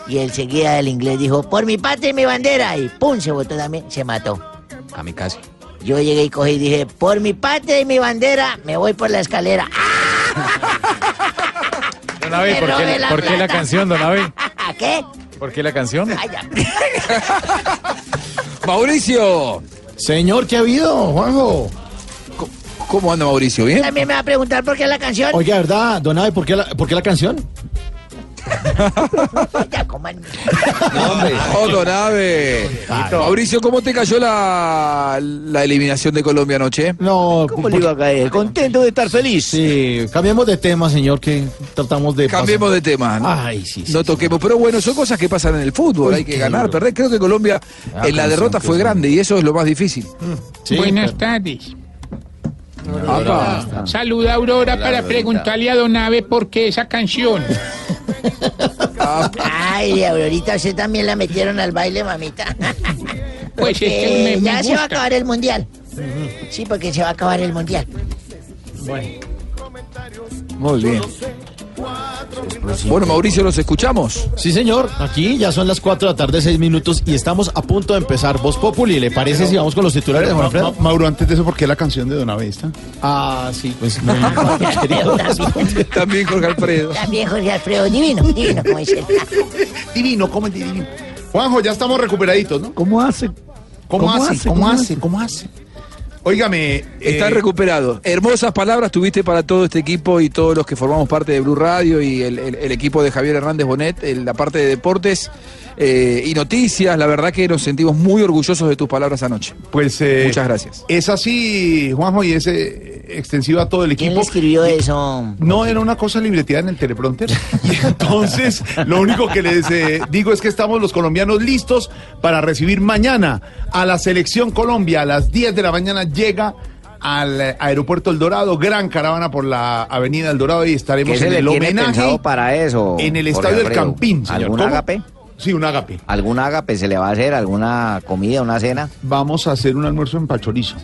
Y el seguida el inglés dijo, por mi patria y mi bandera. Y pum, se botó también, se mató. A mi casa. Yo llegué y cogí y dije, por mi patria y mi bandera, me voy por la escalera. Don Abe, ¿por qué, la por qué la plata. canción, Don Abe? ¿A qué? ¿Por qué la canción? Mauricio. Señor, ¿qué ha habido, Juanjo? ¿Cómo anda Mauricio? ¿Bien? También me va a preguntar por qué la canción. Oiga, ¿verdad, Don Abe, por qué la, por qué la canción? Coman. Oh, don Abe. Mauricio, ¿cómo te cayó la, la eliminación de Colombia anoche? No, ¿Cómo le iba a caer? Contento de estar feliz. Sí, cambiemos de tema, señor, que tratamos de... Cambiemos de tema. ¿no? Ay, sí, sí. No toquemos, pero bueno, son cosas que pasan en el fútbol, Uy, hay que ganar, duro. perder. Creo que Colombia Ah, en la derrota fue grande y eso es lo más difícil. Sí, Buenas pero- tardes. Saluda a Aurora para preguntarle a Don Abe por qué esa canción. Ay, Aurorita, usted también la metieron al baile, mamita. Pues es que me, me ya se va a acabar el mundial. Sí, porque se va a acabar el mundial. Muy bien. Bueno, Mauricio, ¿los escuchamos? Sí, señor. Aquí ya son las 4 de la tarde, 6 minutos, y estamos a punto de empezar Voz Populi. ¿Le parece si vamos con los titulares de Juan Alfredo? Mauro, antes de eso, ¿por qué la canción de Don Abe está? Ah, sí, pues no. También, También Jorge Alfredo. también Jorge Alfredo, divino, divino, como dice. Divino, ¿cómo es divino? Juanjo, ya estamos recuperaditos, ¿no? ¿Cómo hace? ¿Cómo, ¿Cómo hace? hace? ¿Cómo ¿Cómo hace? ¿Cómo hace? Óigame. Están eh, recuperados. Hermosas palabras tuviste para todo este equipo y todos los que formamos parte de Blue Radio y el, el- el equipo de Javier Hernández Bonet, en la parte de deportes eh, y noticias. La verdad que nos sentimos muy orgullosos de tus palabras anoche. Pues. eh, Muchas gracias. Es así, Juanjo, y es extensivo a todo el equipo. ¿Quién le escribió eso? No, era una cosa libreteada en el teleprompter. Y entonces, lo único que les eh, digo es que estamos los colombianos listos para recibir mañana a la selección Colombia. A las 10 de la mañana llega al aeropuerto El Dorado, gran caravana por la avenida El Dorado y estaremos ¿Qué se en el homenaje para eso? en el estadio del? Campín, señor. ¿Algún ágape? Sí, un ágape. ¿Algún ágape se le va a hacer? ¿Alguna comida, una cena? Vamos a hacer un almuerzo en Pachorizo.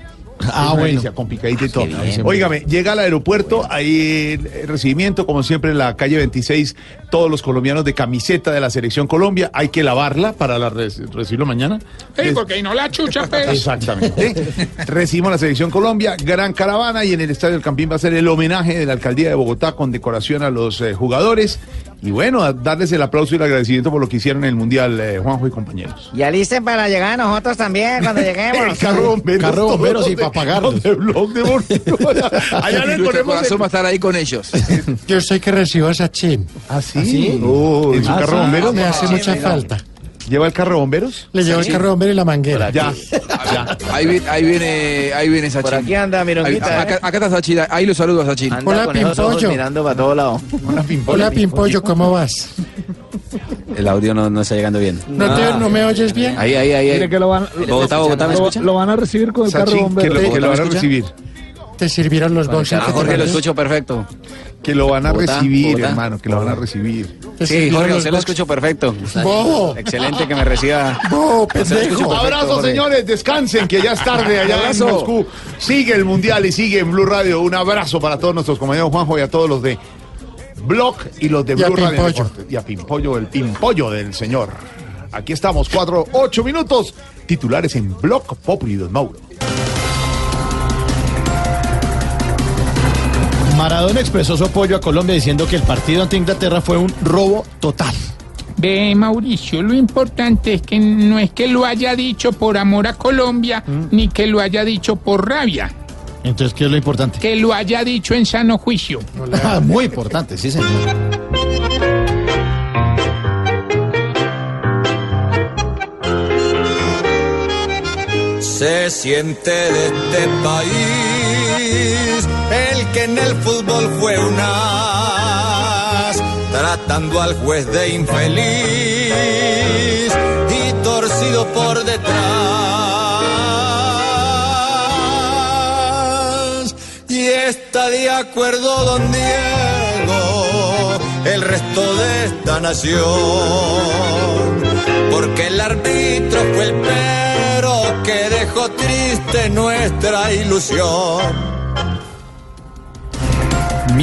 Ah, bueno. delicia, Con picadita y todo. bien. Óigame, llega al aeropuerto, ahí el recibimiento, como siempre, en la calle 26, todos los colombianos de camiseta de la Selección Colombia. Hay que lavarla para la reci- recibirlo mañana. Sí, porque ahí no la chucha, pues. Exactamente. Recibimos la Selección Colombia, gran caravana, y en el Estadio del Campín va a ser el homenaje de la Alcaldía de Bogotá con decoración a los eh, jugadores. Y bueno, a darles el aplauso y el agradecimiento por lo que hicieron en el Mundial, eh, Juanjo y compañeros. Y alisten para llegar nosotros también cuando lleguemos. El carro bomberos. Carro de bomberos y todos pa' pagarlos. De blog de. Allá le ponemos corazón el- va a estar ahí con ellos. Yo soy que recibo a Sachin. ¿Ah, sí? Uy, ¿En su Ah, carro sí. bomberos? Me hace mucha falta. ¿Lleva el carro de bomberos? Le llevo el carro de bombero y la manguera. Ya, ya. Ahí, vi- ahí viene, ahí viene Sachin. Por aquí anda, Mironguita, Ahí- acá, ¿eh? acá está Sachin, ahí lo saludo a Sachin. Anda Hola, con esos ojos Pimpollo. mirando para todos lados. Hola, Pimpollo, ¿cómo vas? El audio no, no está llegando bien. ¿No, te- ¿No me oyes bien? Ahí, ahí, ahí. ahí. Mire que lo van, Bogotá, Bogotá, ¿me lo, escucha? lo van a recibir con el carro de Sachin, que bomberos. lo, que lo van a recibir. ¿Te sirvieron los boxes? Ah, Jorge, lo escucho perfecto. Que lo van a Bogotá, recibir, Bogotá. hermano, que lo van a recibir. ¿Te Sí, Jorge, usted lo boxes? escucho perfecto. Bobo. Excelente que me reciba. Bobo, pendejo. Abrazo, señores, descansen, que ya es tarde allá en Abrazo. Moscú. Sigue el Mundial y sigue en Blue Radio. Un abrazo para todos nuestros compañeros Juanjo y a todos los de Blog y los de Y Blue Radio. Y a Pimpollo, el Pimpollo del señor. Aquí estamos, cuatro, ocho minutos. Titulares en Blog Populi Don Mauro. Maradona expresó su apoyo a Colombia diciendo que el partido ante Inglaterra fue un robo total. Ve, Mauricio, lo importante es que no es que lo haya dicho por amor a Colombia, ni que lo haya dicho por rabia, Entonces, ¿qué es lo importante? que lo haya dicho en sano juicio. Ah, muy importante, sí, señor. Se siente de este país el que en el fútbol fue un as, tratando al juez de infeliz y torcido por detrás. Y está de acuerdo don Diego, el resto de esta nación, porque el árbitro fue el pero que dejó triste nuestra ilusión.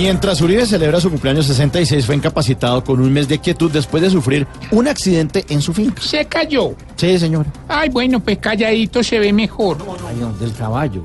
Mientras Uribe celebra su cumpleaños 66, fue incapacitado con un mes de quietud después de sufrir un accidente en su finca. Se cayó. Sí, señor. Ay, bueno, pues calladito se ve mejor. del caballo.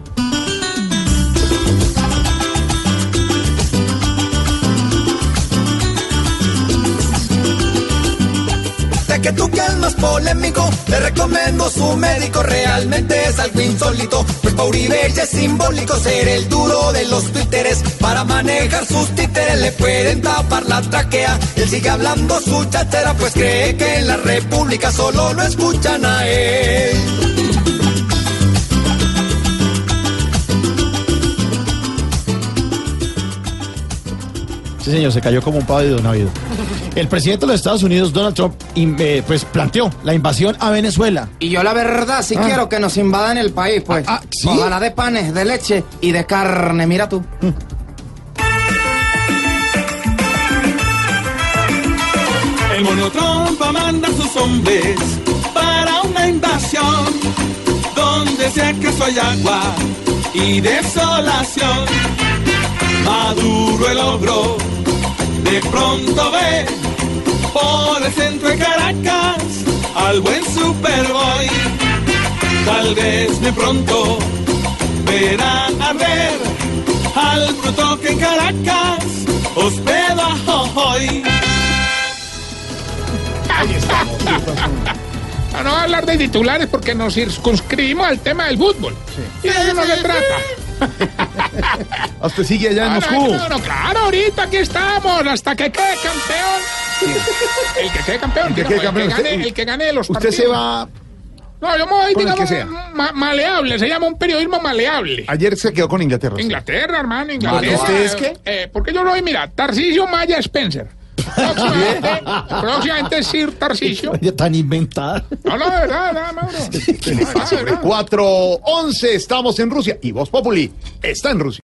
Que tú que el más polémico, le recomiendo su médico, realmente es algo insólito. Pues pa' Uribe es simbólico ser el duro de los twitteres. Para manejar sus títeres le pueden tapar la traquea. Él sigue hablando su chatera, pues cree que en la república solo lo escuchan a él. Sí, señor, se cayó como un pavo de Don Navido. El presidente de los Estados Unidos, Donald Trump, in- eh, pues planteó la invasión a Venezuela. Y yo la verdad sí Ah. quiero que nos invadan el país, pues. ¿sí? Ojalá de panes, de leche y de carne, mira tú. El mono trompa manda a sus hombres para una invasión donde si acaso hay agua y desolación. Maduro el ogro de pronto ve por el centro de Caracas al buen Superboy. Tal vez de pronto verán arder al bruto que en Caracas hospeda hoy. No, no voy a hablar de titulares porque nos circunscribimos al tema del fútbol. Y de eso no se trata. ¿A ¿Usted sigue allá en no, Moscú? no, claro, ahorita aquí estamos, hasta que quede campeón. El que quede campeón, El que quede el campeón, que gane, usted- el que gane los Usted partidos. se va. No, yo me voy, el digamos, que sea. ma- maleable, se llama un periodismo maleable. Ayer se quedó con Inglaterra. Inglaterra, hermano, Inglaterra. ¿Y usted es qué? Eh, porque yo lo voy, mira, Tarcisio Maya Spencer. Próximamente, próximamente Sir Tarcisio. Oye, tan inventada. No, no, de verdad, nada, Mauro. 4.11 estamos en Rusia y Voz Populi está en Rusia.